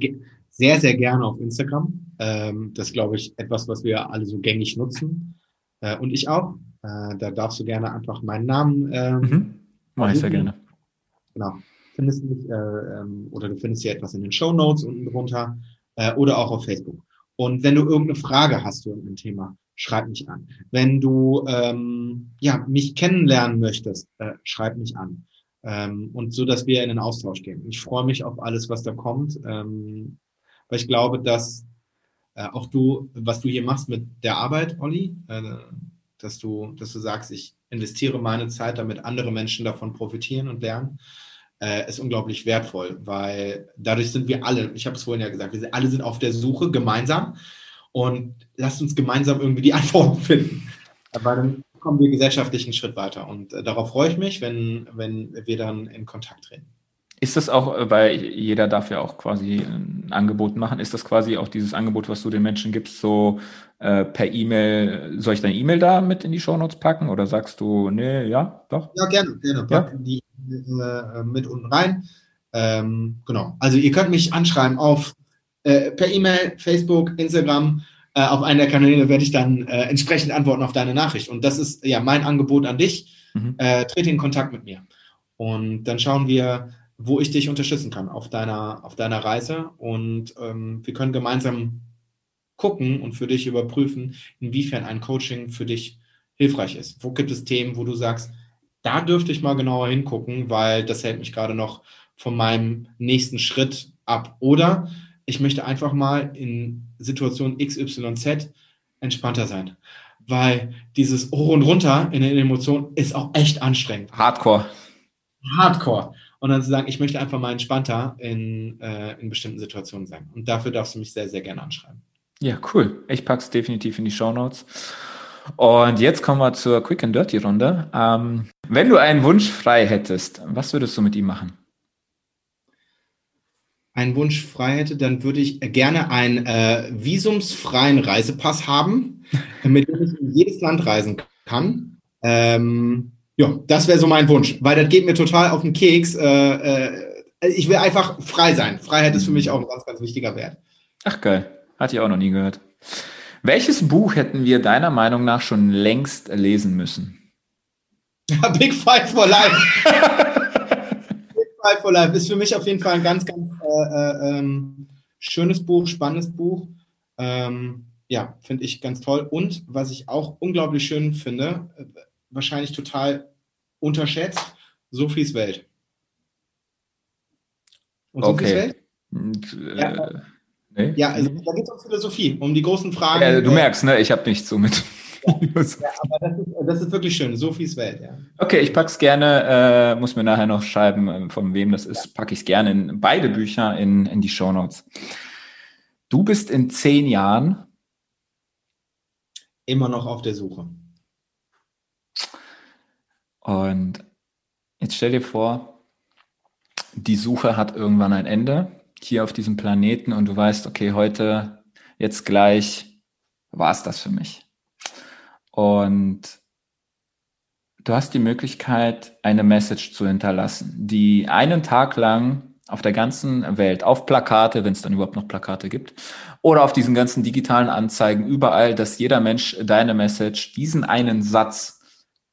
sehr, sehr gerne auf Instagram. Ähm, das ist, glaube ich, etwas, was wir alle so gängig nutzen. Äh, und ich auch. Äh, da darfst du gerne einfach meinen Namen. Ähm, mhm. Mache ich sehr gerne. Genau. Findest mich, äh, ähm, oder du findest hier etwas in den Show Notes unten drunter äh, oder auch auf Facebook. Und wenn du irgendeine Frage hast zu irgendeinem Thema, schreib mich an. Wenn du ähm, ja, mich kennenlernen möchtest, äh, schreib mich an. Ähm, und so, dass wir in den Austausch gehen. Ich freue mich auf alles, was da kommt. Ähm, weil ich glaube, dass äh, auch du, was du hier machst mit der Arbeit, Olli, äh, dass du, dass du sagst, ich investiere meine Zeit, damit andere Menschen davon profitieren und lernen, äh, ist unglaublich wertvoll, weil dadurch sind wir alle, ich habe es vorhin ja gesagt, wir alle sind auf der Suche gemeinsam und lasst uns gemeinsam irgendwie die Antworten finden. Weil dann kommen wir gesellschaftlich einen Schritt weiter und äh, darauf freue ich mich, wenn, wenn wir dann in Kontakt treten. Ist das auch, äh, weil jeder darf ja auch quasi ein Angebot machen, ist das quasi auch dieses Angebot, was du den Menschen gibst, so äh, per E-Mail, soll ich deine E-Mail da mit in die Shownotes packen oder sagst du, nee, ja, doch? Ja, gerne, gerne. Pack ja? die äh, mit unten rein. Ähm, genau. Also ihr könnt mich anschreiben auf äh, per E-Mail, Facebook, Instagram. Äh, auf einen der Kanäle werde ich dann äh, entsprechend antworten auf deine Nachricht. Und das ist ja mein Angebot an dich. Mhm. trete in Kontakt mit mir. Und dann schauen wir, wo ich dich unterstützen kann auf deiner, auf deiner Reise. Und ähm, wir können gemeinsam gucken und für dich überprüfen, inwiefern ein Coaching für dich hilfreich ist. Wo gibt es Themen, wo du sagst, da dürfte ich mal genauer hingucken, weil das hält mich gerade noch von meinem nächsten Schritt ab. Oder ich möchte einfach mal in Situation XYZ entspannter sein. Weil dieses Hoch und Runter in den Emotionen ist auch echt anstrengend. Hardcore. Hardcore und dann zu sagen, ich möchte einfach mal entspannter in, äh, in bestimmten Situationen sein. Und dafür darfst du mich sehr, sehr gerne anschreiben. Ja, cool. Ich packe es definitiv in die Show Notes. Und jetzt kommen wir zur Quick and Dirty Runde. Ähm, wenn du einen Wunsch frei hättest, was würdest du mit ihm machen? Einen Wunsch frei hätte, dann würde ich gerne einen äh, visumsfreien Reisepass haben, mit dem ich in jedes Land reisen kann. Ähm, ja, das wäre so mein Wunsch, weil das geht mir total auf den Keks. Äh, äh, ich will einfach frei sein. Freiheit ist für mich auch ein ganz, ganz wichtiger Wert. Ach geil, hatte ich auch noch nie gehört. Welches Buch hätten wir deiner Meinung nach schon längst lesen müssen? Big Five for Life. Five for Life ist für mich auf jeden Fall ein ganz, ganz äh, äh, ähm, schönes Buch, spannendes Buch. Ähm, ja, finde ich ganz toll. Und was ich auch unglaublich schön finde, äh, wahrscheinlich total unterschätzt, Sophies Welt. Und Sophies okay. Welt? Ja, äh, nee. ja also, da geht es um Philosophie, um die großen Fragen. Ja, du merkst, ne, ich habe nichts so mit ja, aber das ist, das ist, wirklich schön. Sophies Welt, ja. Okay, ich pack's gerne, äh, muss mir nachher noch schreiben, äh, von wem das ist, packe ich gerne in beide Bücher in, in die Show Notes. Du bist in zehn Jahren immer noch auf der Suche. Und jetzt stell dir vor, die Suche hat irgendwann ein Ende hier auf diesem Planeten und du weißt, okay, heute, jetzt gleich war es das für mich. Und du hast die Möglichkeit, eine Message zu hinterlassen, die einen Tag lang auf der ganzen Welt, auf Plakate, wenn es dann überhaupt noch Plakate gibt, oder auf diesen ganzen digitalen Anzeigen, überall, dass jeder Mensch deine Message, diesen einen Satz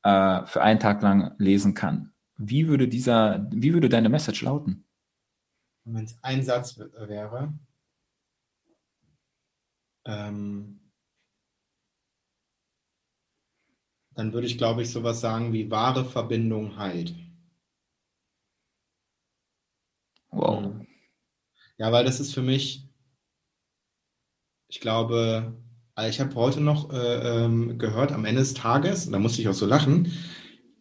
äh, für einen Tag lang lesen kann. Wie würde dieser, wie würde deine Message lauten? Wenn es ein Satz wäre, ähm, dann würde ich, glaube ich, sowas sagen wie wahre Verbindung heilt. Wow. Mhm. Ja, weil das ist für mich, ich glaube, also ich habe heute noch äh, ähm, gehört, am Ende des Tages, da musste ich auch so lachen,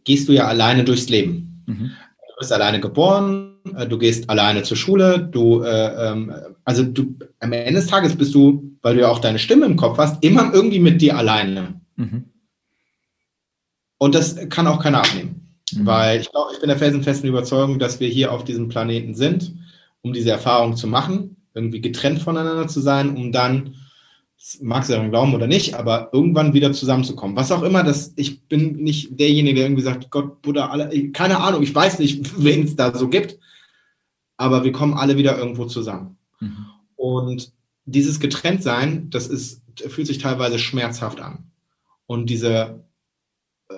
gehst du ja alleine durchs Leben. Mhm. Du bist alleine geboren, äh, du gehst alleine zur Schule, du, äh, ähm, also du, am Ende des Tages bist du, weil du ja auch deine Stimme im Kopf hast, immer irgendwie mit dir alleine. Mhm. Und das kann auch keiner abnehmen. Mhm. Weil ich glaube, ich bin der felsenfesten Überzeugung, dass wir hier auf diesem Planeten sind, um diese Erfahrung zu machen, irgendwie getrennt voneinander zu sein, um dann, mag es ja glauben oder nicht, aber irgendwann wieder zusammenzukommen. Was auch immer, das, ich bin nicht derjenige, der irgendwie sagt, Gott, Buddha, alle, keine Ahnung, ich weiß nicht, wen es da so gibt, aber wir kommen alle wieder irgendwo zusammen. Mhm. Und dieses Getrenntsein, das ist, fühlt sich teilweise schmerzhaft an. Und diese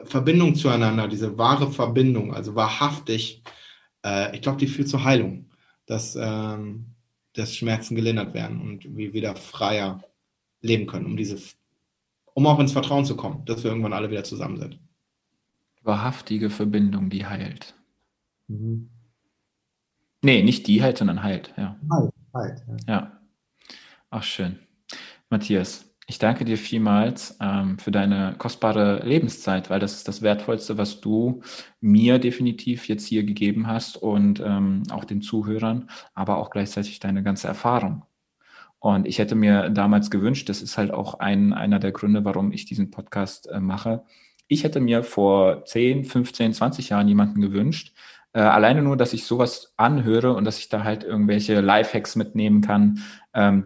Verbindung zueinander, diese wahre Verbindung, also wahrhaftig, äh, ich glaube, die führt zur Heilung, dass, ähm, dass Schmerzen gelindert werden und wir wieder freier leben können, um diese, um auch ins Vertrauen zu kommen, dass wir irgendwann alle wieder zusammen sind. Wahrhaftige Verbindung, die heilt. Mhm. Nee, nicht die heilt, sondern heilt, ja. Heilt, heilt. Ja. ja. Ach, schön. Matthias, ich danke dir vielmals ähm, für deine kostbare Lebenszeit, weil das ist das Wertvollste, was du mir definitiv jetzt hier gegeben hast und ähm, auch den Zuhörern, aber auch gleichzeitig deine ganze Erfahrung. Und ich hätte mir damals gewünscht, das ist halt auch ein, einer der Gründe, warum ich diesen Podcast äh, mache. Ich hätte mir vor 10, 15, 20 Jahren jemanden gewünscht, äh, alleine nur, dass ich sowas anhöre und dass ich da halt irgendwelche Lifehacks mitnehmen kann,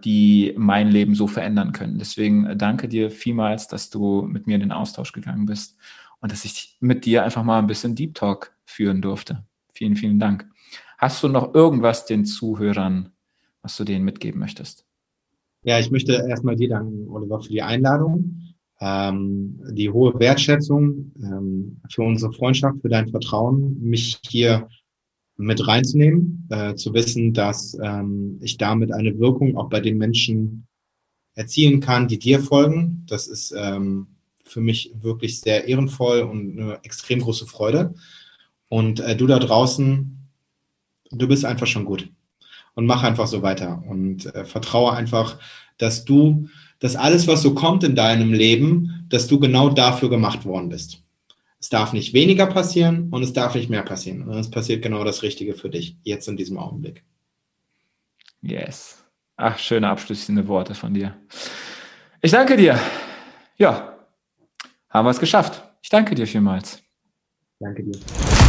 die mein Leben so verändern können. Deswegen äh, danke dir vielmals, dass du mit mir in den Austausch gegangen bist und dass ich mit dir einfach mal ein bisschen Deep Talk führen durfte. Vielen, vielen Dank. Hast du noch irgendwas den Zuhörern, was du denen mitgeben möchtest? Ja, ich möchte erstmal dir danken, Oliver, für die Einladung ähm, die hohe Wertschätzung ähm, für unsere Freundschaft, für dein Vertrauen, mich hier mit reinzunehmen, äh, zu wissen, dass ähm, ich damit eine Wirkung auch bei den Menschen erzielen kann, die dir folgen. Das ist ähm, für mich wirklich sehr ehrenvoll und eine extrem große Freude. Und äh, du da draußen, du bist einfach schon gut. Und mach einfach so weiter und äh, vertraue einfach, dass du dass alles, was so kommt in deinem Leben, dass du genau dafür gemacht worden bist. Es darf nicht weniger passieren und es darf nicht mehr passieren. Und es passiert genau das Richtige für dich, jetzt in diesem Augenblick. Yes. Ach, schöne abschließende Worte von dir. Ich danke dir. Ja, haben wir es geschafft. Ich danke dir vielmals. Danke dir.